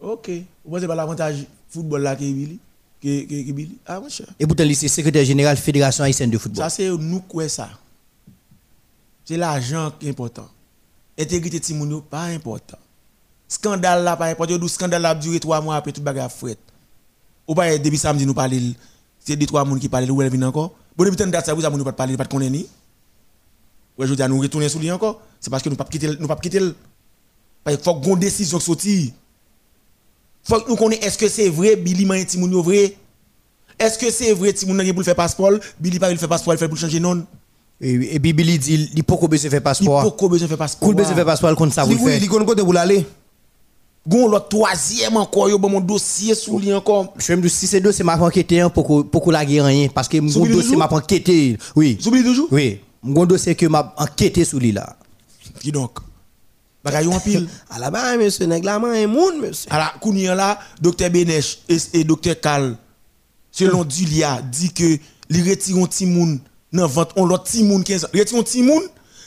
OK. Vous pensez pas l'avantage football là que Billy? Que que Billy? Ah mon cher. Et pourtant c'est secrétaire général Fédération haïtienne de football. Ça c'est nous quoi ça. C'est l'argent qui est important. Intégrité ti moun yo pas important. Scandale là pas important, Yo dou scandale là durer 3 mois après tout bagarre fret. Ou pas depuis samedi nous parler c'est deux trois moun qui parler ou elle vient encore. Bon depuis tant de date ça vous a moun pas parler pas de connaître ni. Ouais, je dis à nous retourner sur lui encore, c'est parce que nous pas quitter nous pas quitter il faut qu'on décision sortir. Faut que nous connaissions est-ce que c'est vrai Billy man ti moun yo vrai? Est-ce que c'est vrai ti moun nan pour faire passeport, Billy pas il fait passeport, il fait pour changer non Et, puis Billy dit il faut qu'on besoin faire Il passeport? faut qu'on besoin faire passeport? Cool besoin faire passeport comme ça vous Oui, il connaît pour l'aller. Gon l'autre troisième encore yo bon mon dossier sous lui encore. Je me dis si c'est dossier m'a enquêté pour que la guerre rien parce que mon dossier m'a enquêté. Oui. J'oublie toujours Oui. Mon dossier que m'a enquêté sur lui là. Qui donc Bagay en pile. À la bas, monsieur, nèg la un monde, monsieur. Alors, Kounien là, docteur Benesh et, docteur Kal, selon Dulia, dit que les retirent un petit moun, nan vente on l'autre petit moun 15 ans. Les retirent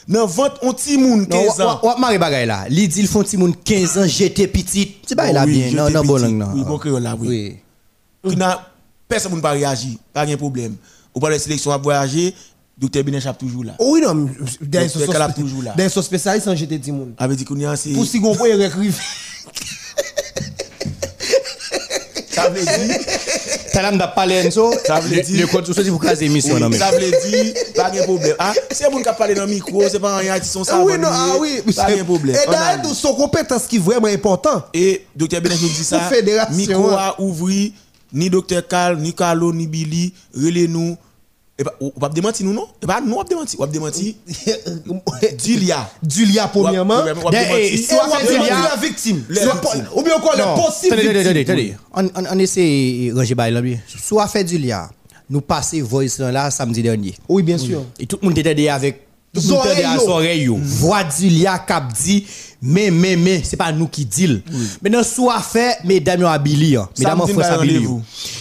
moun, nan vente un petit moun 15 ans. Non, mari bagay là. Li dit font ti moun 15 ans j'étais petit. C'est pas Oh là bien. Non j'étais non bon langue non. Oui, bon créole là, oui. Oui. Qui n'a personne pas réagi, pas de problème. Ou pas de sélection à voyager, docteur Benesh a toujours là. Oh oui, non, Donc, son a toujours là. derrière son spécialiste en jeté du monde. Avait dit c'est Pour si gon point, il écrive. ça veut dire T'as l'âme d'a parler Enzo. Ça veut Le- dire- Le compte sur pour caser émission non Oui, mais. ça veut dire pas de problème. Ah, c'est bon qui parler dans le micro, c'est pas rien qui sont ça. Ah oui, non, ah oui. Pas de problème. Et dit. tout son compétence qui est vraiment important. Et docteur Benet nous dit ça. Fédération, Micro hein. a ouvri, ni docteur Carl, ni Carlo, ni Billy, relais nous. Et pas, ou pas démentir nous non? Et pas nous on démentir, on démentir. Julia. Julia, premièrement. Ou- ou- ou- ou- Des- démentir. eh, Et soit on va Julia- la victime. Ou bien encore Non. les possibles Attendez, attendez. On, on, on essaie de ranger bail là. bien. Soit fait du lia. Nous passer voice là samedi dernier. Oui, bien sûr. Et tout le monde était avec tout le monde était yo. Voix du lia cap dit mais mais mais c'est pas nous qui dit. Maintenant soit fait mesdames habili hein. Mesdames.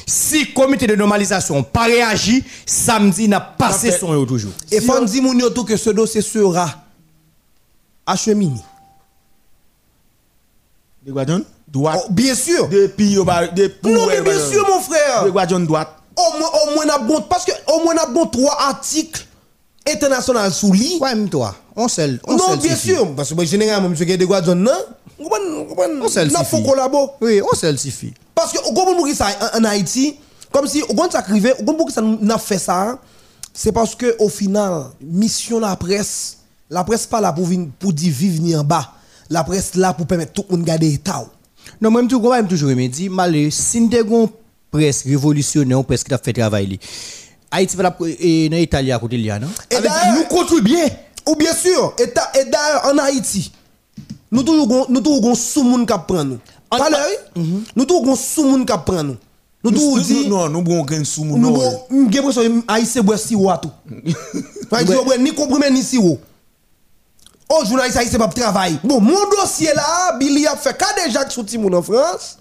Si comité de normalisation pas réagi, samedi n'a passé Ça fait- son yo toujours. Et faut dire tout que ce dossier sera acheminé. De Guadjon, droite. Oh, bien sûr. Depuis, bah, depuis. Non, mais bien bah, sûr, mon frère. De Guadjon, droite. Au moins, au moins, n'a bon, parce que au moins, n'a bon trois articles internationaux sous lit. Ouais, même toi. On seul. On Non, bien sûr. Parce que moi, généralement, monsieur Guédé Guadjon, non. On seul suffit. faut collaborer. Oui, on seul suffit. Parce que, au moment où ça en, Haïti, comme si, au moment où ça arrivait, au moment où ça n'a fait ça, c'est parce que, au final, mission la presse, la presse pas là pour, pour dire vivre ni en bas. La presse là pour permettre tout le monde de garder l'état. Non, moi, je me toujours aimé dit, malé, si nous avons presse révolutionnaire, presse qui a fait travail, Haïti va dans l'Italie à côté de non? Et nous contribuons. Ou bien sûr, et, d'ailleurs en Haïti, nous toujours nous toujours gon sous moun qui prend nous. Pas? Nous toujours gon sous moun qui prend nous. Nous toujours dit Non, nous avons un sous mon nous bon que Haïtien boit sirop à tout. Haïtien boit ni comprimé ni sirop. Oh, journaliste haïtien pas travail. Bon, mon dossier là, Billy a fait cas déjà que sorti mon en France?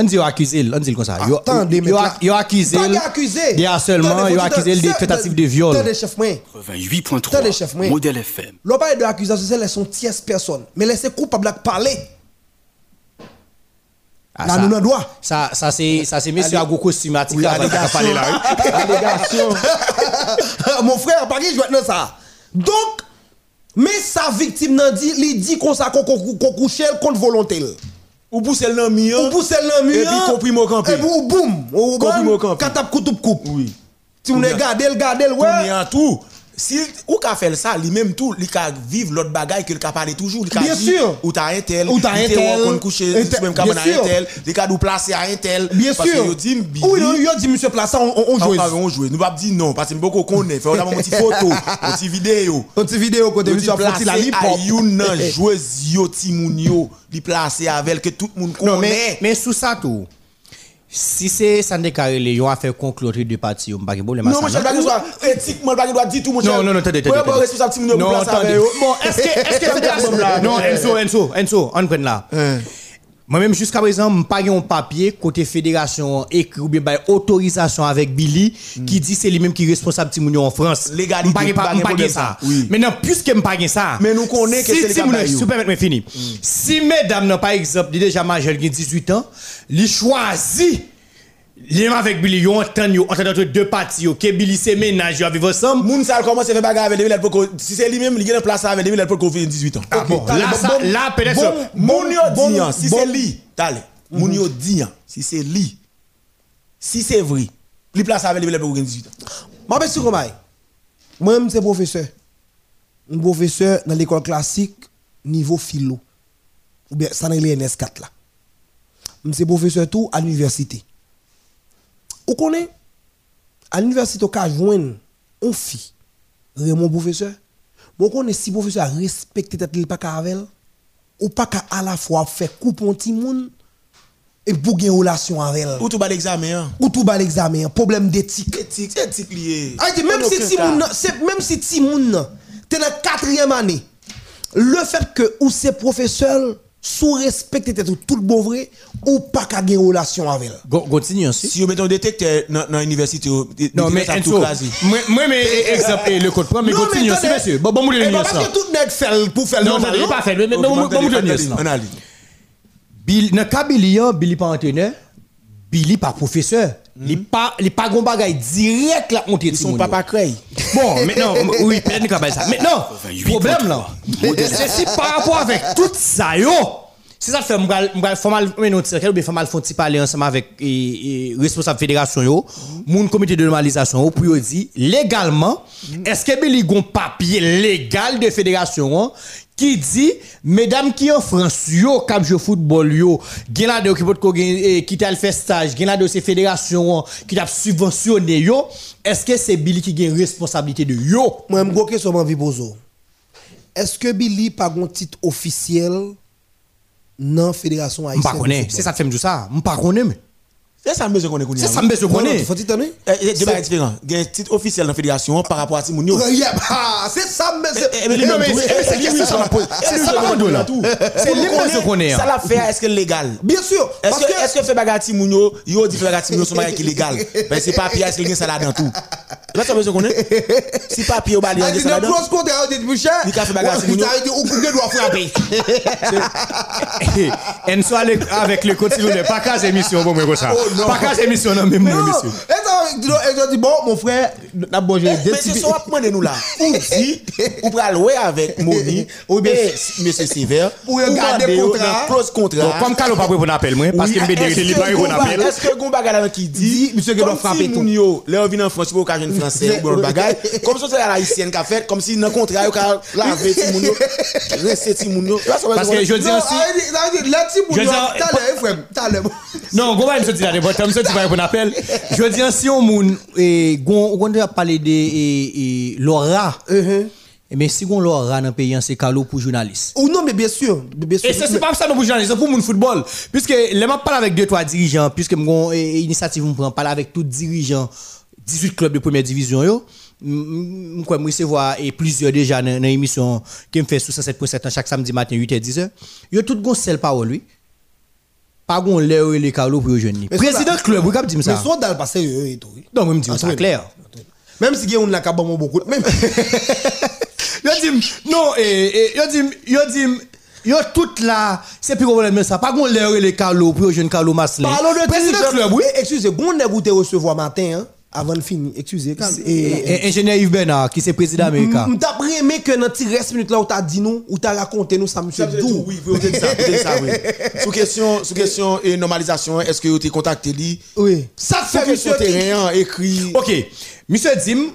On dit accusé, on dit comme ça. Yo- Attendez, yo- mais yo accusé. Pas accusé. De harcèlement, Attendez, yo faut- accusé de tentative de viol. Attendez, chef moi. 88.3 Attendez, chef, moi. Modèle FM. L'on parle de l'accusation, c'est laisser son tierce personne. Mais laisser coupable à parler. Ah, Là, ça- nous droit. Ça, ça c'est, ça c'est monsieur Ago costumatique a allégation. parlé là. oui. Allégation. Mon frère, pas qui jouer dans ça. Donc, mais sa victime n'a dit, il dit qu'on couche elle contre volonté. Ou pousse le nom mien. Ou pousse le mur. Et puis comprime au campé. Et puis ou boum. Ou Comprime au campé. Tape couteau coupe. Oui. Si on le garde, le Tout ouais. tout. Si ou ka fait ça, lui même tout, il ka vivre l'autre bagaille que le ka parler toujours, il ka Bien dit, sûr. ou t'as un tel, Ou t'as un tel. tu tel. même ka un tel, il ka dou placer à un tel. Bien parce sûr. que yo dit Oui, yo dit monsieur place on on on joue. on jouer. Nous pas dire non parce que beaucoup connaît, faire une petite photo, une petite vidéo. On petite vidéo côté monsieur dit a fait la à yon nan joueuse yo ti moun yo, li placer avec que tout le monde Non, mais, connaît. mais sous ça tout, si c'est déclaré, ils ont affaire conclure de parties, on pas de problème. Non, mon cher, pas éthiquement, pas doit dire tout, mon cher. Non, non, non, attendez, attendez. Bon, responsable, avec yo. Bon, est-ce que, est-ce que me fait Non, là. Enzo, Enzo, Enzo, on prend là. Moi-même, jusqu'à présent, je pas un papier côté fédération écrit ou bien autorisation avec Billy qui dit c'est lui-même qui est responsable de en France. Légalité, pas ça. Oui. Maintenant, puisque je pas ça. Mais nous connaissons que si c'est le. Si permettez, je finis. Si mesdames, par exemple, il est déjà majeur, il a 18 ans, il choisit Lien avec Billy, yo entend yo entend entre deux parties yo que Billy yo vivre ensemble. Moun il peut si c'est lui même, il a place avec lui, il peut faire 18 ans. Ah bon, moun yo hein, si. Moun yo dit, hein, si c'est lui, si c'est vrai, il place avec lui, il peut faire 18 ans. Moi, je suis comme Moi, je suis professeur. Un professeur dans l'école classique, niveau philo. Ou bien, ça dans l'ENS4 là. Je suis professeur tout à l'université. Vous connaissez À l'université, on peut joindre une fille. Mon professeur. Bon, connaît si professeur a respecté tête pas avec elle, ou pas à la fois faire coupe un petit monde et pour gagner relation avec elle. Ou tout bas l'examen, hein. Ou tout bas l'examen, problème d'éthique. Éthique, éthique lié. Ah, même En si Timoun, même si Timoun, t'es dans la quatrième année, le fait que ou c'est professeur sous respecter tout tout le bon vrai ou pas qu'à gagner relation avec Continue. Si vous mettez un détecteur dans dans l'université, Non, mais moi, mais exemple, le code point, mais continue ensuite, monsieur. Bon, bon, moulin, Eh, nous, parce ça. que tout nèg fait pour faire le Non, pas fait. Mais, bon. Bill, dans le hein, Billy pas entraîneur, Billy pas professeur. Il pas, il pas gon bagay direct là, monter Ils sont papa crey. Bon, maintenant, oui, peut-être y a ça. Maintenant, 88.3. problème là, c'est si par rapport avec tout ça, yo, c'est ça fait, m'gal, m'gal, faut mal, mais non, c'est ou bien faut mal, faut parler ensemble avec, responsable fédération yo, moun comité de normalisation yo, pour dire, légalement, est-ce que Billy gon papier légal de fédération, qui dit, mesdames qui en France, yo, cap jeu football, yo, gen la de qui peut eh, qui t'a le fait stage, gen la de ces fédérations, qui t'a subventionné, yo, est-ce que c'est Billy qui gagne responsabilité de yo? Moi, je me question envie poser. Est-ce que Billy pas un titre officiel dans la Fédération haïtienne de connaît, football? c'est ça que fait me ça. M'pa connaît, mais. C'est ça me qu'on est C'est ça tenir? Eh, eh, deux différents. Il y a un titre officiel dans la fédération par rapport à Timoun yo. Yeah, ah, c'est ça, mais c'est. Eh, c'est- eh, c'est eh, ça, posé. C'est Eh, lui, ça, je ça, là. C'est lui, je connais, hein. l'affaire, est-ce que légal? Bien sûr. Est-ce que, que. que fait bagarre yo dit fait bagarre Timoun yo, son bagage qui est légal? Ben, c'est papier, est-ce a ça là dans tout? Là, ça dire qu'on est? Si papier au il Ah, a dit, ça là dedans. cross côté, on dit, Michel. Il a fait bagarre, Ouais, Timoun yo. ça veut dire, ou Kouké doit frapper. Enso avec le coach, s'il vous plaît. Pas qu'à émission, bon, mais ça. Oh, non. Pas qu'à émission, non, même, Non, moi, monsieur. Et dis, bon, mon frère, n'a pas joué Mais c'est ça, on nous là. Ou dit, ou pral avec Moni, ou bien Monsieur Sévère, Pour regarder demander contrat. un clause contrat. Comme Carlo pas pour appel moi parce que dit libre que pour Gomba- appel. Est-ce que Gomba là qui dit, Dit, monsieur comme si tout. là on vient en France pour français, ou bon bagay, comme ça c'est la haïtienne qui a fait, comme si dans le contrat, yo ka laver ti moun yo, moun yo. Parce que je dis aussi là, si dis- t'as l'air, frère, t'as l'air. Non, go va me sortir là, mais me sortir pour appel. Je veux dire si on moun et on doit parler de et, et l'aura. Mais si on l'aura dans le pays c'est Carlo pour journaliste. Ou non, mais bien sûr. bien sûr. Et c'est pas ça pour journaliste, c'est pour mon football. Puisque les m'a parlé avec deux trois dirigeants, puisque mon initiative me prend parler avec tous dirigeants 18 clubs de première division yo. Me recevoir et plusieurs déjà dans l'émission qui me fait sous 107.7 ans chaque samedi matin 8h 10h. Yo tout gon seul parole lui. Pas gon l'air et les Carlo pour jeune. Président ça- club, vous cap dire Mais ça. soit dans le passé, euh, et tout. Non, moi me dis ça clair. Même si on qu'à bon beaucoup. Même. Yo dis non et yo dis yo dis yo tout là, c'est plus problème mais ça pas gon l'air et les Carlo pour jeune Carlo Maslin. Parlons de Président club oui. Eh, Excusez, bon, on a goûté recevoir matin, hein, avant de finir. Excusez. Et. Et- Ingénieur Yves Bernard, qui c'est président américain? M t'as aimé que dans tes reste minutes là où t'as dit nous, où t'as raconté nous ça, monsieur Dou. Oui, vous avez dit ça, oui. Sous question, sous question et normalisation, est-ce que vous avez contacté lui? Oui. Ça Sous fait, question monsieur. terrain, écrit. Ok, monsieur Dim,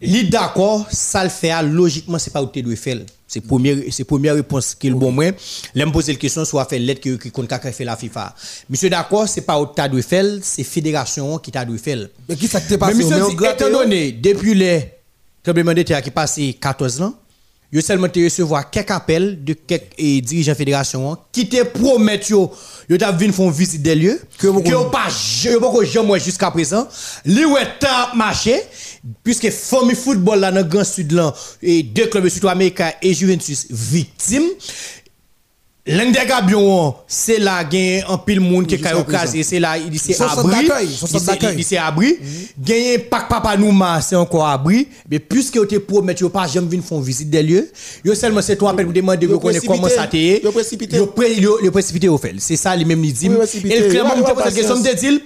il d'accord, ça le fait, logiquement, c'est pas où tu dois faire. C'est première, c'est première réponse qu'il bon moi. Là, me poser la question, soit fait lettre qui, compte fait la FIFA. Monsieur d'accord, c'est pas où tu dois faire, c'est fédération qui t'a doit faire. Mais qui ça t'est passé? monsieur Mais gratte, étant yo? donné, depuis les tremblements de terre qui passé 14 ans, yo seulement te recevoir quelques appels de quelques eh, dirigeants fédération qui te promettent yo yo t'a vinn font visite des lieux que yo pas yo pas jamais jusqu'à présent li ouais tant marché puisque famille football là dans grand sud là et deux clubs sud-américains et Juventus victimes L'un des gabions, c'est là, gagne un pile monde qui présent. occasion, c'est là, il dit abri, il il c'est abri, gagner Pac Papa Nouma, c'est encore abri, mais puisque vous te promettez, vous pas jamais venir faire visite des lieux, yo seulement c'est toi appel pour demander vous connaissez comment ça t'est, Yo précipité. yo pré- yo yo précipité au fait, c'est ça lui même lui dit, et clairement me pose la question, me dit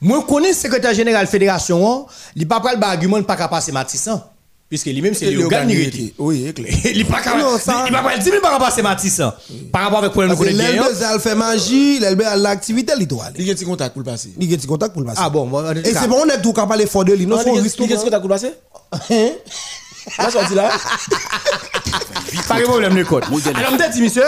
moi connais secrétaire général fédération, il pas pral ba argument pas capable passer Matissan, puisque lui même c'est le gars Organisé. Oui, clair. il pas ça- il pas capable dire par rapport à Matissan, par rapport avec problème de Parce que connaître l'elbe, fait magie, l'elbe a l'activité, il doit aller. Il y a un contact pour le passer. Il y a un contact pour le passer. Ah bon, Et c'est bon, on est tout capable de faire de lui. Il y a un petit contact pour le passer? Là, sorti là. Pas de problème, le code. Alors, je dit, monsieur,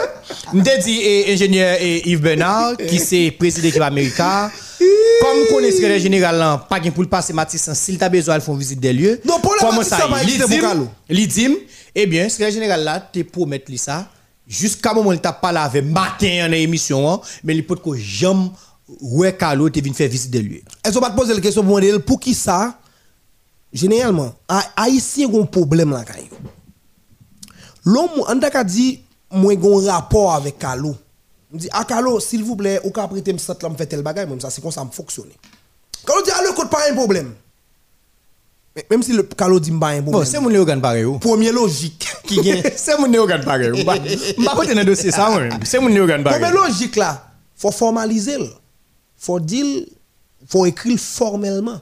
je dit, eh, ingénieur eh, Yves Bernard, qui c'est président de l'équipe américaine. Comme connaît secrétaire général, là, pas pour le passer Matissan, s'il t'a besoin, ils font visite des lieux. Non, pour le ça Lidim, eh bien, secrétaire général là, te promet ça, jusqu'à moment où il t'a parlé avec matin en émission, hein, mais il peut que jamais, ouais, Carlo, te venu faire visite des lieux. Est-ce qu'on va te poser la question pour qui ça, généralement, Ha- Haïtien ont un problème là. L'homme, on t'a dit, moi, un rapport avec Carlo. Je dis, ah, Carlo, s'il vous plaît, ou qu'à prêter me cette là, me fait tel bagage, même ça, c'est comme ça, me fonctionne. Carlo dit, ah, le code, pas un problème. Même si le Carlo dit, pas un Bon, problème. c'est mon organe pareil. oh. Premier logique qui gagne? C'est mon organe pareil. Je ne pas dans le dossier ça, moi. C'est mon organe pareil. mais logique là, faut formaliser. le. Faut dire, faut écrire formellement.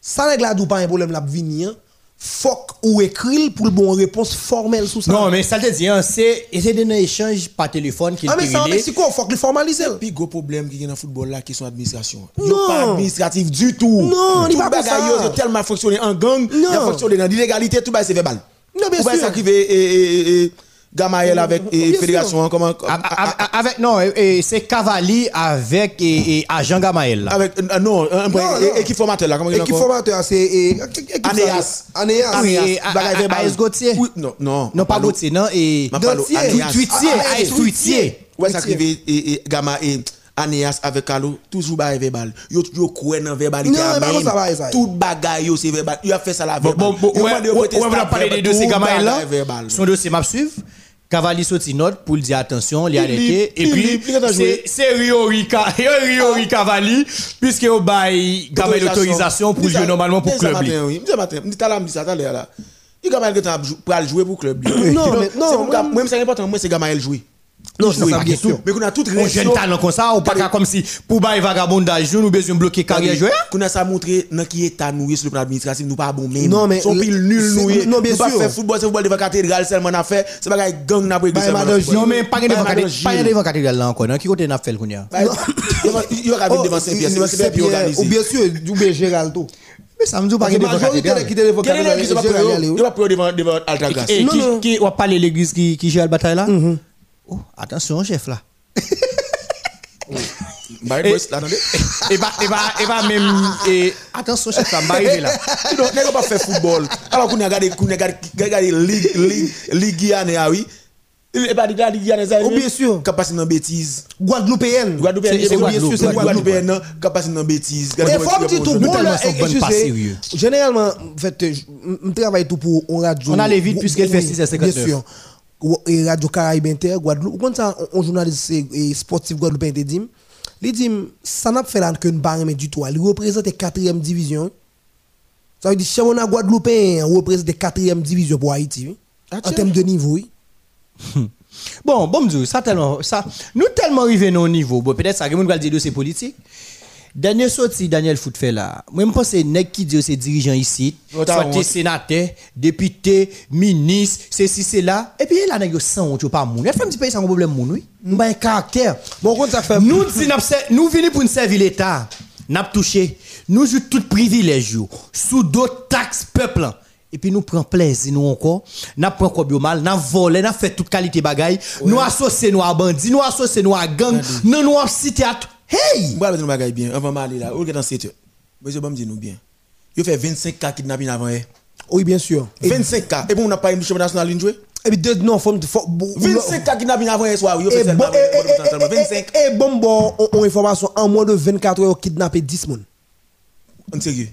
Ça règle là, pas un problème là, venir. Faut ou écrire pour le bon réponse formelle sous ça. Non, mais ça te dit, hein, c'est essayer échange par téléphone qu'il ah, mais ça en Mexico, faut que le formaliser. le. Puis gros problème qui est dans le football là, qui sont administration. Non. Pas administratif du tout. Non, il pas bagay yo, c'est tellement fonctionné en gang, il a Non. fonctionné dans l'illégalité, tout c'est verbal. Non, bien Ou sûr. ça qui fait et, Gamaël avec et, fédération comment A- a- a- Avec, non, c'est Cavalli avec et, et agent Gamaël. là. avec euh, non, Non, non. équipe formateur là, comment il Équipe formateur, c'est. Anéas. Anéas. Oui, Anéas, verbal. Gauthier. Oui, non, non. Non, pas. Gauthier, non, et. Tuitier, AS Tuitier. Ouais, ça qui fait et, Gama et Anéas avec Carlo, toujours bail verbal. Yo yo croit dans verbalité Non, comment ça va, ça? Tout bagay yo c'est verbal. Il a fait ça la Bon, verbal. bon, bon, Yo ouais, yo on va parler des verbal. dossiers Tout Gamaël là. verbal. Son dossier m'a suivre. Cavalli sorti note pour lui dire attention, il arrêté. Et puis, c'est c'est Rio Rica, Rio Rica Cavalli, puisque au bail, Gamaël l'autorisation pour jouer normalement pour club. oui. Matin. Là, dis ça là. Il que t'as pour jouer pour club. Non, non, moi- c'est important, moi c'est Gamaël jouer. Non, ça, ça, bien sûr. Mais qu'on a tout On jeune talent comme ça, ou pas comme si pour bailler vagabondage, nous besoin bloquer carrière joueur. Qu'on a ça montré dans qui état nous sur le plan administratif, nous pas bon même. Non, mais son le- pile nul c'est- nous. non, bien nous pas sûr. faire football, c'est football devant cathédrale seulement a fait, c'est pas gang n'a pas. Bah. Non, mais pas de Bah, devant cathédrale- pas de là encore. Dans qui côté n'a fait le kounia? Bah, Il y aura Oh, devant Saint-Pierre, Saint-Pierre puis Ou bien sûr, ou bien Gérald tout. Mais ça me dit pas de que majorité qui devant cathédrale, va oui. Il va prier devant devant Altagas. Qui, non. qui, on va parler l'église qui, qui gère la bataille là? Oh, attention, chef là. Bah, Et- boss, là, attendez. Et bah, et bah, et bah même, et attention, chef là, arrivé là. Non, n'est pas faire football. Alors qu'on a regardé qu'on a regardé regardé ligue ligue ligue Guyane ah oui. Pas dit la ligue Guyane ça. Oh, bien sûr. Capacité dans bêtise. Guadeloupéenne. Guadeloupéenne, C'est- eh, sûr, c'est. Guadeloupéenne, capacité dans bêtise. Et faut un petit tout bon là, sérieux. Généralement, en fait, je travaille tout pour on radio. On allait vite puisqu'elle fait Oui, 6 à 59. Bien sûr. Et Radio Caraïbe Inter, Guadeloupe. Quand on journaliste et sportif Guadeloupe te dit, il dit, ça n'a pas fait là que nous pas du tout. Il représente la quatrième division. Ça veut dire, si on a Guadeloupe, on représente la quatrième division pour Haïti. Ah, En termes de niveau, oui. Bon, bon, ça tellement, ça, nous tellement arrivés au niveau, bon, peut-être ça, que nous va dire de c'est politique. Daniel Foot fait là. Moi, je pense que nèg qui dit c'est dirigeant ici, soit sénateur, député, ministre, c'est là. Et puis là, nèg sans honte, pas moun. Il fait un petit pays sans problème moun, oui. Bah, un caractère. Bon, ça fait. Nous, nous, nous venons pour nous servir l'État, nous touché, nous jouons tout privilège, sous d'autres taxes peuple. Et puis nous prenons plaisir, nous encore, nous prenons quoi mal, nous volons, nous faisons toute qualité bagaille, nous associons nous à bandits, nous associons nous à gang, nous nous cité à tout. Hey! Moi, je vais bien. On va m'aller là. Est dans 7 heures Monsieur, bon, me dit nous bien. Il fait 25 cas kidnapping avant hier. Oui, bien sûr. Et, 25 cas. Et bon, on n'a pas une championnat national jouer et puis, deux- non, faut- bon, 25 cas kidnapping avant hier soir. Il fait bon, seulement et- et- et- 25. et- bon, bon, on, on information, en moins de 24 heures, kidnappé 10 personnes. En sérieux?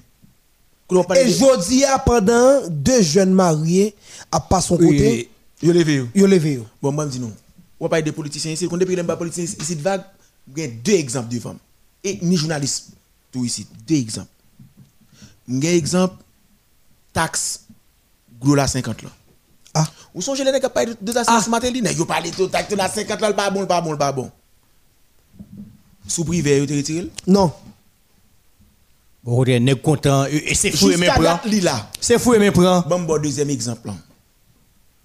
Et de- je dis, pendant deux jeunes mariés, à pas son côté, Yo levé yo. ils ont levé. yo. Bon, moi, je dis non. On va parler des politiciens ici. Quand depuis que les politiciens ici de vague, il y a deux exemples de femmes. Et ni journalistes, tout ici. Deux exemples. Il y a exemple, taxe, gros la 50 là. Ah. Où sont les gens qui parlent de ça ce matin? Ils parlent de taxe la 50 là, le pas bon, le pas bon, le pas bon. Sous privé, te retiré? Bon, Non. on est content, et c'est fou, date, li là. C'est fou, mais prend. Bon, bon, deuxième exemple. là.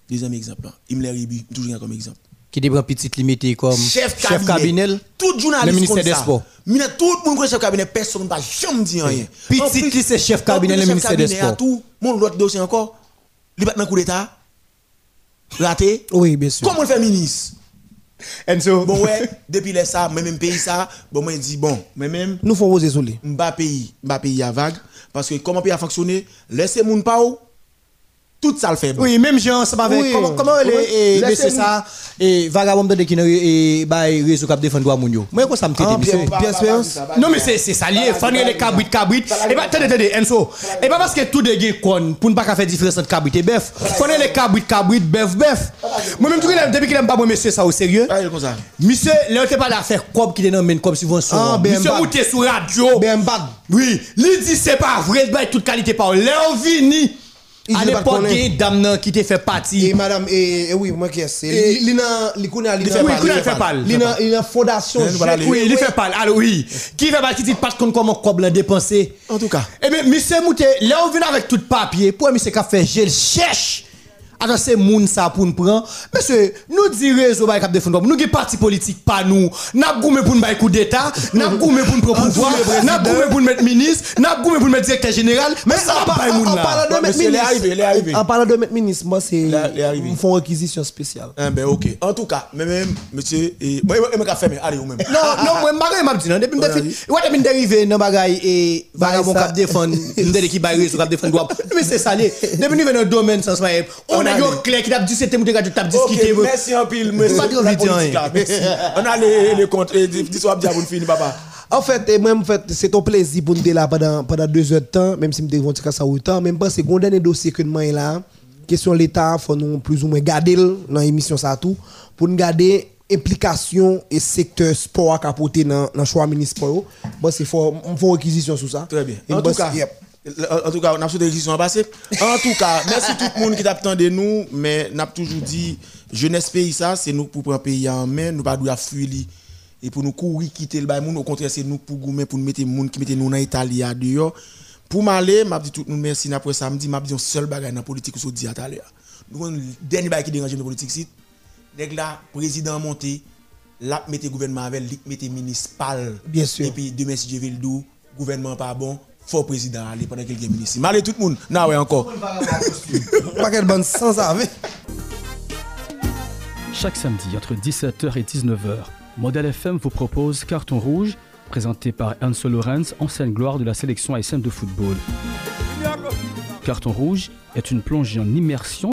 Deuxième exemple. là. Il me l'a toujours comme exemple. Qui déprend petite limitée comme chef chef cabinet. cabinet. Tout journaliste Le ministère des. Sports. Tout le monde connaît chef cabinet, personne ne va jamais dire rien. Petit qui c'est chef cabinet, le ministère des Sports. tout, mon l'autre dossier encore, il va dans le coup d'état, raté. Oui, bien sûr. Comment on le fait ministre? Enzo. Bon ouais, depuis les ça, même pays ça, bon moi dit bon, moi même Nous faut vous désoler. m'ba pays, m'ba pays à vague parce que comment pays a fonctionné, laissez moun pa ou tout ça le fait. bon. Oui, même Jean, ça va avec. Oui. Comment, comment les, c'est ça, et vagabond de qui et, bah, réseau cap défendre droit mounio. Moi, quoi ça me tête, Ah, monsieur? ça va Non, mais c'est, c'est ça lié. Pas- Faut pas- les cabrit, cabrit. Et bah, attendez, attendez, Enzo. Et pas parce que tout de gens con, pour ne pas faire différence entre cabrit et bœuf. Faut les cabrit, cabrit, bœuf, bœuf. Moi-même, tout le depuis qu'il aime pas moi, monsieur, ça au sérieux. Ah, il est comme ça. Monsieur, là, t'es pas là faire comme qui dans comme subvention. Ah, ben, Monsieur, ou t'es sur radio? Ben. Oui, il dit c'est pas vrai, il toute qualité par Léo Vini. Il À dit l'époque, il y a une dame qui te fait partie. Et madame, et, et oui, moi qui est. Il fait a, pas, il a, fondation. Oui, il fait pas. Alors oui. Qui fait partie de pas contre comment l'a dépensé? En tout cas. Eh bien, monsieur Mouté, là on vient avec tout papier. Pour monsieur qu'a fait gel cherche. Attends, c'est moun ça pour nous prendre. Monsieur, nous dit réseau ba cap défendre. Nous qui parti politique pas nous. N'a goumé pour nous bailler coup d'état, n'a goumé pour nous prendre pouvoir, n'a goumé pour nous mettre ministre, n'a goumé pour nous mettre directeur général. Mais ça pas moun en là. parlant de mettre monsieur, il est ministre. En parlant de mettre moi, c'est. Ils font réquisition spéciale. Ah, ben ok. En tout cas, mais même, monsieur, et moi, je vais faire, mais allez, vous même. Non, non, moi, bagay m'a dit, non, depuis ouais, depuis non, bagay, et, cap défendre, qui réseau cap défendre. Mais c'est ça. Depuis nous dans le domaine, sans on On a yo clair qui t'a dit, c'était m'te gars, t'as Ok, discuté. merci en pile, monsieur. Pas de politique, hein. là, merci. On a les, comptes, et dis soit bien, vous finissez, papa. En fait, et même, en fait, c'est un plaisir pour nous être là pendant, pendant deux heures de temps, même si nous devons dire ça autant. Même que le dernier dossier que nous avons là, question de l'État, il faut nous plus ou moins garder dans l'émission ça tout, pour nous garder implication et secteur sport à capoter dans le choix municipal. Bon, c'est faut faut réquisition sur ça. Très bien. En tout cas, yep. En tout cas, on a fait des décisions passées. En tout cas, merci tout le monde qui de nous, mais on a toujours dit, jeunesse pays ça, c'est nous pour prendre le pays en main, nous pas doit fuir et pour nous courir quitter le bail au contraire c'est nous pour goumer pour nous mettre monde qui mettent nous dans Italie à dehors. Pour m'aller, m'a dit tout nous merci après samedi, m'a dit un seul bagage dans la politique que dit à l'heure. Nous dernier bagage qui dérange la politique c'est dès là président monté, là mettez gouvernement avec, mettez municipal. Bien sûr. Et puis demain si je vais le gouvernement pas bon, faux président aller pendant quelques minutes. Malé tout le monde. Non, ouais, encore. Paquet bande sans avec. Chaque samedi entre 17h et 19h, Modèle FM vous propose Carton Rouge, présenté par Ernst Lorenz, ancienne gloire de la sélection haïtienne de football. Carton Rouge est une plongée en immersion